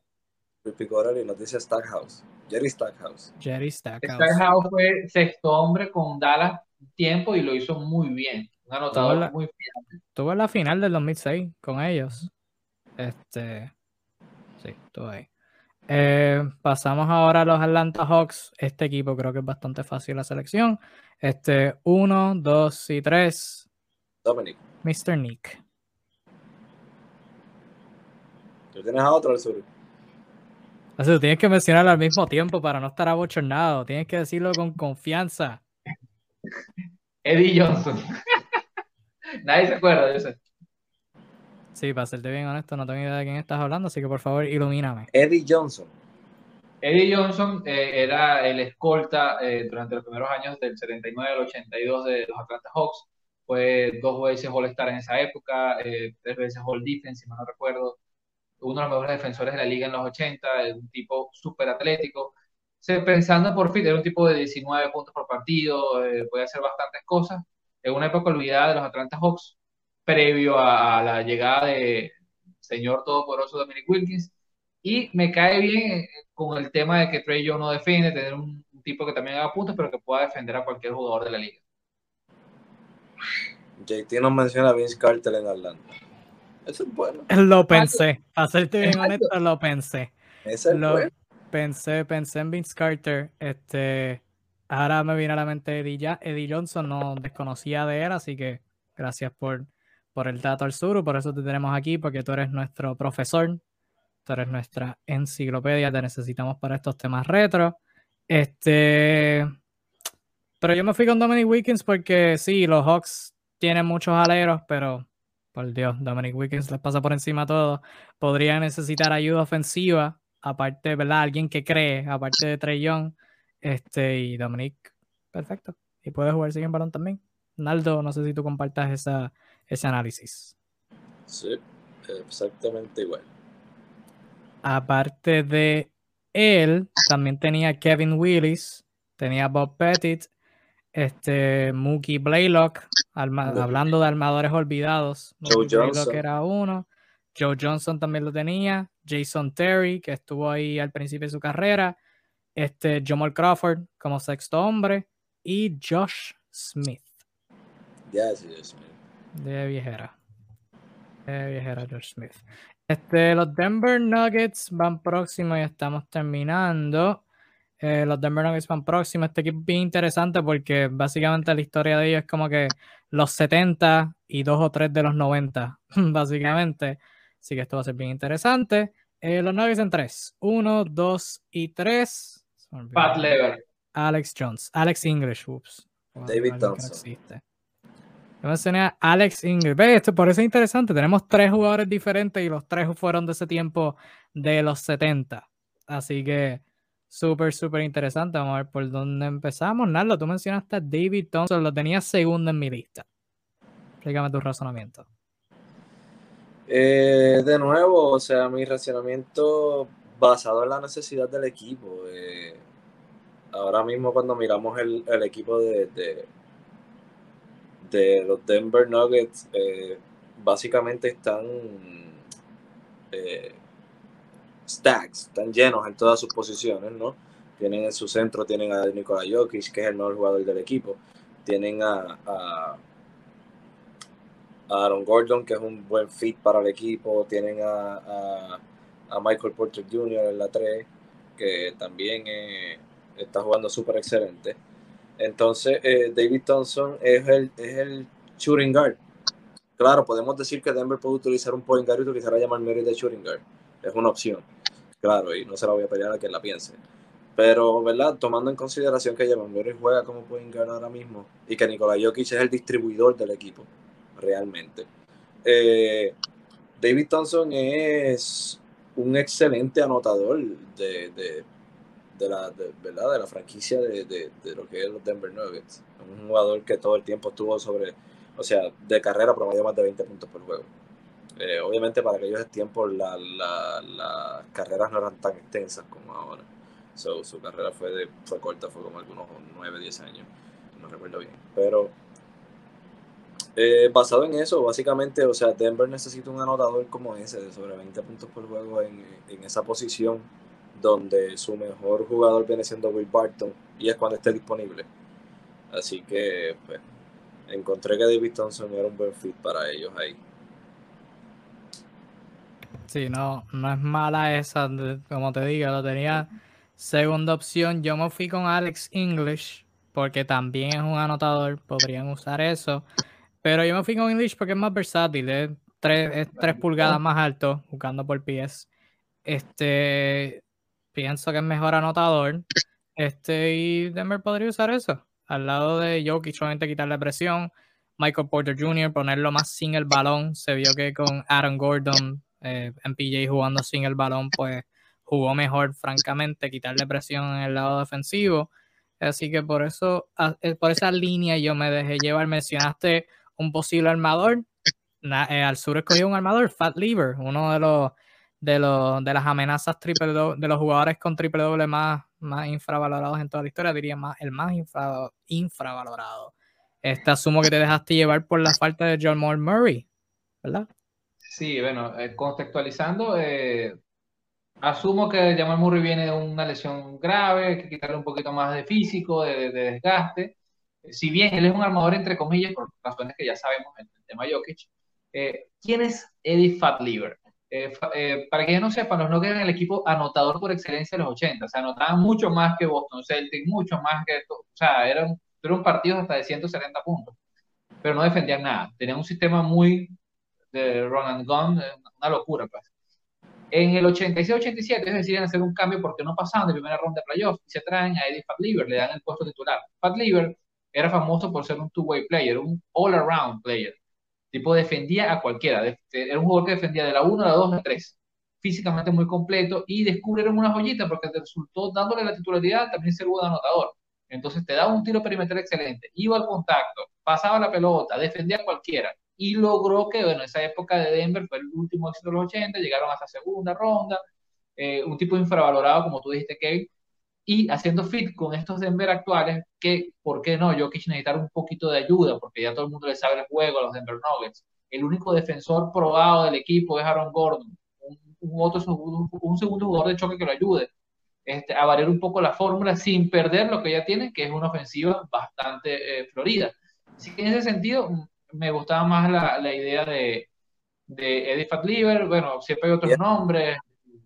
Picorari nos dice Stackhouse. Jerry Stackhouse. Jerry Stackhouse. Stackhouse fue sexto hombre con Dallas tiempo y lo hizo muy bien. Un anotador muy bien. Tuvo en la final del 2006 con ellos. Este. Ahí. Eh, pasamos ahora a los Atlanta Hawks. Este equipo creo que es bastante fácil la selección. Este, uno, dos y tres. Dominic. Mr. Nick. ¿Tú tienes a otro al sur? Así, tú tienes que mencionarlo al mismo tiempo para no estar abochornado. Tienes que decirlo con confianza. Eddie Johnson. Nadie se acuerda de eso. Sí, para serte bien honesto, no tengo idea de quién estás hablando, así que por favor, ilumíname. Eddie Johnson. Eddie Johnson eh, era el escolta eh, durante los primeros años del 79 al 82 de los Atlanta Hawks. Fue dos veces All-Star en esa época, eh, tres veces All Defense, si mal no recuerdo. Uno de los mejores defensores de la liga en los 80, un tipo súper atlético. pensando por fin, era un tipo de 19 puntos por partido, puede hacer bastantes cosas. En una época olvidada de los Atlanta Hawks, previo a, a la llegada de señor todopoderoso Dominic Wilkins y me cae bien eh, con el tema de que Trey Young no defiende, tener un, tipo que también haga puntos, pero que pueda defender a cualquier jugador de la liga. JT nos menciona a Vince Carter en Atlanta. Eso es bueno. Lo pensé. Para serte bien honesto, lo pensé. Eso es lo pensé, pensé en Vince Carter. Este, ahora me viene a la mente Eddie, Eddie Johnson, no desconocía de él, así que gracias por, por el dato al sur, por eso te tenemos aquí, porque tú eres nuestro profesor Tú eres nuestra enciclopedia, te necesitamos para estos temas retro. Este. Pero yo me fui con Dominic Wiggins porque sí, los Hawks tienen muchos aleros, pero por Dios, Dominic Wiggins les pasa por encima todo. Podría necesitar ayuda ofensiva, aparte, ¿verdad? Alguien que cree, aparte de Trey Young. Este, y Dominic, perfecto. Y puede jugar sin balón también. Naldo, no sé si tú compartas esa, ese análisis. Sí, exactamente igual aparte de él, también tenía Kevin Willis, tenía Bob Pettit, este, Mookie Blaylock, hablando de armadores olvidados. Joe Johnson. era uno. Joe Johnson también lo tenía. Jason Terry, que estuvo ahí al principio de su carrera. Este, Jamal Crawford como sexto hombre. Y Josh Smith. De viejera. De viejera Josh Smith. Este, los Denver Nuggets van próximos y estamos terminando. Eh, los Denver Nuggets van próximos. Este equipo es bien interesante porque básicamente la historia de ellos es como que los 70 y dos o tres de los 90, básicamente. Así que esto va a ser bien interesante. Eh, los Nuggets en 3. 1, 2 y 3. Pat Lever. Alex Jones. Alex English, ups. David Thompson. Yo mencioné a Alex Ingrid. Ve, esto por eso es interesante. Tenemos tres jugadores diferentes y los tres fueron de ese tiempo de los 70. Así que súper, súper interesante. Vamos a ver por dónde empezamos. Narlo, tú mencionaste a David Thompson, lo tenías segundo en mi lista. Explícame tu razonamiento. Eh, de nuevo, o sea, mi razonamiento basado en la necesidad del equipo. Eh, ahora mismo cuando miramos el, equipo de los Denver Nuggets eh, básicamente están eh, stacks, están llenos en todas sus posiciones, ¿no? Tienen en su centro, tienen a Nikola Jokic, que es el mejor jugador del equipo. Tienen a, a, Aaron Gordon, que es un buen fit para el equipo. Tienen a, a, Michael Porter Jr. en la 3, que también eh, está jugando súper excelente. Entonces, eh, David Thompson es el, es el shooting guard. Claro, podemos decir que Denver puede utilizar un point guard y utilizar a llamar Mary de shooting guard. Es una opción. Claro, y no se la voy a pelear a quien la piense. Pero, ¿verdad? Tomando en consideración que Jamal Murray juega como point guard ahora mismo y que Nikola Jokic es el distribuidor del equipo, realmente. Eh, David Thompson es un excelente anotador de la, de, ¿verdad? de la franquicia de, de, de, lo que es los Denver Nuggets. Un jugador que todo el tiempo estuvo sobre, o sea, de carrera promedio más de 20 puntos por juego. Eh, obviamente para aquellos tiempos las la, carreras no eran tan extensas como ahora. su carrera fue, de, fue corta, fue como algunos 9, 10 años, no recuerdo bien. Pero eh, basado en eso, básicamente, o sea, Denver necesita un anotador como ese, de sobre 20 puntos por juego en, en esa posición donde su mejor jugador viene siendo Will Barton y es cuando esté disponible. Así que pues, encontré que David Thompson era un buen fit para ellos ahí. Sí, no, no es mala esa, como te digo, lo tenía segunda opción. Yo me fui con Alex English porque también es un anotador, podrían usar eso. Pero yo me fui con English porque es más versátil, es tres, pulgadas más alto, jugando por pies. Este, pienso que es mejor anotador. Este, y Denver podría usar eso. Al lado de Jokic, solamente quitarle presión. Michael Porter Jr., ponerlo más sin el balón. Se vio que con Aaron Gordon, eh, MPJ jugando sin el balón, pues jugó mejor, francamente, quitarle presión en el lado defensivo. Así que por eso, eh, por esa línea yo me dejé llevar. Mencionaste un posible armador. Eh, al sur escogió un armador, Fat Lever, uno de los de, los, de las amenazas triple de los jugadores con triple doble más, más infravalorados en toda la historia, diría más el más infravalorado. Este asumo que te dejaste llevar por la falta de John Moore Murray, ¿verdad? Sí, bueno, eh, contextualizando, eh, asumo que Jamal Murray viene de una lesión grave, hay que quitarle un poquito más de físico, de, desgaste. Si bien él es un armador, entre comillas, por razones que ya sabemos el tema Jokic, eh, ¿quién es Eddie Fatliver? Eh, eh, para que no sepan, los Nuggets eran el equipo anotador por excelencia de los 80. O sea, anotaban mucho más que Boston Celtics, mucho más que. O sea, eran, eran partidos hasta de 170 puntos. Pero no defendían nada. Tenían un sistema muy de run and gun, eh, una locura, pues. En el 86-87 ellos deciden hacer un cambio porque no pasaban de primera ronda de playoffs y se traen a Eddie Fatliver, le dan el puesto titular. Fatliver era famoso por ser un two-way player, un all-around player tipo defendía a cualquiera. Era un jugador que defendía de la 1 a la 2 a la 3. Físicamente muy completo y descubrieron una joyita porque resultó dándole la titularidad también ser buen anotador. Entonces te daba un tiro perimetral excelente, iba al contacto, pasaba la pelota, defendía a cualquiera y logró que, bueno, esa época de Denver fue el último éxito de los 80, llegaron hasta segunda ronda, eh, un tipo infravalorado, como tú dijiste, Kevin, y haciendo fit con estos Denver actuales, que, ¿por qué no? Yo quise necesitar un poquito de ayuda, porque ya todo el mundo le sabe el juego a los Denver Nuggets. El único defensor probado del equipo es Aaron Gordon, un, otro, un, segundo jugador de choque que lo ayude este, a variar un poco la fórmula sin perder lo que ya tiene, que es una ofensiva bastante eh, florida. Así que en ese sentido, me gustaba más la, la idea de, de Eddie Fatliver, bueno, siempre hay otros nombres,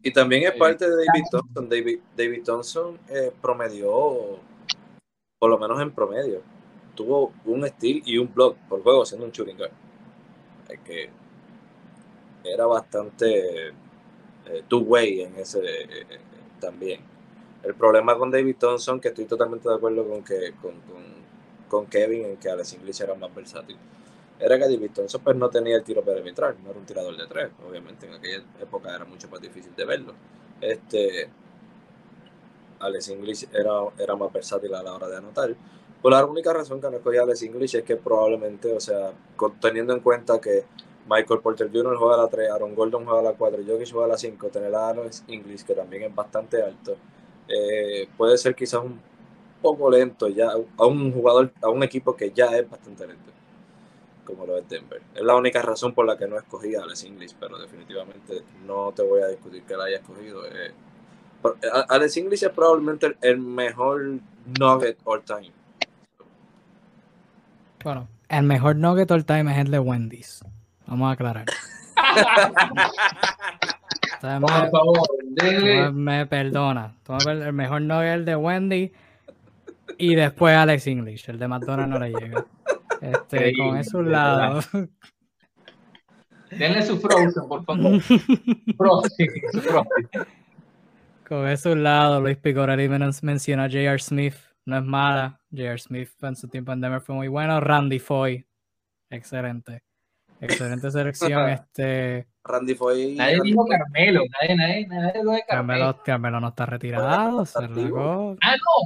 y también es parte de David Thompson. David, David Thompson eh, promedió, por lo menos en promedio, tuvo un steal y un block por juego siendo un shooting guard. que era bastante eh, two-way en ese eh, también. El problema con David Thompson, que estoy totalmente de acuerdo con que con, con, Kevin, en que Alex English era más versátil era que David Thompson pues, no tenía el tiro perimetral, no era un tirador de tres, obviamente en aquella época era mucho más difícil de verlo. Este, Alex English era, era más versátil a la hora de anotar. Por la única razón que no escogí a Alex English es que probablemente, o sea, teniendo en cuenta que Michael Porter Jr. juega a la 3, Aaron Gordon juega a la 4, Jokic juega a la 5, tener a Alex English, que también es bastante alto, eh, puede ser quizás un poco lento ya a un jugador, a un equipo que ya es bastante lento como lo es Denver. Es la única razón por la que no escogí a Alex English, pero definitivamente no te voy a discutir que la haya escogido. Eh, Alex English es probablemente el mejor nugget all time. Bueno, el mejor nugget all time es el de Wendy's. Vamos a aclarar. Por favor, me, perdona. El mejor nugget es el de Wendy y después Alex English. El de McDonald's no le llega. Este, con esos lados. Denle su Frozen, por favor. Con esos lados, Luis Picorari menciona a J.R. Smith. No es mala. J.R. Smith en su tiempo en Denver fue muy bueno. Randy Foy. Excelente. Excelente selección. este Randy Foy. Nadie dijo Carmelo. Nadie, nadie, nadie lo de Carmelo. Carmelo, no está retirado. Se ah, no,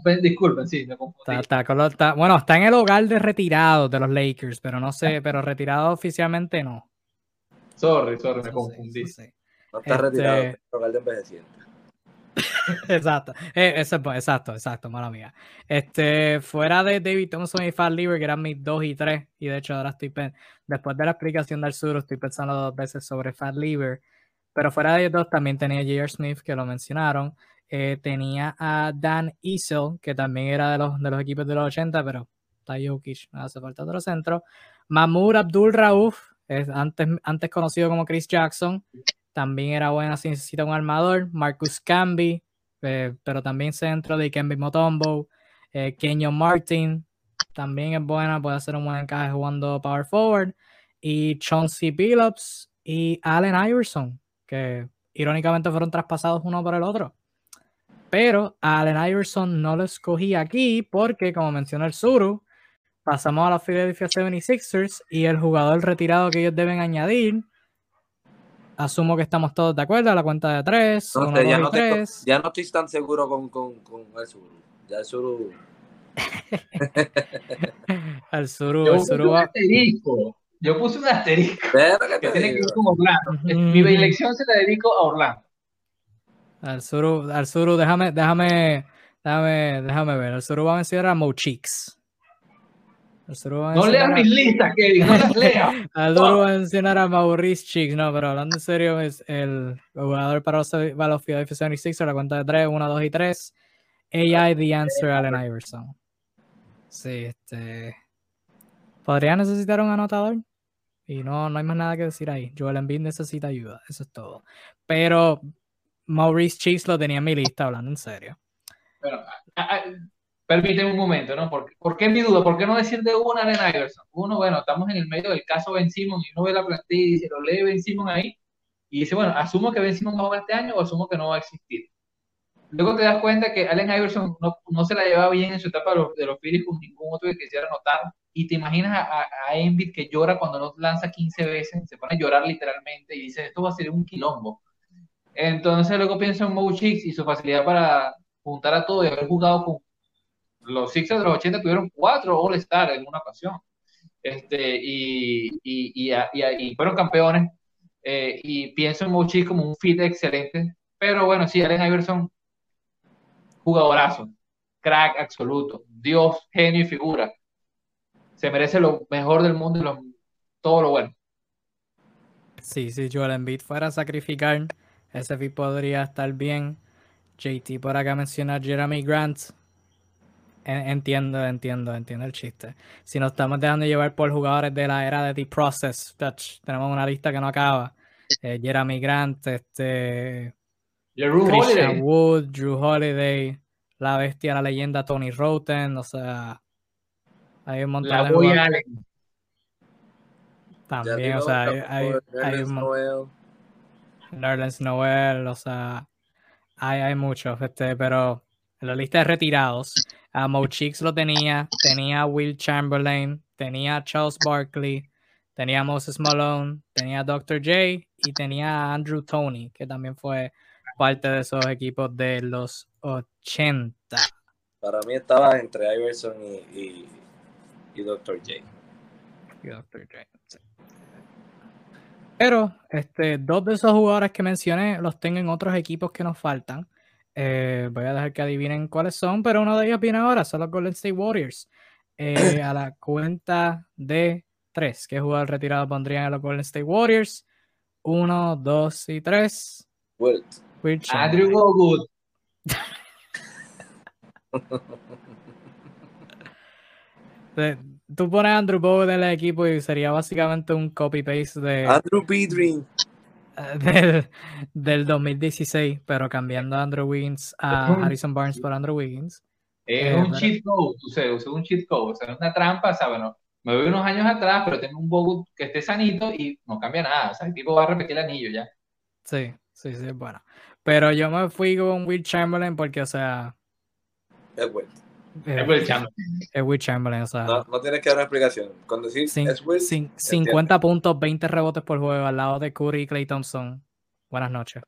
pues, disculpen, sí, me confundí. Está, bueno, está en el hogar de retirados de los Lakers, pero no sé, pero retirado oficialmente no. Sorry, sorry, me confundí. No está retirado, está en el hogar de envejecientes. exacto, eh, exacto, exacto, mala mía. Este, fuera de David Thompson y Fat Lever, que eran mis 2 y 3, y de hecho ahora estoy después de la explicación del sur, estoy pensando dos veces sobre Fat Lever, pero fuera de ellos dos también tenía J.R. Smith, que lo mencionaron, eh, tenía a Dan Isel, que también era de los, de los equipos de los 80, pero está Jokic, no hace falta otro centro. Mahmoud Abdul Rauf, es antes, antes conocido como Chris Jackson, también era buena si necesita un armador. Marcus Camby, eh, pero también centro de Kemby Motombo. Eh, Kenyon Martin, también es buena, puede hacer un buen encaje jugando power forward. Y Chauncey Billups y Allen Iverson, que irónicamente fueron traspasados uno por el otro. Pero a Allen Iverson no lo escogí aquí porque, como mencionó el Suru, pasamos a los Philadelphia 76ers y el jugador retirado que ellos deben añadir asumo que estamos todos de acuerdo a la cuenta de tres. No uno, ya, no tres. ya no estoy tan seguro con, con, con el Zuru. Ya el Zuru. Al Zuru, Yo el puse Zuru un asterisco. Yo puse un asterisco Pero que que te tiene que ver con Orlando. Ujú. Mi elección se la dedico a Orlando. Al Zuru, al Zuru, déjame, déjame, déjame, déjame ver. Al Zuru va a mencionar a Mo Cheeks. Al Zuru va a No a- mis listas, Kevin, no las leas. Al Zuru va a mencionar a Maurice Cheeks. No, pero hablando en serio, es el jugador para los, para los Philadelphia 76 a la cuenta de 3, 1, 2 y 3. AI The Answer, Allen Iverson. Sí, este. Podría necesitar un anotador. Y no, no hay más nada que decir ahí. Joel Embiid necesita ayuda. Eso es todo. Pero Maurice Cheeks lo tenía en mi lista, hablando en serio. A- a- permíteme un momento, ¿no? ¿Por, por qué mi duda? ¿Por qué no decir de una Allen Iverson? Uno, bueno, estamos en el medio del caso Ben Simon y uno ve la plantilla y dice, lo lee Ben Simon ahí y dice, bueno, asumo que Ben Simon va a jugar este año o asumo que no va a existir. Luego te das cuenta que Allen Iverson no, no se la llevaba bien en su etapa de los, de con ningún otro que quisiera anotar y te imaginas a, a, Embiid que llora cuando no lanza 15 veces, se pone a llorar literalmente y dice, esto va a ser un quilombo. Entonces luego pienso en Mo Cheeks y su facilidad para juntar a todo y haber jugado con los Sixers de los 80 tuvieron cuatro All-Star en una ocasión. Este, y, y, y, y fueron campeones. eh, y pienso en Mo Cheeks como un fit excelente. Pero bueno, sí, Allen Iverson, jugadorazo, crack absoluto, Dios, genio y figura. Se merece lo mejor del mundo y lo- todo lo bueno. Sí, si Joel Embiid fuera a sacrificar, ese fit podría estar bien. JT por acá menciona Jeremy Grant. En- Entiendo, entiendo, entiendo el chiste. Si nos estamos dejando llevar por jugadores de la era de The Process, touch, tenemos una lista que no acaba. Eh, Jeremy Grant, este, Jrue Christian Holiday, Wood, Drew Holiday, la bestia, la leyenda Tony Roten, o sea, hay un montón la de Allen. también, o sea, hay, hay- un Noel. O sea, hay, hay muchos, este, pero en la lista de retirados, a Mo lo tenía, tenía a Will Chamberlain, tenía a Charles Barkley, tenía a Moses Malone, tenía a Dr. J y tenía a Andrew Tony, que también fue parte de esos equipos de los 80. Para mí estaba entre Iverson y, y, y Dr. J. y Dr. J, sí. Pero este, dos de esos jugadores que mencioné los tengo en otros equipos que nos faltan. Eh, voy a dejar que adivinen cuáles son, pero uno de ellos viene ahora, son los Golden State Warriors. Eh, a la cuenta de tres, ¿qué jugador retirado pondrían a los Golden State Warriors? Uno, dos y tres. Wilt. Andrew. Eh, Tú pones a Andrew Bogut en el equipo y sería básicamente un copy-paste de, Andrew Pedrin. del, del 2016, pero cambiando a Andrew Wiggins a. Harrison Barnes por Andrew Wiggins. Es Eh, un pero- cheat code, o sea, es un cheat code, o sea, es una trampa, ¿sabes? No, me voy unos años atrás, pero tengo un Bogut que esté sanito y no cambia nada, o sea, el tipo va a repetir el anillo ya. Sí, sí, sí, es bueno. Pero yo me fui con Will Chamberlain porque, o sea, Es Wilt. Eh, Es Will Chamberlain. es Will Chamberlain, o sea, No, no tienes que dar una explicación. Cuando decís es cin- 50 puntos, 20 rebotes por juego al lado de Curry y Clay Thompson. Buenas noches.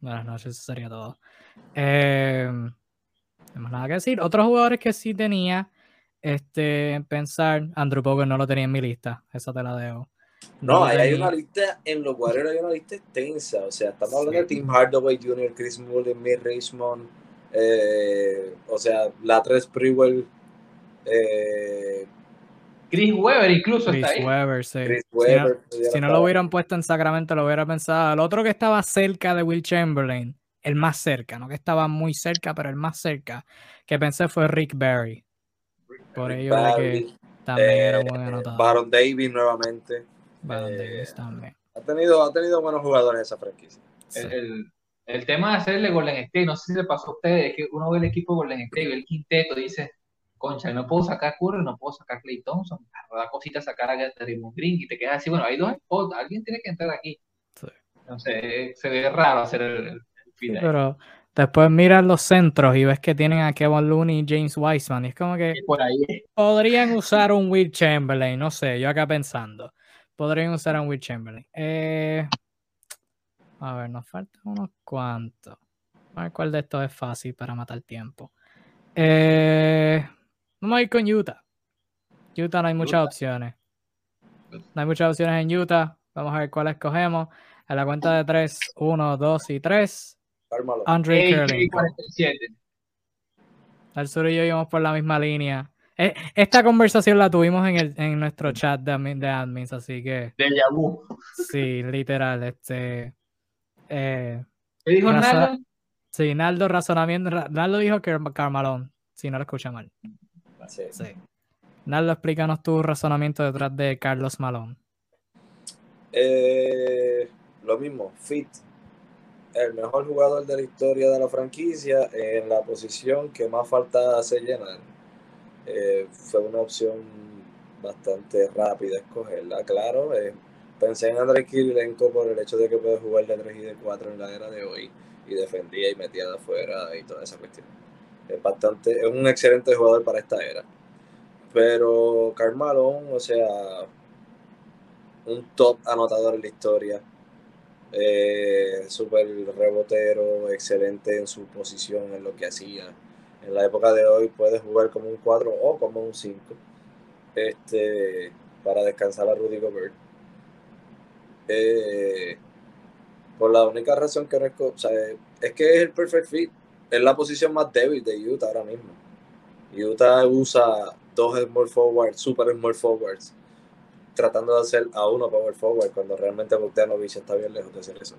Buenas noches, eso sería todo. Eh, no más nada que decir. Otros jugadores que sí tenía, este, en pensar, Andrew Bogut no lo tenía en mi lista, esa te la dejo. No, lo ahí hay una lista, en los Warriors hay una lista extensa. O sea, estamos hablando de Sí. Tim Hardaway Jr., Chris Mullin, Mick Richmond, eh, o sea, Latres Sprewell, eh, Chris Webber incluso Chris está ahí. Webber, sí. Chris Si no- Si lo hubieran puesto en Sacramento, lo hubiera pensado. El otro que estaba cerca de Will Chamberlain, el más cerca, no que estaba muy cerca, pero el más cerca, que pensé fue Rick Barry. Por ello de que también era un eh, buen anotador. Baron Davis nuevamente. Baron eh, Davis también. Ha tenido, ha tenido buenos jugadores esa franquicia. Sí. El, el- el tema de hacerle Golden State, no sé si le pasó a ustedes, es que uno ve el equipo de Golden State, ve el quinteto, dice, concha, no puedo sacar Curry, no puedo sacar Clay Thompson, da cosita sacar a Draymond Green, y te quedas así, bueno, hay dos spots, alguien tiene que entrar aquí. Sí. Entonces, se ve raro hacer el, el, ahí. Pero después miras los centros y ves que tienen a Kevin Looney y James Wiseman. Y es como que por ahí podrían usar un Will Chamberlain, no sé, yo acá pensando. Podrían usar un Will Chamberlain. Eh, A ver, nos faltan unos cuantos. A ver cuál de estos es fácil para matar tiempo. Eh, vamos a ir con Utah. Utah no hay muchas opciones. No hay muchas opciones en Utah. Vamos a ver cuál escogemos. A la cuenta de 3, 1, 2 y 3. Andre Kerlinko. Al sur y yo íbamos por la misma línea. Eh, esta conversación la tuvimos en, el, en nuestro chat de, de admins, así que. De Yahoo. Sí, literal. Este. Eh, ¿Qué dijo Naldo? Sí, Naldo razonamiento. Naldo dijo que Carmalón, si no lo escucha mal. Sí. Sí. Naldo, explícanos tu razonamiento detrás de Carlos Malón. Eh, lo mismo, Fit, el mejor jugador de la historia de la franquicia en la posición que más falta hace llenar. Eh, fue una opción bastante rápida escogerla, claro. Eh, pensé en Andrés Kirilenko por el hecho de que puede jugar de 3 y de 4 en la era de hoy y defendía y metía de afuera y toda esa cuestión. Es bastante, es un excelente jugador para esta era. Pero Carmalón, o sea, un top anotador en la historia. Eh, super rebotero, excelente en su posición, en lo que hacía. En la época de hoy puede jugar como un 4 o como un 5 este, para descansar a Rudy Gobert. Eh, por la única razón que o sea, es que es el perfect fit. Es la posición más débil de Utah ahora mismo. Utah usa dos small forwards, super small forwards, tratando de hacer a uno power forward cuando realmente Bogdanovich está bien lejos de hacer eso.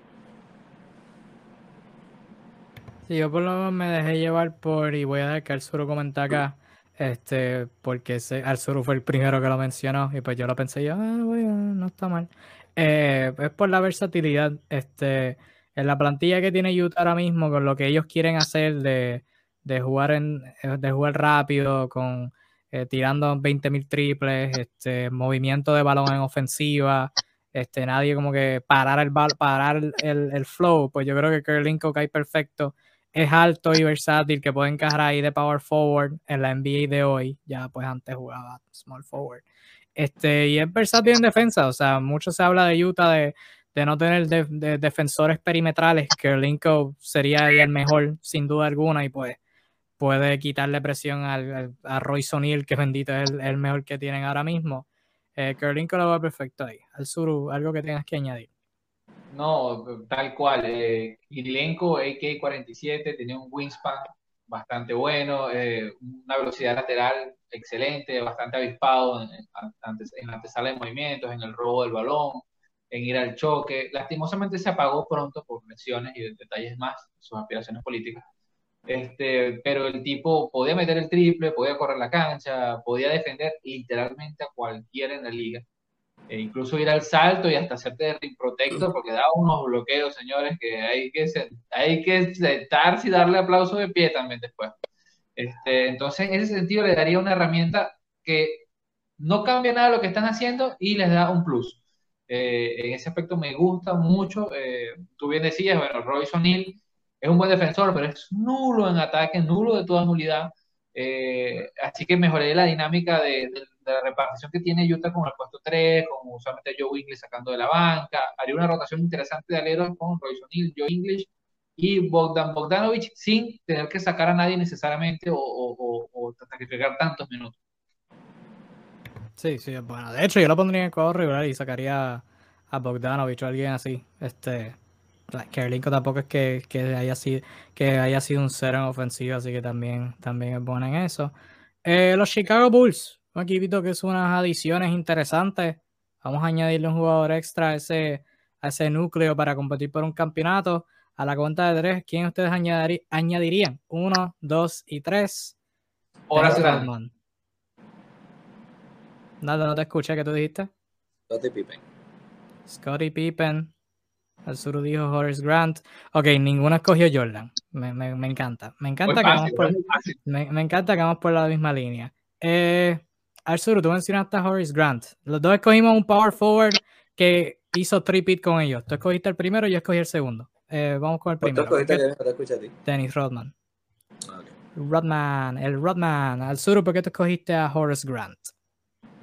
Sí, yo por lo menos me dejé llevar por, y voy a dejar que Arzuru comente acá, este, porque Arzuru fue el primero que lo mencionó, y pues yo lo pensé yo, ah, bueno, no está mal. Eh, es por la versatilidad, este, en la plantilla que tiene Utah ahora mismo, con lo que ellos quieren hacer de, de jugar en, de jugar rápido, con eh, tirando 20.000 triples, este, movimiento de balón en ofensiva, este, nadie como que parar el parar el, el, flow, pues yo creo que Kerlinko cae perfecto. Es alto y versátil, que puede encajar ahí de power forward en la NBA de hoy. Ya pues antes jugaba small forward. Este, y es versátil en defensa, o sea, mucho se habla de Utah de, de no tener de, defensores perimetrales. Kerlinko sería el mejor, sin duda alguna, y pues puede quitarle presión al, a Roy Sonil, que bendito es el, mejor que tienen ahora mismo. Eh, lo va perfecto ahí. Al Suru, algo que tengas que añadir. No, tal cual. Eh, Irilenko, AK-47, tenía un wingspan bastante bueno, eh, una velocidad lateral excelente, bastante avispado en, en, la antesala de movimientos, en el robo del balón, en ir al choque. Lastimosamente se apagó pronto por lesiones y detalles más, sus aspiraciones políticas. Este, pero el tipo podía meter el triple, podía correr la cancha, podía defender literalmente a cualquiera en la liga. E incluso ir al salto y hasta hacerte ring protector porque daba unos bloqueos, señores, que hay que, hay que sentarse y darle aplauso de pie también después. Este, entonces, en ese sentido, le daría una herramienta que no cambia nada lo que están haciendo y les da un plus. Eh, en ese aspecto me gusta mucho. Eh, tú bien decías, bueno, Royce O'Neill es un buen defensor, pero es nulo en ataque, nulo de toda nulidad. Eh, así que mejoré la dinámica de, la repartición que tiene Utah con el puesto 3, con usualmente Joe English sacando de la banca. Haría una rotación interesante de aleros con Royce O'Neill, Joe English y Bogdan Bogdanovich sin tener que sacar a nadie necesariamente o, o, o, sacrificar tantos minutos. Sí, sí, bueno. De hecho, yo lo pondría en cuadro regular y sacaría a Bogdanovich o alguien así. Este, Kerlinko tampoco es que, haya sido, que haya sido un cero en ofensiva, así que también, también es bueno en eso. Eh, los Chicago Bulls, un equipito que es unas adiciones interesantes. Vamos a añadirle un jugador extra a ese, a ese núcleo para competir por un campeonato. A la cuenta de tres, ¿quién ustedes añadirían? Uno, dos y tres. Horace Nada, no te escuché, ¿qué tú dijiste? Scottie Pippen. Scottie Pippen. El sur dijo Horace Grant. Ok, ninguno escogió Jordan. Me, encanta. Me encanta, que vamos por, me, encanta que vamos por la misma línea. Eh, Arzuru, tú mencionaste a Horace Grant. Los dos escogimos un power forward que hizo tripit con ellos. Tú escogiste el primero y yo escogí el segundo. Eh, vamos con el pues primero. ¿Tú Dennis Rodman. Rodman, el Rodman. Al sur, ¿por qué tú escogiste a Horace Grant?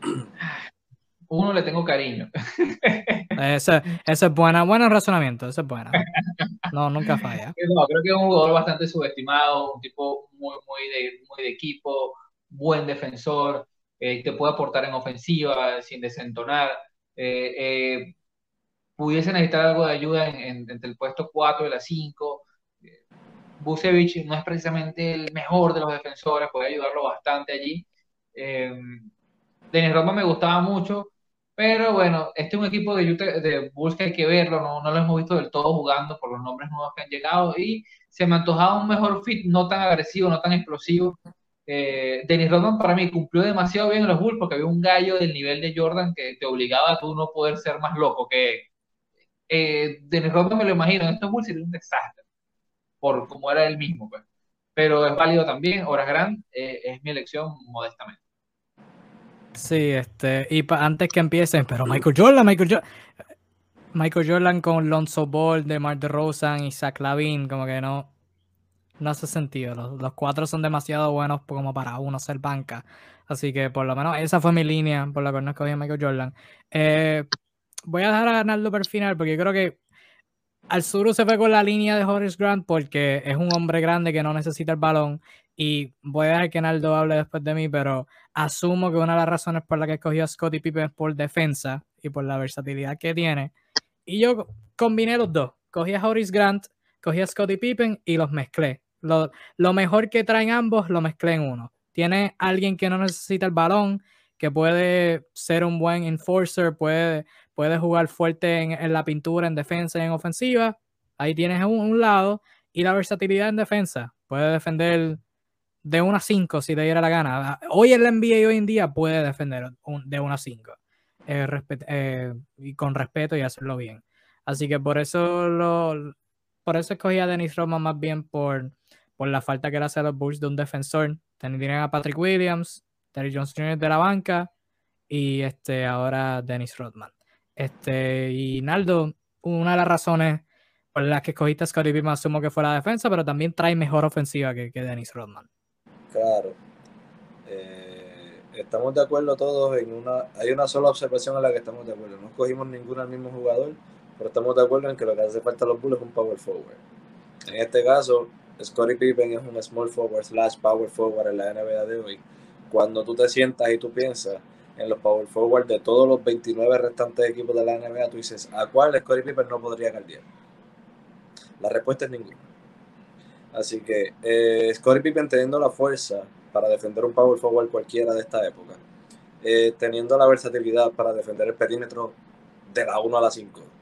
Uno le tengo cariño. Ese, ese es buena, buen razonamiento, ese es bueno. No, nunca falla. No, creo que es un jugador bastante subestimado, un tipo muy, muy, de, muy de equipo, buen defensor, eh, te puede aportar en ofensiva sin desentonar. Eh, eh, pudiese necesitar algo de ayuda en, entre el puesto 4 y la 5. Busevich no es precisamente el mejor de los defensores, puede ayudarlo bastante allí. Eh, Denis Roma me gustaba mucho, pero bueno, este es un equipo de, de Bulls que hay que verlo, no, no, lo hemos visto del todo jugando por los nombres nuevos que han llegado y se me antojaba un mejor fit, no tan agresivo, no tan explosivo. Eh, Dennis Rodman para mí cumplió demasiado bien en los Bulls porque había un gallo del nivel de Jordan que te obligaba a tú no poder ser más loco que eh, Dennis Rodman me lo imagino, en estos Bulls sería un desastre por como era él mismo, pues. Pero es válido también, Horas Grant eh, es mi elección modestamente. Sí, este, y antes que empiecen, pero Michael Jordan, Michael Jordan, Michael Jordan con Lonzo Ball, DeMar DeRozan y Zach Lavin, como que no, no hace sentido. Los, cuatro son demasiado buenos como para uno ser banca. Así que por lo menos esa fue mi línea por la cual no escogí a Michael Jordan. Eh, voy a dejar a ganarlo por el final porque creo que al sur se fue con la línea de Horace Grant porque es un hombre grande que no necesita el balón y voy a dejar que Naldo hable después de mí, pero asumo que una de las razones por las que escogió a Scottie Pippen es por defensa y por la versatilidad que tiene. Y yo combiné los dos. Cogí a Horace Grant, cogí a Scottie Pippen y los mezclé. Lo, mejor que traen ambos lo mezclé en uno. Tiene alguien que no necesita el balón, que puede ser un buen enforcer, puede, puede jugar fuerte en, la pintura, en defensa y en ofensiva. Ahí tienes un, lado. Y la versatilidad en defensa. Puede defender de una 5 si te diera la gana. Hoy en la NBA hoy en día puede defender de una 5 eh, eh, y con respeto y hacerlo bien. Así que por eso lo, por eso escogí a Dennis Rodman más bien por, por la falta que le hace a los Bulls de un defensor. Tienen a Patrick Williams, Terry Johnson Jr. de la banca y este ahora Dennis Rodman. Este, y Naldo, una de las razones por las que escogiste a Scottie Pippen asumo que fue la defensa, pero también trae mejor ofensiva que, Dennis Rodman. Claro. Eh, estamos de acuerdo todos en una. Hay una sola observación en la que estamos de acuerdo. No escogimos ninguno al mismo jugador, pero estamos de acuerdo en que lo que hace falta a los Bulls es un power forward. En este caso, Scottie Pippen es un small forward slash power forward en la NBA de hoy. Cuando tú te sientas y tú piensas en los power forward de todos los 29 restantes equipos de la NBA, tú dices, ¿a cuál Scottie Pippen no podría caldear? La respuesta es ninguna. Así que eh, Scottie Pippen teniendo la fuerza para defender un power forward cualquiera de esta época, eh, teniendo la versatilidad para defender el perímetro de la 1 a la 5,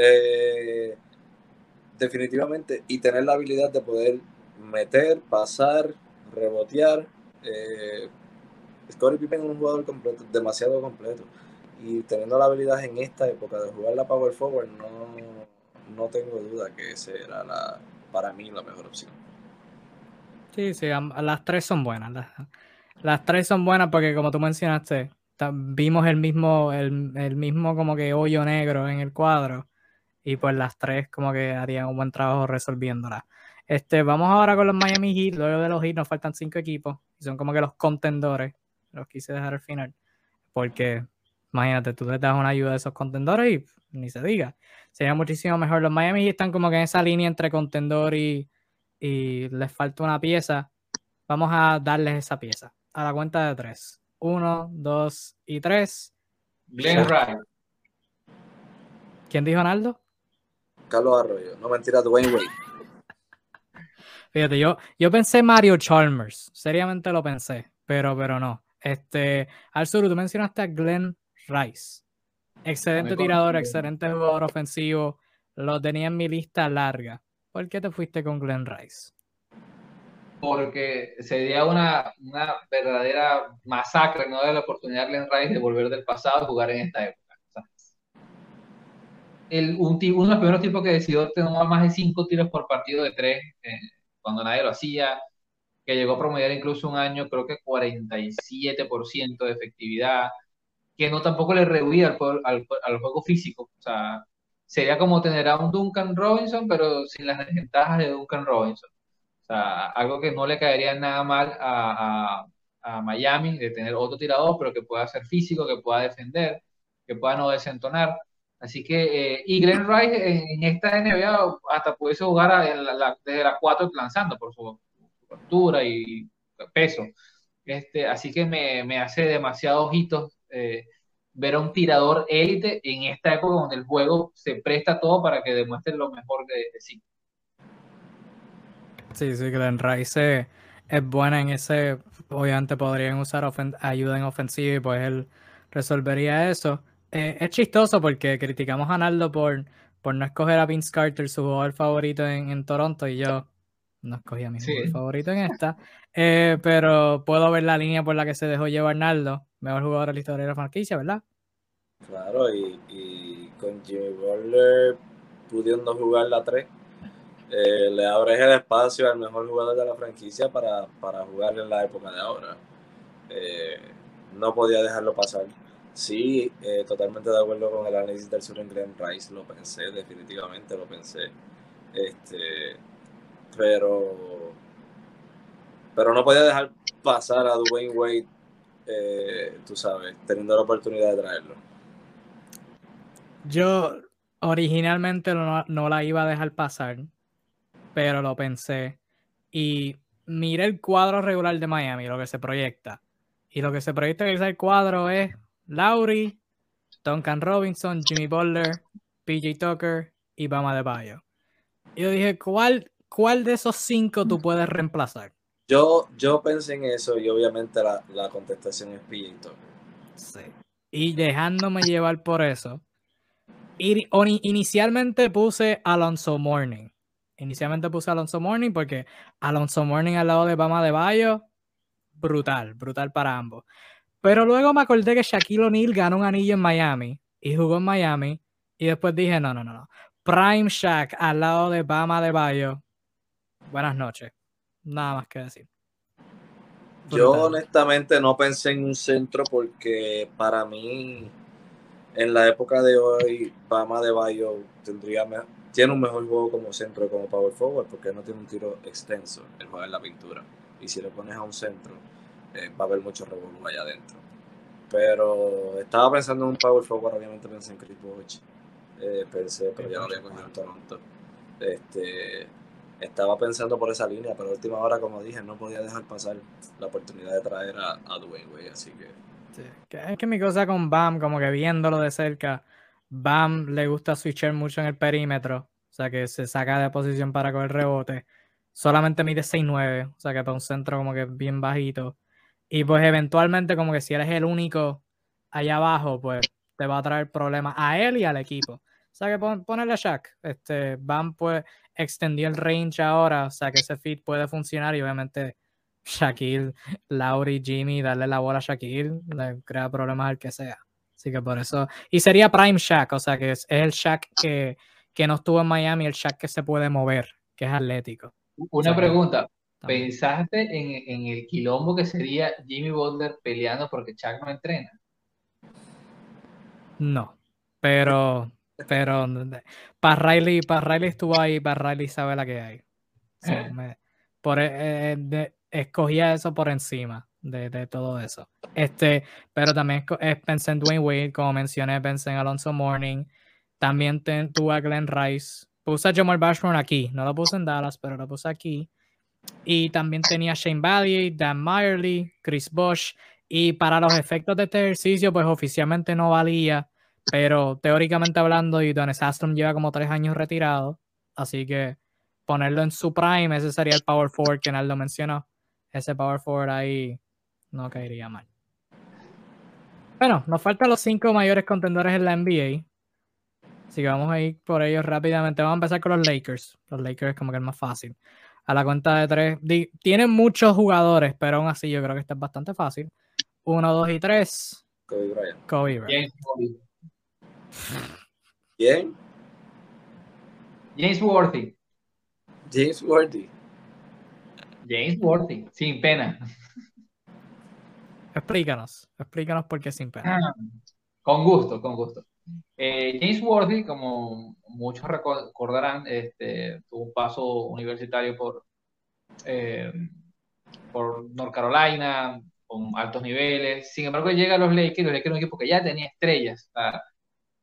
eh, definitivamente, y tener la habilidad de poder meter, pasar, rebotear. Eh, Scottie Pippen es un jugador completo, demasiado completo. Y teniendo la habilidad en esta época de jugar la power forward, no, no tengo duda que será la, para mí la mejor opción. Sí, sí, las tres son buenas. Las, tres son buenas porque como tú mencionaste, vimos el mismo, el, mismo como que hoyo negro en el cuadro y pues las tres como que harían un buen trabajo resolviéndola. Este, vamos ahora con los Miami Heat. Luego de los Heat nos faltan cinco equipos y son como que los contendores. Los quise dejar al final porque imagínate, tú le das una ayuda a esos contendores y ni se diga sería muchísimo mejor. Los Miami están como que en esa línea entre contendor y, les falta una pieza. Vamos a darles esa pieza. A la cuenta de tres. Uno, dos y tres. Glenn Wright. ¿Quién dijo Arnaldo? Carlos Arroyo. No mentira, Dwayne Wade. Fíjate, yo, yo pensé Mario Chalmers. Seriamente lo pensé, pero, pero no. Este, Al sur, tú mencionaste a Glenn Rice. Excelente tirador, excelente jugador ofensivo. Lo tenía en mi lista larga. ¿Por qué te fuiste con Glenn Rice? Porque sería una, una verdadera masacre no de la oportunidad de Glenn Rice de volver del pasado y jugar en esta época. El, un, uno de los primeros tipos que decidió tener más de cinco tiros por partido de tres, eh, cuando nadie lo hacía, que llegó a promediar incluso un año, creo que 47% de efectividad, que no tampoco le rehuía al, al, al, juego físico. O sea, sería como tener a un Duncan Robinson, pero sin las desventajas de Duncan Robinson. O sea, algo que no le caería nada mal a, a, a Miami, de tener otro tirador, pero que pueda ser físico, que pueda defender, que pueda no desentonar. Así que, eh, y Glenn Rice en, esta NBA hasta pudiese jugar desde las 4 lanzando por su, altura y peso. Este, así que me, me hace demasiado ojitos eh, ver a un tirador élite en esta época donde el juego se presta todo para que demuestre lo mejor de, sí. Sí, sí, Glenn Rice es buena en ese. Obviamente podrían usar ayuda en ofensiva y pues él resolvería eso. Eh, es chistoso porque criticamos a Naldo por, por no escoger a Vince Carter, su jugador favorito en, Toronto, y yo no escogí a mi jugador favorito en esta. Eh, pero puedo ver la línea por la que se dejó llevar Naldo, mejor jugador de la historia de la franquicia, ¿verdad? Claro, y, con Jimmy Butler pudiendo jugar la 3, eh, le abres el espacio al mejor jugador de la franquicia para, jugar en la época de ahora. no podía dejarlo pasar. Sí, eh, totalmente de acuerdo con el análisis del sur en Glenn Rice, lo pensé, definitivamente lo pensé. Este, pero, pero no podía dejar pasar a Dwayne Wade, eh, tú sabes, teniendo la oportunidad de traerlo. Yo originalmente no, no la iba a dejar pasar, pero lo pensé. Y miré el cuadro regular de Miami, lo que se proyecta. Y lo que se proyecta en el cuadro es Lowry, Duncan Robinson, Jimmy Butler, PJ Tucker y Bama de Bayo. Yo dije, ¿cuál, ¿cuál de esos cinco tú puedes reemplazar? Yo, yo pensé en eso y obviamente la, contestación es PJ Tucker. Sí. Y dejándome llevar por eso. inicialmente puse Alonso Morning. Inicialmente puse Alonso Morning porque Alonso Morning al lado de Bama de Bayo, brutal, brutal para ambos. Pero luego me acordé que Shaquille O'Neal ganó un anillo en Miami y jugó en Miami. Y después dije, no, no, no, no. Prime Shaq al lado de Bama de Bayo. Buenas noches. Nada más que decir. Yo honestamente no pensé en un centro porque para mí, en la época de hoy, Bama de Bayo tendría tiene un mejor juego como centro como power forward porque no tiene un tiro extenso. El juega en la pintura. Y si le pones a un centro, eh, va a haber mucho revolú allá adentro. Pero estaba pensando en un power forward, obviamente pensé en Chris Bosh, eh, pensé, pero ya no había cogido en Toronto. Este, estaba pensando por esa línea, pero a última hora, como dije, no podía dejar pasar la oportunidad de traer a, a Dwayne Wade, así que... Es que mi cosa con Bam, como que viéndolo de cerca, Bam le gusta switchar mucho en el perímetro, o sea que se saca de posición para coger rebote. Solamente mide 6'9, o sea que para un centro como que bien bajito. Y pues eventualmente como que si eres el único allá abajo, pues te va a traer problemas a él y al equipo. O sea que pon, ponerle a Shaq. Este, Bam pues extendió el range ahora, o sea que ese fit puede funcionar y obviamente Shaquille, Lauri, Jimmy, darle la bola a Shaquille, le crea problemas al que sea. Así que por eso. Y sería Prime Shaq, o sea que es, el Shaq que, que no estuvo en Miami, el Shaq que se puede mover, que es atlético. Una pregunta. ¿Pensaste en, el quilombo que sería Jimmy Butler peleando porque Chuck no entrena? No, pero, pero para Riley, para Riley estuvo ahí, para Riley sabe la que hay. por, eh, eh, escogía eso por encima de, todo eso. Este, pero también pensé en Dwayne Wade, como mencioné, pensé en Alonso Morning. También tuve a Glenn Rice. Puse a Jamal Bashburn aquí. No lo puse en Dallas, pero lo puse aquí. Y también tenía Shane Bailey, Dan Meyerly, Chris Bosch. Y para los efectos de este ejercicio, pues oficialmente no valía, pero teóricamente hablando, y Don Astrom lleva como tres años retirado, así que ponerlo en su prime, ese sería el power forward que Naldo mencionó. Ese power forward ahí no caería mal. Bueno, nos faltan los cinco mayores contendores en la NBA. Así que vamos a ir por ellos rápidamente. Vamos a empezar con los Lakers. Los Lakers es como que es más fácil a la cuenta de tres. tienen muchos jugadores, pero aún así yo creo que este es bastante fácil. Uno, dos y tres. Kobe Bryant. Kobe Bryant. ¿Quién? James Worthy. James Worthy. James Worthy, sin pena. Explícanos, explícanos por qué sin pena. Ah, con gusto, con gusto. Eh, James Worthy, como muchos recordarán, este, tuvo un paso universitario por, eh, por North Carolina, con altos niveles. Sin embargo, llega a los Lakers, los Lakers un equipo que ya tenía estrellas.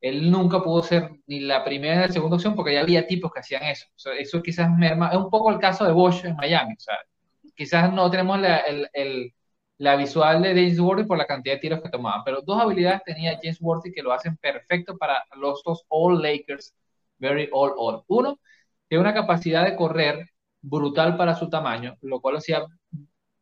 él nunca pudo ser ni la primera ni la segunda opción porque ya había tipos que hacían eso. eso quizás merma, es un poco el caso de Bosch en Miami. Quizás no tenemos la, el, la visual de James Worthy por la cantidad de tiros que tomaba, pero dos habilidades tenía James Worthy que lo hacen perfecto para los dos All Lakers, very all all. Uno, tiene una capacidad de correr brutal para su tamaño, lo cual hacía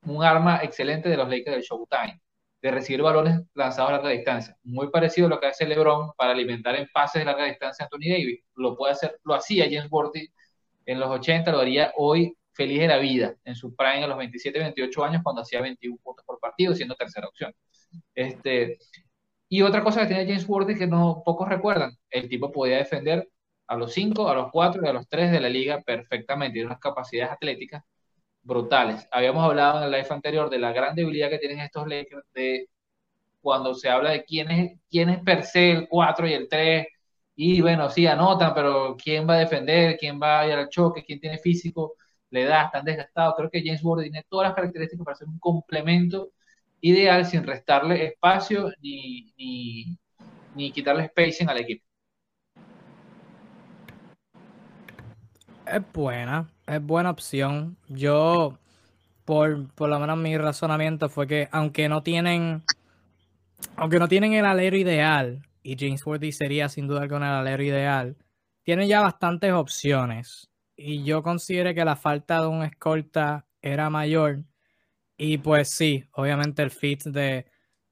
un arma excelente de los Lakers del Showtime, de recibir balones lanzados a larga distancia. Muy parecido a lo que hace LeBron para alimentar en pases de larga distancia a Anthony Davis. Lo puede hacer, lo hacía James Worthy en los 80, lo haría hoy feliz de la vida en su prime a los 27, 28 años cuando hacía 21 puntos por partido, siendo tercera opción. Este, y otra cosa que tenía James Worthy que no pocos recuerdan, el tipo podía defender a los 5, a los 4 y a los 3 de la liga perfectamente, tiene unas capacidades atléticas brutales. Habíamos hablado en el live anterior de la gran debilidad que tienen estos Lakers de cuando se habla de quién es, quién es per se el 4 y el 3, y bueno, sí, anotan, pero quién va a defender, quién va a ir al choque, quién tiene físico le da, están desgastados. Creo que James Worthy tiene todas las características para ser un complemento ideal sin restarle espacio ni, ni, quitarle spacing al equipo. Es buena, es buena opción. Yo, por, por lo menos mi razonamiento fue que aunque no tienen, aunque no tienen el alero ideal, y James Worthy sería sin duda con el alero ideal, tienen ya bastantes opciones y yo considero que la falta de un escolta era mayor. Y pues sí, obviamente el fit de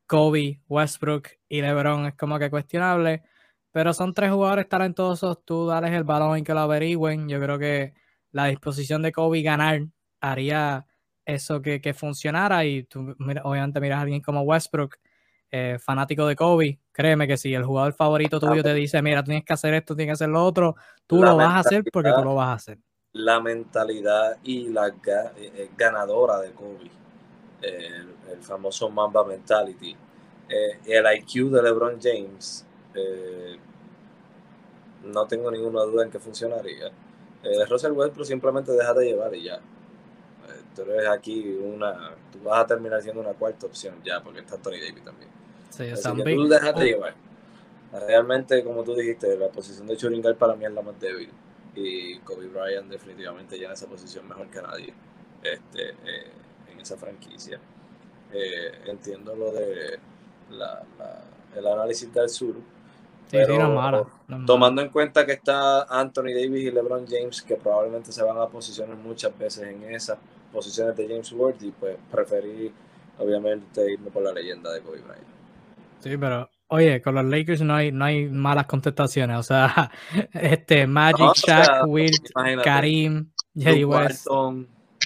Kobe, Westbrook y LeBron es como que cuestionable, pero son tres jugadores talentosos, tú dales el balón y que lo averigüen. Yo creo que la disposición de Kobe ganar haría eso que, que funcionara y tú obviamente miras a alguien como Westbrook, eh, fanático de Kobe, créeme que si el jugador favorito tuyo te dice, mira, tienes que hacer esto, tienes que hacer lo otro, tú lo vas a hacer porque tú lo vas a hacer. La mentalidad y la eh, eh, ganadora de Kobe, el, famoso Mamba Mentality, el IQ de LeBron James, no tengo ninguna duda en que funcionaría. Russell Westbrook simplemente deja de llevar y ya. tú eres aquí una, tú vas a terminar siendo una cuarta opción ya, porque está Tony Davis también. Sí, Así que tú déjate llevar. Realmente, como tú dijiste, la posición de Churingal para mí es la más débil. Y Kobe Bryant definitivamente llena esa posición mejor que nadie este, eh, en esa franquicia. Eh, entiendo lo de la, el análisis del sur. pero tomando en cuenta que está Anthony Davis y LeBron James, que probablemente se van a posicionar muchas veces en esas posiciones de James Worthy, pues preferí obviamente irme por la leyenda de Kobe Bryant. Sí, pero oye, con los Lakers no hay, no hay malas contestaciones. O sea, este Magic, Shaq, Wilt, Karim, Jerry West,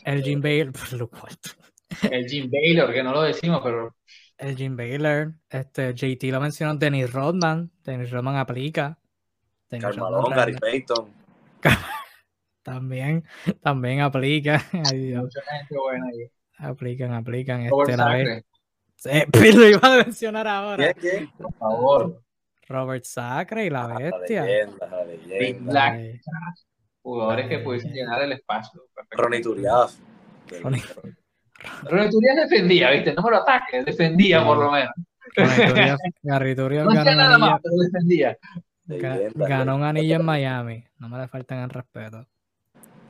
el Jim Baylor, el Jim Baylor, que no lo decimos, pero el Jim Baylor, este JT lo mencionó, Dennis Rodman, Dennis Rodman aplica. Carmelo, Gary Payton. también, también aplica. Mucha gente buena ahí. Aplican, aplican. Este, la pero lo iba a mencionar ahora. Por favor. Robert Sacre y la bestia. Big Black. Jugadores que pudiesen llenar el espacio. Ronnie Turiaf. Ronnie Turiaf defendía, ¿viste? No me lo ataques, defendía por lo menos. Ronnie Turiaf no ganó, nada más, pero defendía. ganó un anillo en Miami. No me le faltan el respeto.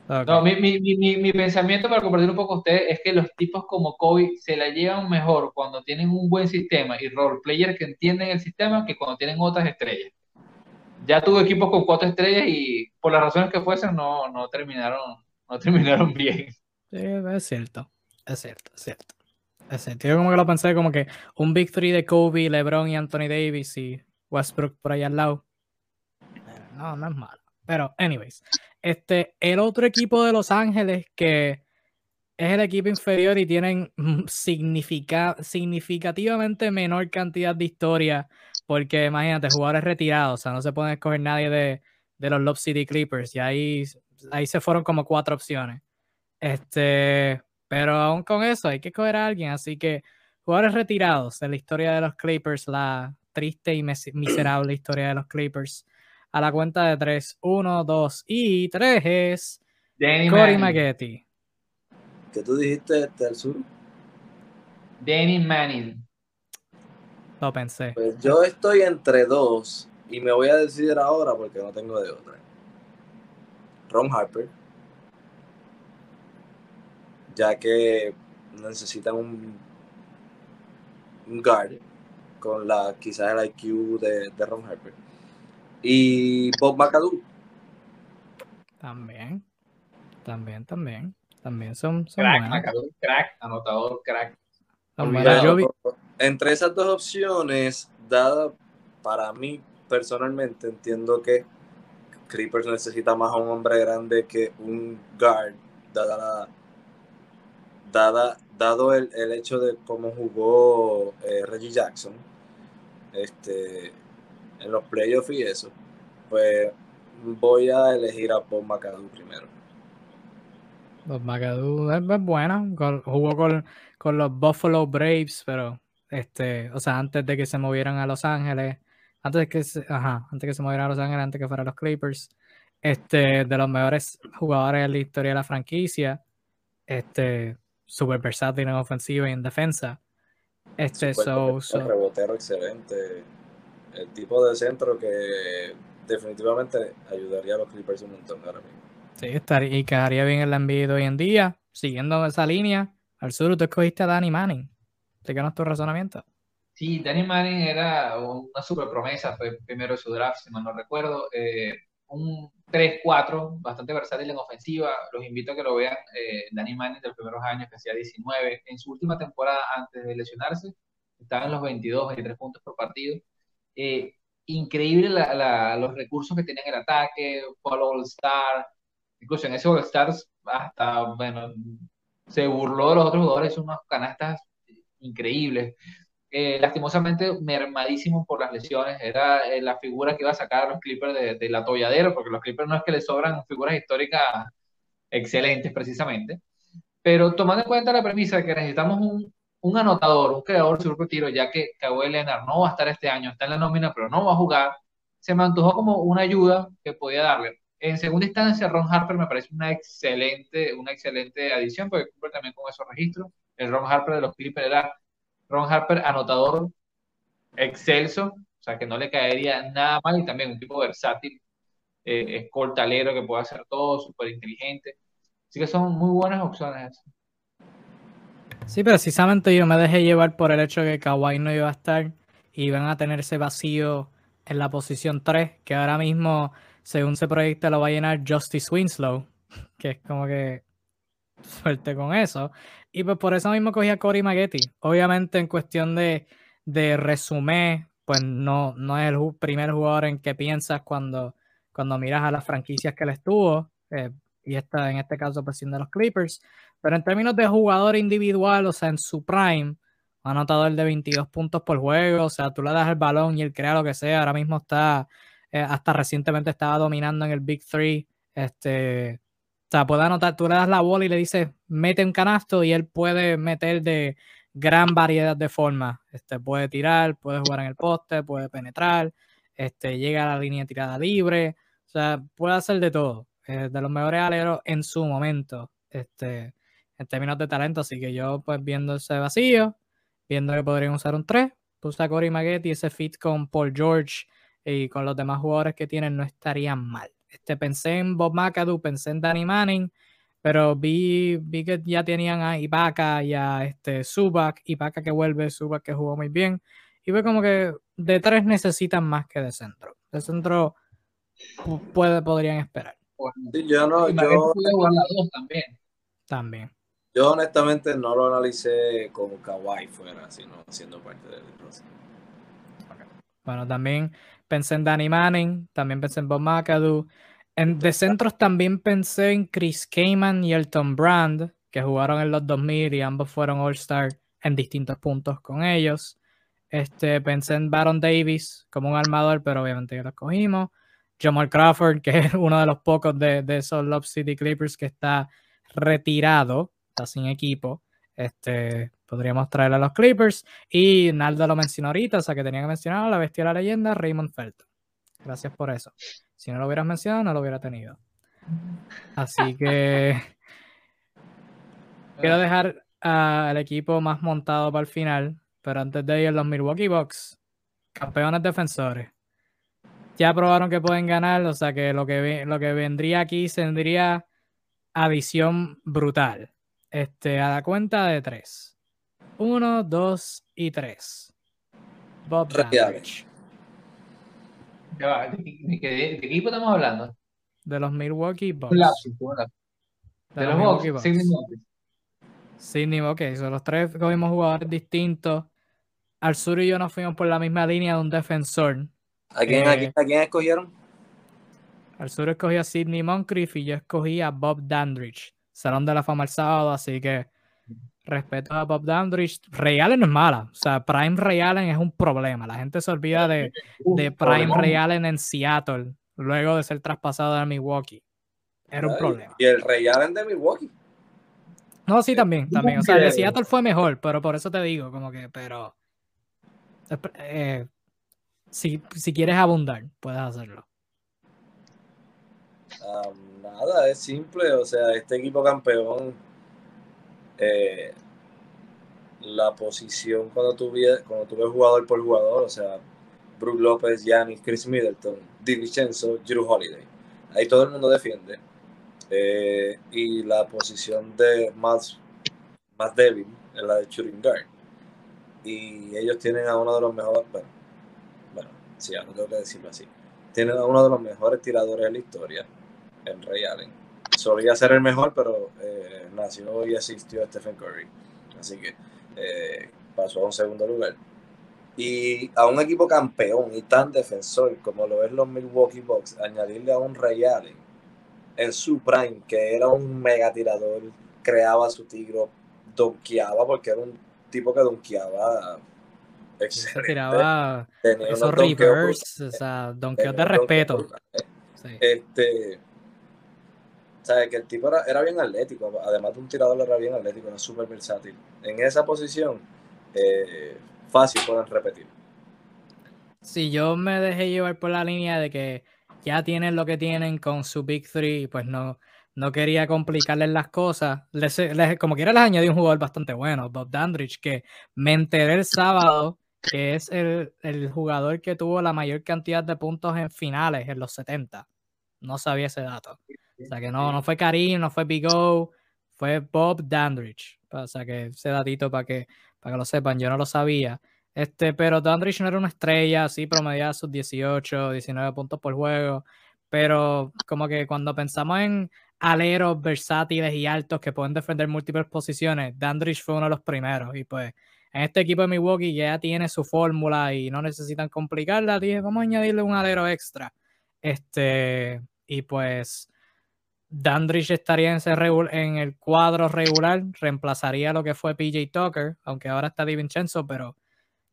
No, mi, mi, mi, mi, pensamiento para compartir un poco con ustedes es que los tipos como Kobe se la llevan mejor cuando tienen un buen sistema y role players que entienden el sistema que cuando tienen otras estrellas. Ya tuve equipos con cuatro estrellas y por las razones que fuesen no, no terminaron no terminaron bien. Sí, es cierto, es cierto, es cierto. Es cierto. Yo como que lo pensé como que un victory de Kobe, LeBron y Anthony Davis y Westbrook por ahí al lado. No, no es malo. Pero, anyways, este, el otro equipo de Los Ángeles que es el equipo inferior y tienen significativamente menor cantidad de historia, porque imagínate, jugadores retirados, o sea, no se pueden escoger nadie de, los Love City Clippers, y ahí, ahí se fueron como cuatro opciones. Este, pero aún con eso hay que escoger a alguien, así que jugadores retirados en la historia de los Clippers, la triste y miserable historia de los Clippers a la cuenta de 3. 1, 2 y 3 Danny Cory Maggetti. ¿Qué tú dijiste del sur? Danny Manning. Lo pensé. Pues yo estoy entre dos, y me voy a decidir ahora porque no tengo de otra. Ron Harper, ya que necesitan un, un guard con la quizás el IQ de, de Ron Harper. Y Bob McAdoo. También, también, también. También son, son Crack, crack, anotador, crack. Buenas. Yo vi- Entre esas dos opciones, dada para mí personalmente, entiendo que Creepers necesita más a un hombre grande que un guard, dada la- dada, dado el, el hecho de cómo jugó eh, Reggie Jackson este, en los playoffs y eso, pues voy a elegir a Bob McAdoo primero. Bob McAdoo es, buena. jugó con, con los Buffalo Braves, pero este, o sea, antes de que se movieran a Los Ángeles, antes de que se, ajá, antes de que se movieran a Los Ángeles, antes de que fueran los Clippers, este, de los mejores jugadores de la historia de la franquicia, este, súper versátil en ofensiva y en defensa. Este, so, so- rebotero excelente. El tipo de centro que definitivamente ayudaría a los Clippers un montón ahora mismo. sí, estaría, y quedaría bien en la NBA de hoy en día, siguiendo esa línea. Al sur, tú escogiste a Danny Manning. Explícanos tu razonamiento. Sí, Danny Manning era una super promesa, fue primero de su draft, si mal no recuerdo. Eh, un 3-4, bastante versátil en ofensiva. Los invito a que lo vean. Eh, Danny Manning de los primeros años, que hacía 19. En su última temporada, antes de lesionarse, estaba en los 22, 23 puntos por partido. Eh, increíble la- la- los recursos que tenía en el ataque, fue All-Star. Incluso en ese All-Star, hasta, bueno, se burló de los otros jugadores, hizo unas canastas increíbles eh, lastimosamente mermadísimo por las lesiones. Era eh, la figura que iba a sacar a los Clippers de, del atolladero, porque los Clippers no es que les sobran figuras históricas excelentes precisamente. Pero tomando en cuenta la premisa de que necesitamos un, un anotador, un creador de su propio tiro, ya que Kawhi Leonard no va a estar este año, está en la nómina, pero no va a jugar, se me antojó como una ayuda que podía darle. En segunda instancia, Ron Harper me parece una excelente, una excelente adición, porque cumple también con esos registros. El Ron Harper de los Clippers era Ron Harper, anotador excelso, o sea que no le caería nada mal y también un tipo versátil, eh, escoltalero que puede hacer todo, súper inteligente. Así que son muy buenas opciones. Sí, precisamente yo me dejé llevar por el hecho de que Kawhi no iba a estar y van a tener ese vacío en la posición 3, que ahora mismo, según se proyecta, lo va a llenar Justice Winslow, que es como que suerte con eso. Y pues por eso mismo cogí a Cory Maggetti. Obviamente en cuestión de, de resumen, pues no, no es el primer jugador en que piensas cuando, cuando miras a las franquicias que él estuvo, eh, y esta, en este caso pues siendo los Clippers. Pero en términos de jugador individual, o sea, en su prime, anotador de 22 puntos por juego, o sea, tú le das el balón y él crea lo que sea, ahora mismo está, eh, hasta recientemente estaba dominando en el Big Three, este, o sea, puede anotar, tú le das la bola y le dices, mete un canasto y él puede meter de gran variedad de formas, este, puede tirar, puede jugar en el poste, puede penetrar, este, llega a la línea de tirada libre, o sea, puede hacer de todo, de los mejores aleros en su momento, este, en términos de talento. Así que yo, pues viendo ese vacío, viendo que podrían usar un 3, puse a Cory Maggetti, ese fit con Paul George y con los demás jugadores que tienen no estarían mal. Este, pensé en Bob McAdoo, pensé en Danny Manning, pero vi, vi que ya tenían a Ibaka y a este, Zubac, Ibaka que vuelve, Zubac que jugó muy bien, y ve como que de tres necesitan más que de centro. De centro pu- puede, podrían esperar yo no, y yo, puede jugar las dos también. también. Yo honestamente no lo analicé como Kawhi fuera, sino siendo parte del proceso. Bueno, también pensé en Danny Manning, también pensé en Bob McAdoo. En, de centros también pensé en Chris Kaman y Elton Brand, que jugaron en los 2000 y ambos fueron All-Star en distintos puntos con ellos. Este, pensé en Baron Davis como un armador, pero obviamente ya lo escogimos. Jamal Crawford, que es uno de los pocos de, de esos Love City Clippers que está retirado, está sin equipo. Este, podríamos traerle a los Clippers. Y Naldo lo mencionó ahorita, o sea que tenía que mencionar a la bestia de la leyenda, Raymond Felton. Gracias por eso. Si no lo hubieras mencionado, no lo hubiera tenido. Así que quiero dejar al equipo más montado para el final, pero antes de ir, los Milwaukee Bucks, campeones defensores. ya probaron que pueden ganar, o sea que lo que, lo que vendría aquí tendría adición brutal. Este, a la cuenta de tres. Uno, dos y tres. Bob Dandridge. ¿De, qué, equipo estamos hablando? De los Milwaukee Bucks. De, los, Milwaukee Bucks. Sidney Sidney, ok, son los tres cogimos jugadores distintos. Al sur y yo nos fuimos por la misma línea de un defensor. ¿A quién, eh, ¿a quién, escogieron? Al sur escogí a Sidney Moncrief y yo escogí a Bob Dandridge. Salón de la fama el sábado, así que respeto a Bob Dandridge. Ray Allen no es mala. O sea, Prime Ray Allen es un problema. La gente se olvida de, de Prime Ray Allen en Seattle, luego de ser traspasado a Milwaukee. Era un problema. ¿Y el Ray Allen de Milwaukee? No, sí, también, también. O sea, el de Seattle fue mejor, pero por eso te digo, como que, pero. Eh, si, si quieres abundar, puedes hacerlo. Nada, es simple. O sea, este equipo campeón eh, la posición cuando tú, ves, cuando tú ves jugador por jugador, o sea, Brook López, Giannis, Chris Middleton, DiVincenzo, Drew Holiday. Ahí todo el mundo defiende. Eh, y la posición de más, más débil es la de shooting guard. Y ellos tienen a uno de los mejores, bueno, bueno, sí, no tengo que decirlo así. Tienen a uno de los mejores tiradores de la historia, en Ray Allen. Solía ser el mejor, pero eh, nació y asistió a Stephen Curry. Así que eh, pasó a un segundo lugar. Y a un equipo campeón y tan defensor como lo es los Milwaukee Bucks, añadirle a un Ray Allen en su prime, que era un mega tirador, creaba su tiro, donkeaba, porque era un tipo que donkeaba excelente. tiraba esos reverse, o sea, donkeos de respeto. Este, o que el tipo era, era, bien atlético, además de un tirador era bien atlético, era súper versátil. En esa posición, eh, fácil pueden repetir. Si yo me dejé llevar por la línea de que ya tienen lo que tienen con su Big Three, pues no, no quería complicarles las cosas. Como quiera les añadí un jugador bastante bueno, Bob Dandridge, que me enteré el sábado que es el, el, jugador que tuvo la mayor cantidad de puntos en finales en los 70. No sabía ese dato. O sea que no, no fue Karim, no fue Big O, fue Bob Dandridge. O sea que ese datito para que, para que lo sepan, yo no lo sabía. Este, pero Dandridge no era una estrella, sí promediaba sus 18, 19 puntos por juego, pero como que cuando pensamos en aleros versátiles y altos que pueden defender múltiples posiciones, Dandridge fue uno de los primeros y pues en este equipo de Milwaukee ya tiene su fórmula y no necesitan complicarla, dije, vamos a añadirle un alero extra. Este, y pues Dandridge estaría en, ese en el cuadro regular, reemplazaría lo que fue PJ Tucker, aunque ahora está DiVincenzo, pero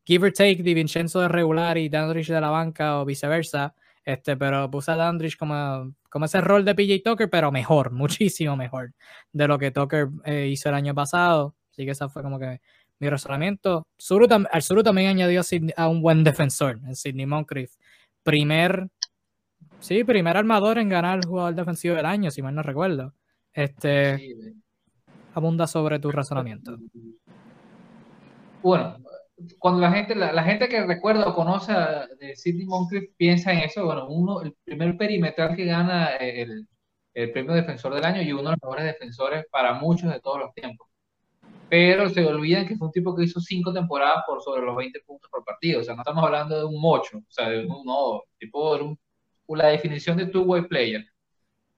give or take, DiVincenzo de regular y Dandridge de la banca o viceversa. Este, pero puse a Dandridge como, como ese rol de PJ Tucker, pero mejor, muchísimo mejor de lo que Tucker eh, hizo el año pasado. Así que esa fue como que mi razonamiento. Suru al Suru también añadió a, un buen defensor, en Sidney Moncrief. Primer, sí, primer armador en ganar el jugador defensivo del año, si mal no recuerdo. Este, abunda sobre tu razonamiento. Bueno, cuando la gente, la, gente que recuerda o conoce a, de Sidney Moncrief piensa en eso, bueno, uno, el primer perimetral que gana el, el premio defensor del año y uno de los mejores defensores para muchos de todos los tiempos. Pero se olvidan que fue un tipo que hizo cinco temporadas por sobre los 20 puntos por partido. O sea, no estamos hablando de un mocho, o sea, de un, no, tipo, de un, la definición de two-way player.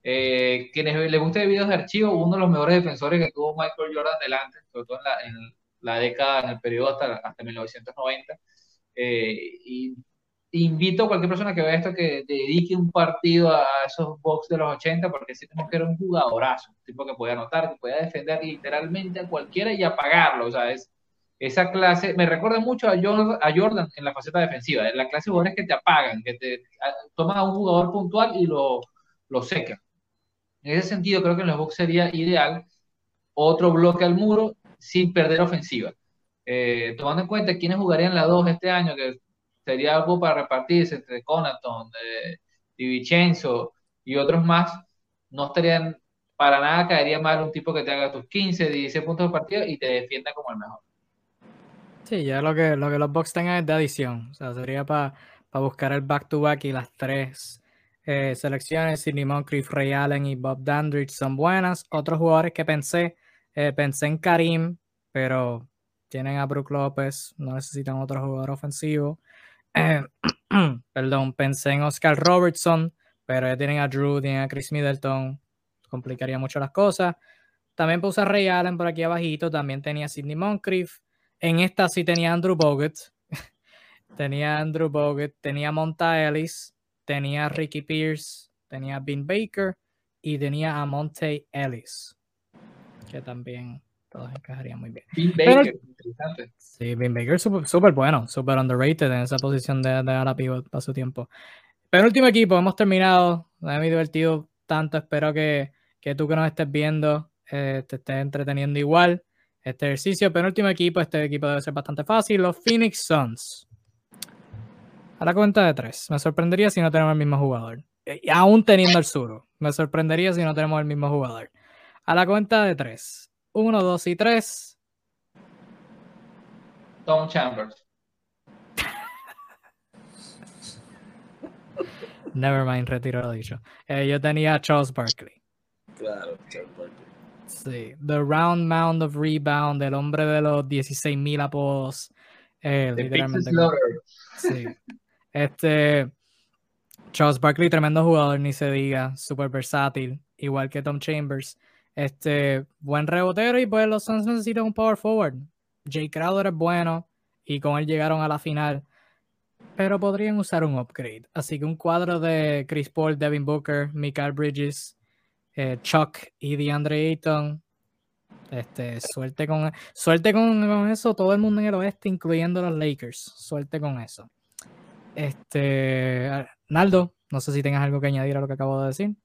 Eh, quienes les guste videos de archivo, uno de los mejores defensores que tuvo Michael Jordan delante, sobre todo en la, en, la década, en el periodo hasta, hasta 1990. Eh, y invito a cualquier persona que vea esto que dedique un partido a esos box de los 80, porque sí tenemos que era un jugadorazo, un tipo que podía anotar, que podía defender literalmente a cualquiera y apagarlo. O sea, es, esa clase me recuerda mucho a Jordan, a Jordan en la faceta defensiva, la clase de jugadores que te apagan, que te toman a un jugador puntual y lo, lo secan. En ese sentido, creo que en los box sería ideal otro bloque al muro sin perder ofensiva. Eh, tomando en cuenta quiénes jugarían la 2 este año, que sería algo para repartirse entre Conaton, eh, y otros más, no estarían para nada caería mal un tipo que te haga tus 15, 16 puntos de partido y te defienda como el mejor. Sí, ya lo que, lo que los box tengan es de adición. O sea, sería para a buscar el back-to-back y las tres eh, selecciones, Sidney Moncrief, Ray Allen y Bob Dandridge son buenas. Otros jugadores que pensé, eh, pensé en Karim, pero tienen a Brook López, no necesitan otro jugador ofensivo. perdón, pensé en Oscar Robertson, pero ya tienen a Drew, tienen a Chris Middleton, complicaría mucho las cosas. También puse a Ray Allen por aquí abajito, también tenía Sidney Moncrief. En esta sí tenía Andrew Bogut, tenía Andrew Bogut, tenía Monta Ellis, tenía Ricky Pierce, tenía Ben Baker y tenía a Monte Ellis, que también todos encajarían muy bien. Ben Baker, interesante. Sí, Ben Baker súper bueno, súper underrated en esa posición de, de ala pivot para su tiempo. Penúltimo equipo, hemos terminado. Me he divertido tanto. Espero que, que tú que nos estés viendo eh, te estés entreteniendo igual. Este ejercicio, penúltimo equipo, este equipo debe ser bastante fácil. Los Phoenix Suns. A la cuenta de tres. Me sorprendería si no tenemos el mismo jugador. Y aún teniendo el sur. Me sorprendería si no tenemos el mismo jugador. A la cuenta de tres. Uno, dos y tres. Tom Chambers. Nevermind, retiro lo dicho. Eh, yo tenía a Charles Barkley. Claro, Charles Barkley. Sí, The Round Mound of Rebound, el hombre de los 16.000 apodos. Eh, literalmente. Sí. Este. Charles Barkley, tremendo jugador, ni se diga. Súper versátil, igual que Tom Chambers. Este, buen rebotero y pues los Suns necesitan un power forward. Jay Crowder es bueno y con él llegaron a la final pero podrían usar un upgrade. Así que un cuadro de Chris Paul, Devin Booker, Michael Bridges, eh, Chuck y DeAndre Ayton. Este, suerte con, suerte con, eso, todo el mundo en el oeste, incluyendo los Lakers. Suerte con eso. Este, Naldo, no sé si tengas algo que añadir a lo que acabo de decir.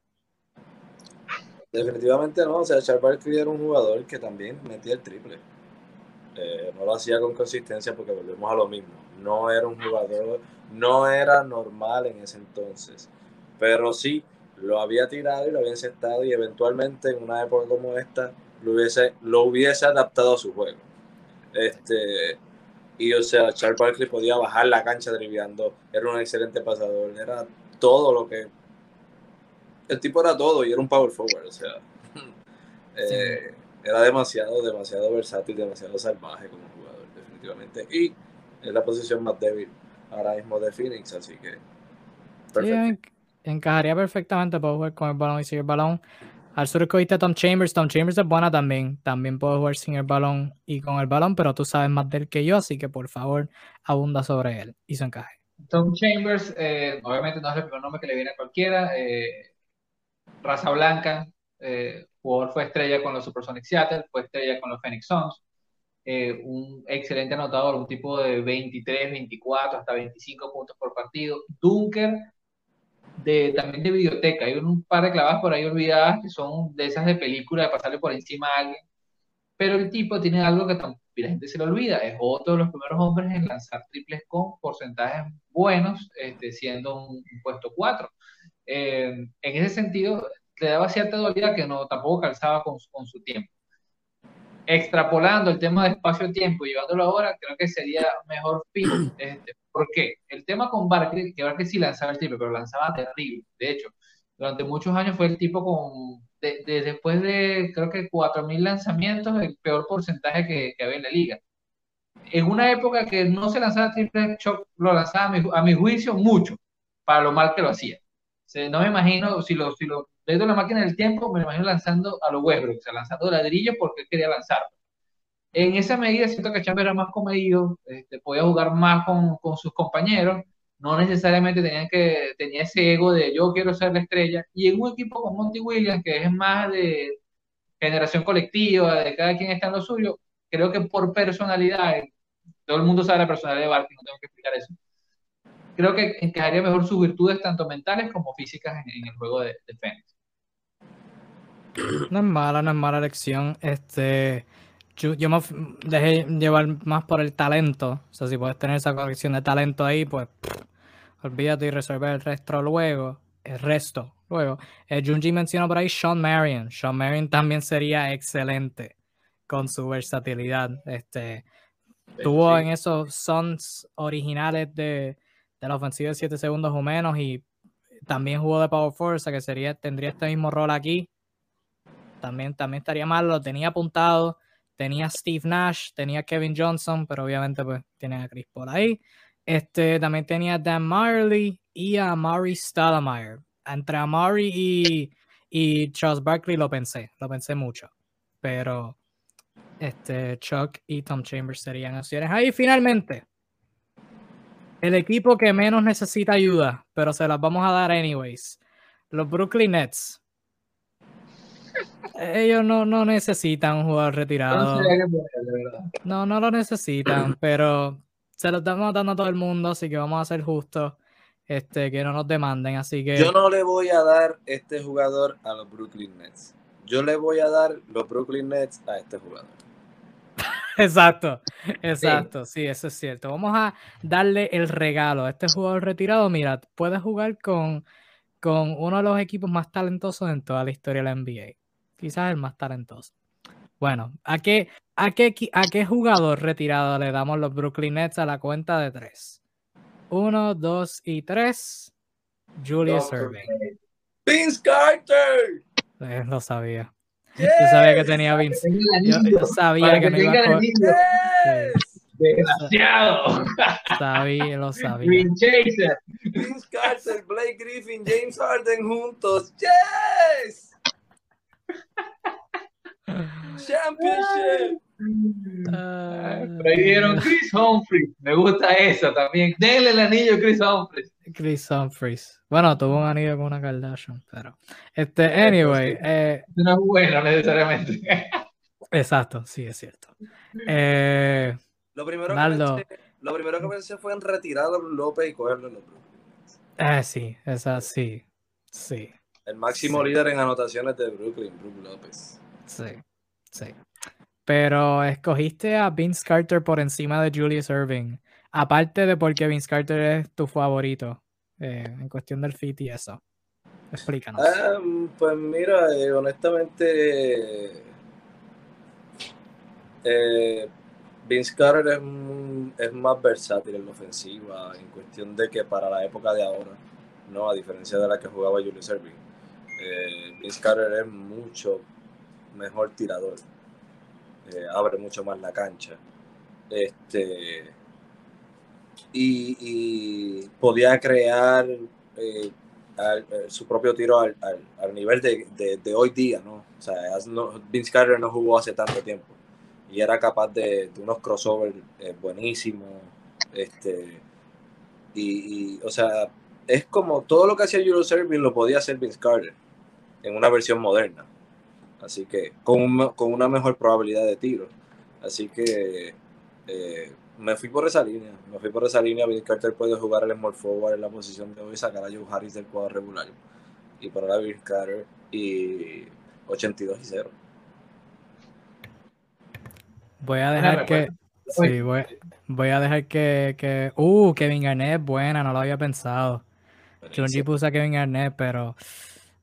Definitivamente no, o sea, Charles Barkley era un jugador que también metía el triple. Eh, no lo hacía con consistencia porque volvemos a lo mismo no era un jugador, no era normal en ese entonces, pero sí lo había tirado y lo había encestado y eventualmente en una época como esta lo hubiese, lo hubiese adaptado a su juego. Este, y o sea, Charles Barkley podía bajar la cancha driviando, era un excelente pasador, era todo lo que... El tipo era todo y era un power forward, o sea, eh, era demasiado, demasiado versátil, demasiado salvaje como jugador, definitivamente. Y es la posición más débil ahora mismo de Phoenix, así que. Perfecto. Encajaría perfectamente para jugar con el balón y sin el balón. Al sur escogiste Tom Chambers. Tom Chambers es buena también. También puedo jugar sin el balón y con el balón, pero tú sabes más de él que yo, así que por favor abunda sobre él y su encaje. Tom Chambers, eh, obviamente no es el primer nombre que le viene a cualquiera. Eh, raza blanca, eh, jugador fue estrella con los Supersonics Seattle, fue estrella con los Phoenix Suns. Un excelente anotador, un tipo de 23, 24, hasta 25 puntos por partido. Dunker, de, también de biblioteca. Hay un par de clavadas por ahí olvidadas que son de esas de película, de pasarle por encima a alguien. Pero el tipo tiene algo que la gente se le olvida. Es otro de los primeros hombres en lanzar triples con porcentajes buenos, este, siendo un, puesto 4. Eh, en ese sentido, le daba cierta dualidad que no tampoco calzaba con, con su tiempo extrapolando el tema de espacio-tiempo llevándolo ahora, creo que sería mejor fin. Este, ¿Por qué? El tema con Barkley, que Barkley sí lanzaba el tipo, pero lanzaba terrible. De hecho, durante muchos años fue el tipo con, de, después de creo que 4.000 lanzamientos, el peor porcentaje que, había en la liga. En una época que no se lanzaba triple shock, lo lanzaba a mi, juicio mucho, para lo mal que lo hacía. no me imagino si lo, si lo la máquina del tiempo, me imagino lanzando a los Westbrook, o sea, lanzando ladrillos porque quería lanzar. En esa medida siento que Chamber era más comedido, este, podía jugar más con, con, sus compañeros, no necesariamente tenían que, tenía ese ego de yo quiero ser la estrella, y en un equipo como Monty Williams, que es más de generación colectiva, de cada quien está en lo suyo, creo que por personalidad, todo el mundo sabe la personalidad de Barkley, no tengo que explicar eso, creo que encajaría mejor sus virtudes tanto mentales como físicas en, el juego de, de Phoenix. No es mala, no es mala elección. Este, yo, me dejé llevar más por el talento. O sea, si puedes tener esa colección de talento ahí, pues olvídate y resolver el resto luego. El resto luego. Eh, Junji mencionó por ahí Sean Marion. Sean Marion también sería excelente con su versatilidad. Este, tuvo en esos sons originales de, de la ofensiva de 7 segundos o menos y también jugó de power force, que sería, tendría este mismo rol aquí. También, también estaría mal, lo tenía apuntado. Tenía Steve Nash, tenía Kevin Johnson, pero obviamente pues tiene a Chris Paul ahí. Este, también tenía Dan Marley y a Murray Stoudemire. Entre Amari y, y Charles Barkley lo pensé, lo pensé mucho. Pero este, Chuck y Tom Chambers serían opciones. Ahí finalmente, el equipo que menos necesita ayuda, pero se las vamos a dar anyways. Los Brooklyn Nets. Ellos no, no necesitan un jugador retirado. No, no lo necesitan, pero se lo estamos dando a todo el mundo, así que vamos a ser justos. Este, que no nos demanden, así que... Yo no le voy a dar este jugador a los Brooklyn Nets. Yo le voy a dar los Brooklyn Nets a este jugador. Exacto, exacto, sí. eso es cierto. Vamos a darle el regalo a este jugador retirado. Mira, puede jugar con, con uno de los equipos más talentosos en toda la historia de la NBA. Quizás el más talentoso. Bueno, ¿a qué, a qué, a qué jugador retirado le damos los Brooklyn Nets a la cuenta de tres? Uno, dos y tres. Julius Irving. Vince Carter. Eh, lo sabía. Yo sabía que tenía Vince. Yo, sabía que no iba a Demasiado. Sabía, lo sabía. Green Chaser. Vince Carter, Blake Griffin, James Harden juntos. Yes. Championship. Uh, dieron Chris Humphries. Me gusta eso también. Denle el anillo a Chris Humphries. Chris Humphries. Bueno, tuvo un anillo con una Kardashian, pero. Este, anyway. Eh, no es bueno necesariamente. Exacto, sí, es cierto. Eh, lo, primero que pensé, lo primero que pensé fue en retirar a López y cogerlo en los. Eh, sí, esa sí. Sí. El máximo líder en anotaciones de Brooklyn, Brook López. Sí, sí. Pero escogiste a Vince Carter por encima de Julius Irving. Aparte de porque Vince Carter es tu favorito eh, en cuestión del fit y eso. Explícanos. Um, pues mira, eh, honestamente, eh, Vince Carter es, es, más versátil en la ofensiva, en cuestión de que para la época de ahora, no a diferencia de la que jugaba Julius Irving, Vince Carter es mucho mejor tirador. Eh, abre mucho más la cancha. Este, y, podía crear eh, eh, su propio tiro al, nivel de, hoy día, ¿no? O sea, Vince Carter no jugó hace tanto tiempo y era capaz de, unos crossovers buenísimos. Este, y, o sea, es como todo lo que hacía Julius Erving lo podía hacer Vince Carter en una versión moderna. Así que con, con una mejor probabilidad de tiro. Así que eh, me fui por esa línea. Me fui por esa línea. Bill Carter puede jugar el small forward en la posición de hoy, sacar a Joe Harris del cuadro regular y poner a Bill Carter y 82 y 0. Voy a dejar que. Sí, voy, voy, a dejar que, que. Uh, Kevin Garnett es buena, no lo había pensado. Junji puso a Kevin Garnett, pero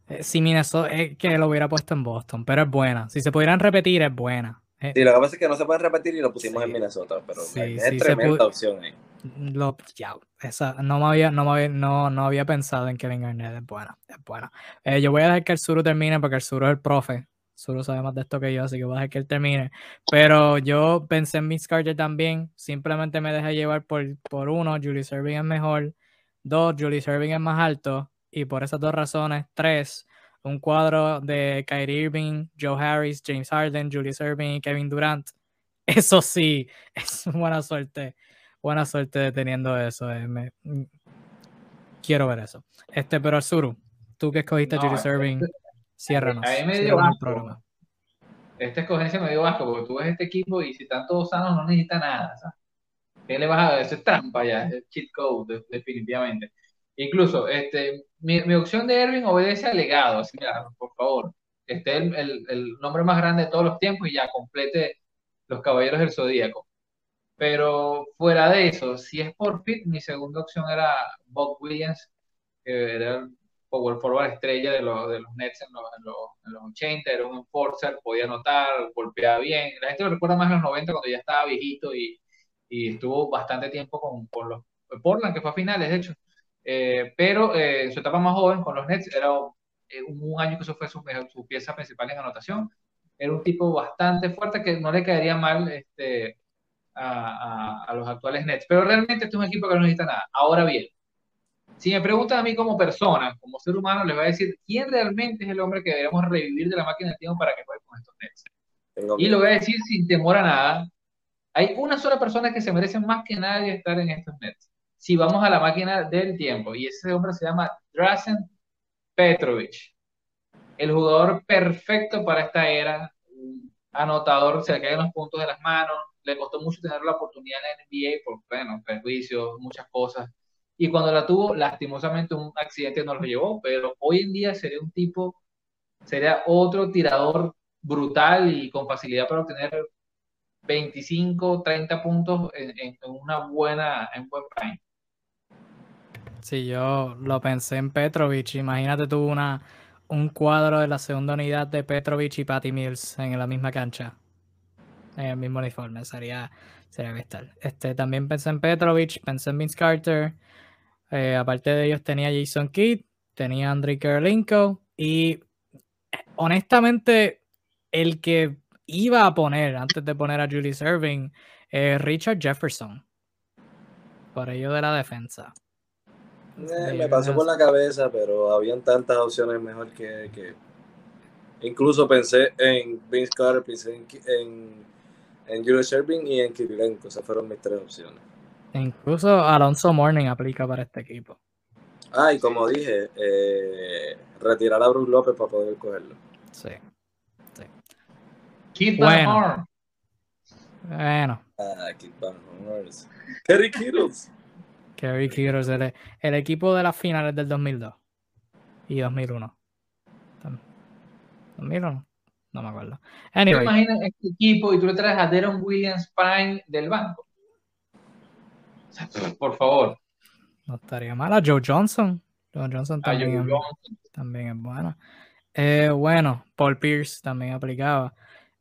eh, si Minnesota, es que lo hubiera puesto en Boston, pero es buena. Si se pudieran repetir, es buena. Eh, sí, lo que pasa es que no se pueden repetir y lo pusimos en Minnesota, pero es tremenda opción ahí. Lo, ya, esa, no, me había, no, me había, no, no había pensado en Kevin Garnett, es buena, es buena. Eh, yo voy a dejar que el Suru termine porque el Suru es el profe. Suru sabe más de esto que yo, así que voy a dejar que él termine. Pero yo pensé en Miss Carter también, simplemente me dejé llevar por, por uno, Julie Serving es mejor. Dos, Julie Serving es más alto y por esas dos razones, tres, un cuadro de Kyrie Irving, Joe Harris, James Harden, Julius Irving y Kevin Durant. Eso sí, es buena suerte. Buena suerte teniendo eso. Eh, mm, quiero ver eso. Este, pero Suru, tú que escogiste a Julius Irving, ciérranos. A mí me dio asco. Esta escogencia me dio asco porque tú ves este equipo y si están todos sanos no necesita nada. ¿Qué le vas a dar? Eso es trampa ya, es cheat code, definitivamente. Incluso, este, mi, mi opción de Erwin obedece al legado, así, mira, por favor, esté el, el, el, nombre más grande de todos los tiempos y ya complete los Caballeros del Zodíaco. Pero fuera de eso, si es por fit, mi segunda opción era Bob Williams, que era el power forward estrella de, los, de los Nets en los, en, los, 80, era un enforcer, podía anotar, golpeaba bien. La gente lo recuerda más en los 90 cuando ya estaba viejito y, y estuvo bastante tiempo con, con los Portland, que fue a finales, de hecho. Eh, pero en su etapa más joven con los Nets era un año que eso fue su, su, pieza principal en anotación. Era un tipo bastante fuerte que no le caería mal este, a, a, los actuales Nets. Pero realmente este es un equipo que no necesita nada. Ahora bien, si me preguntan a mí como persona, como ser humano, les voy a decir quién realmente es el hombre que deberíamos revivir de la máquina del tiempo para que juegue con estos Nets. Y lo voy a decir sin temor a nada. Hay una sola persona que se merece más que nadie estar en estos Nets. Si vamos a la máquina del tiempo, y ese hombre se llama Drazen Petrovic, el jugador perfecto para esta era, anotador, se le caen los puntos de las manos, le costó mucho tener la oportunidad en la NBA por, bueno, perjuicios, muchas cosas. Y cuando la tuvo, lastimosamente un accidente no lo llevó, pero hoy en día sería un tipo, sería otro tirador brutal y con facilidad para obtener 25, 30 puntos en, una buena, en buen prime. Sí, yo lo pensé en Petrovic. Imagínate tú una, un cuadro de la segunda unidad de Petrovic y Patty Mills en la misma cancha. En el mismo uniforme. Sería, sería bestial. Este, también pensé en Petrovic, pensé en Vince Carter. Eh, aparte de ellos tenía Jason Kidd, tenía Andrei Karolinko. Y honestamente, el que iba a poner antes de poner a Julius Irving, eh, Richard Jefferson. Por ello de la defensa. Eh, me pasó por la cabeza, pero habían tantas opciones mejor que, que... Incluso pensé en Vince Carter, pensé en, en, Julius Irving y en Kirilenko. Esas fueron mis tres opciones. Incluso Alonso Morning aplica para este equipo. Ah, y como dije, eh, retirar a Bruce López para poder cogerlo. Sí. Keith bueno. Bueno. Ah, Keith Van Kerry Kittles. Kerry Kittles, el, el, equipo de las finales del 2002 y 2001. 2001. No me acuerdo. Anyway. ¿Te imaginas este equipo y tú le traes a Deron Williams Pine del banco? Por favor. No estaría mal. A Joe Johnson. Joe Johnson también, también es bueno. Eh, bueno, Paul Pierce también aplicaba.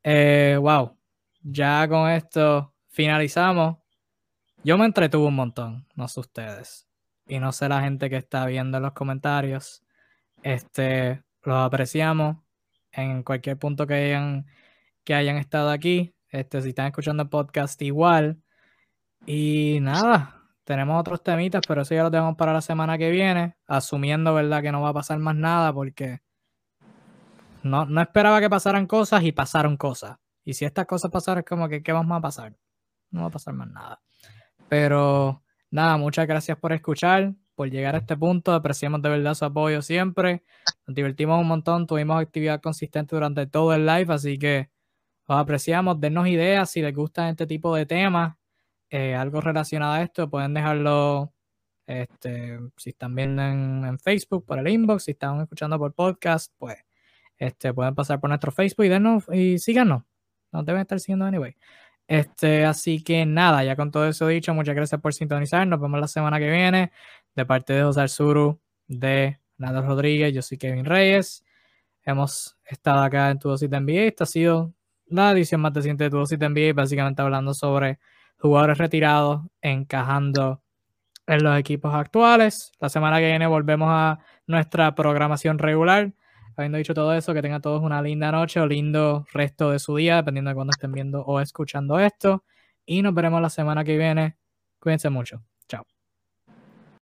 Eh, wow, ya con esto finalizamos. Yo me entretuve un montón, no sé ustedes. Y no sé la gente que está viendo en los comentarios. Este, los apreciamos en cualquier punto que hayan, que hayan estado aquí. Este, si están escuchando el podcast, igual. Y nada, tenemos otros temitas, pero eso ya lo tenemos para la semana que viene. Asumiendo, ¿verdad?, que no va a pasar más nada porque no, no esperaba que pasaran cosas y pasaron cosas. Y si estas cosas pasaran, es como que, ¿qué vamos a pasar? No va a pasar más nada. Pero nada, muchas gracias por escuchar, por llegar a este punto. Apreciamos de verdad su apoyo siempre. Nos divertimos un montón, tuvimos actividad consistente durante todo el live, así que os apreciamos. Denos ideas si les gustan este tipo de temas, eh, algo relacionado a esto, pueden dejarlo. Este, si están viendo en, en Facebook por el inbox, si están escuchando por podcast, pues este, pueden pasar por nuestro Facebook y, denos, y síganos. Nos deben estar siguiendo anyway. Este, así que nada, ya con todo eso dicho, muchas gracias por sintonizar. Nos vemos la semana que viene. De parte de José Arzuru, de Nando Rodríguez, yo soy Kevin Reyes. Hemos estado acá en Tu Dosis de NBA. Esta ha sido la edición más reciente de Tu Dosis de NBA, básicamente hablando sobre jugadores retirados, encajando en los equipos actuales. La semana que viene volvemos a nuestra programación regular habiendo dicho todo eso, que tengan todos una linda noche o lindo resto de su día, dependiendo de cuándo estén viendo o escuchando esto. Y nos veremos la semana que viene. Cuídense mucho. Chao.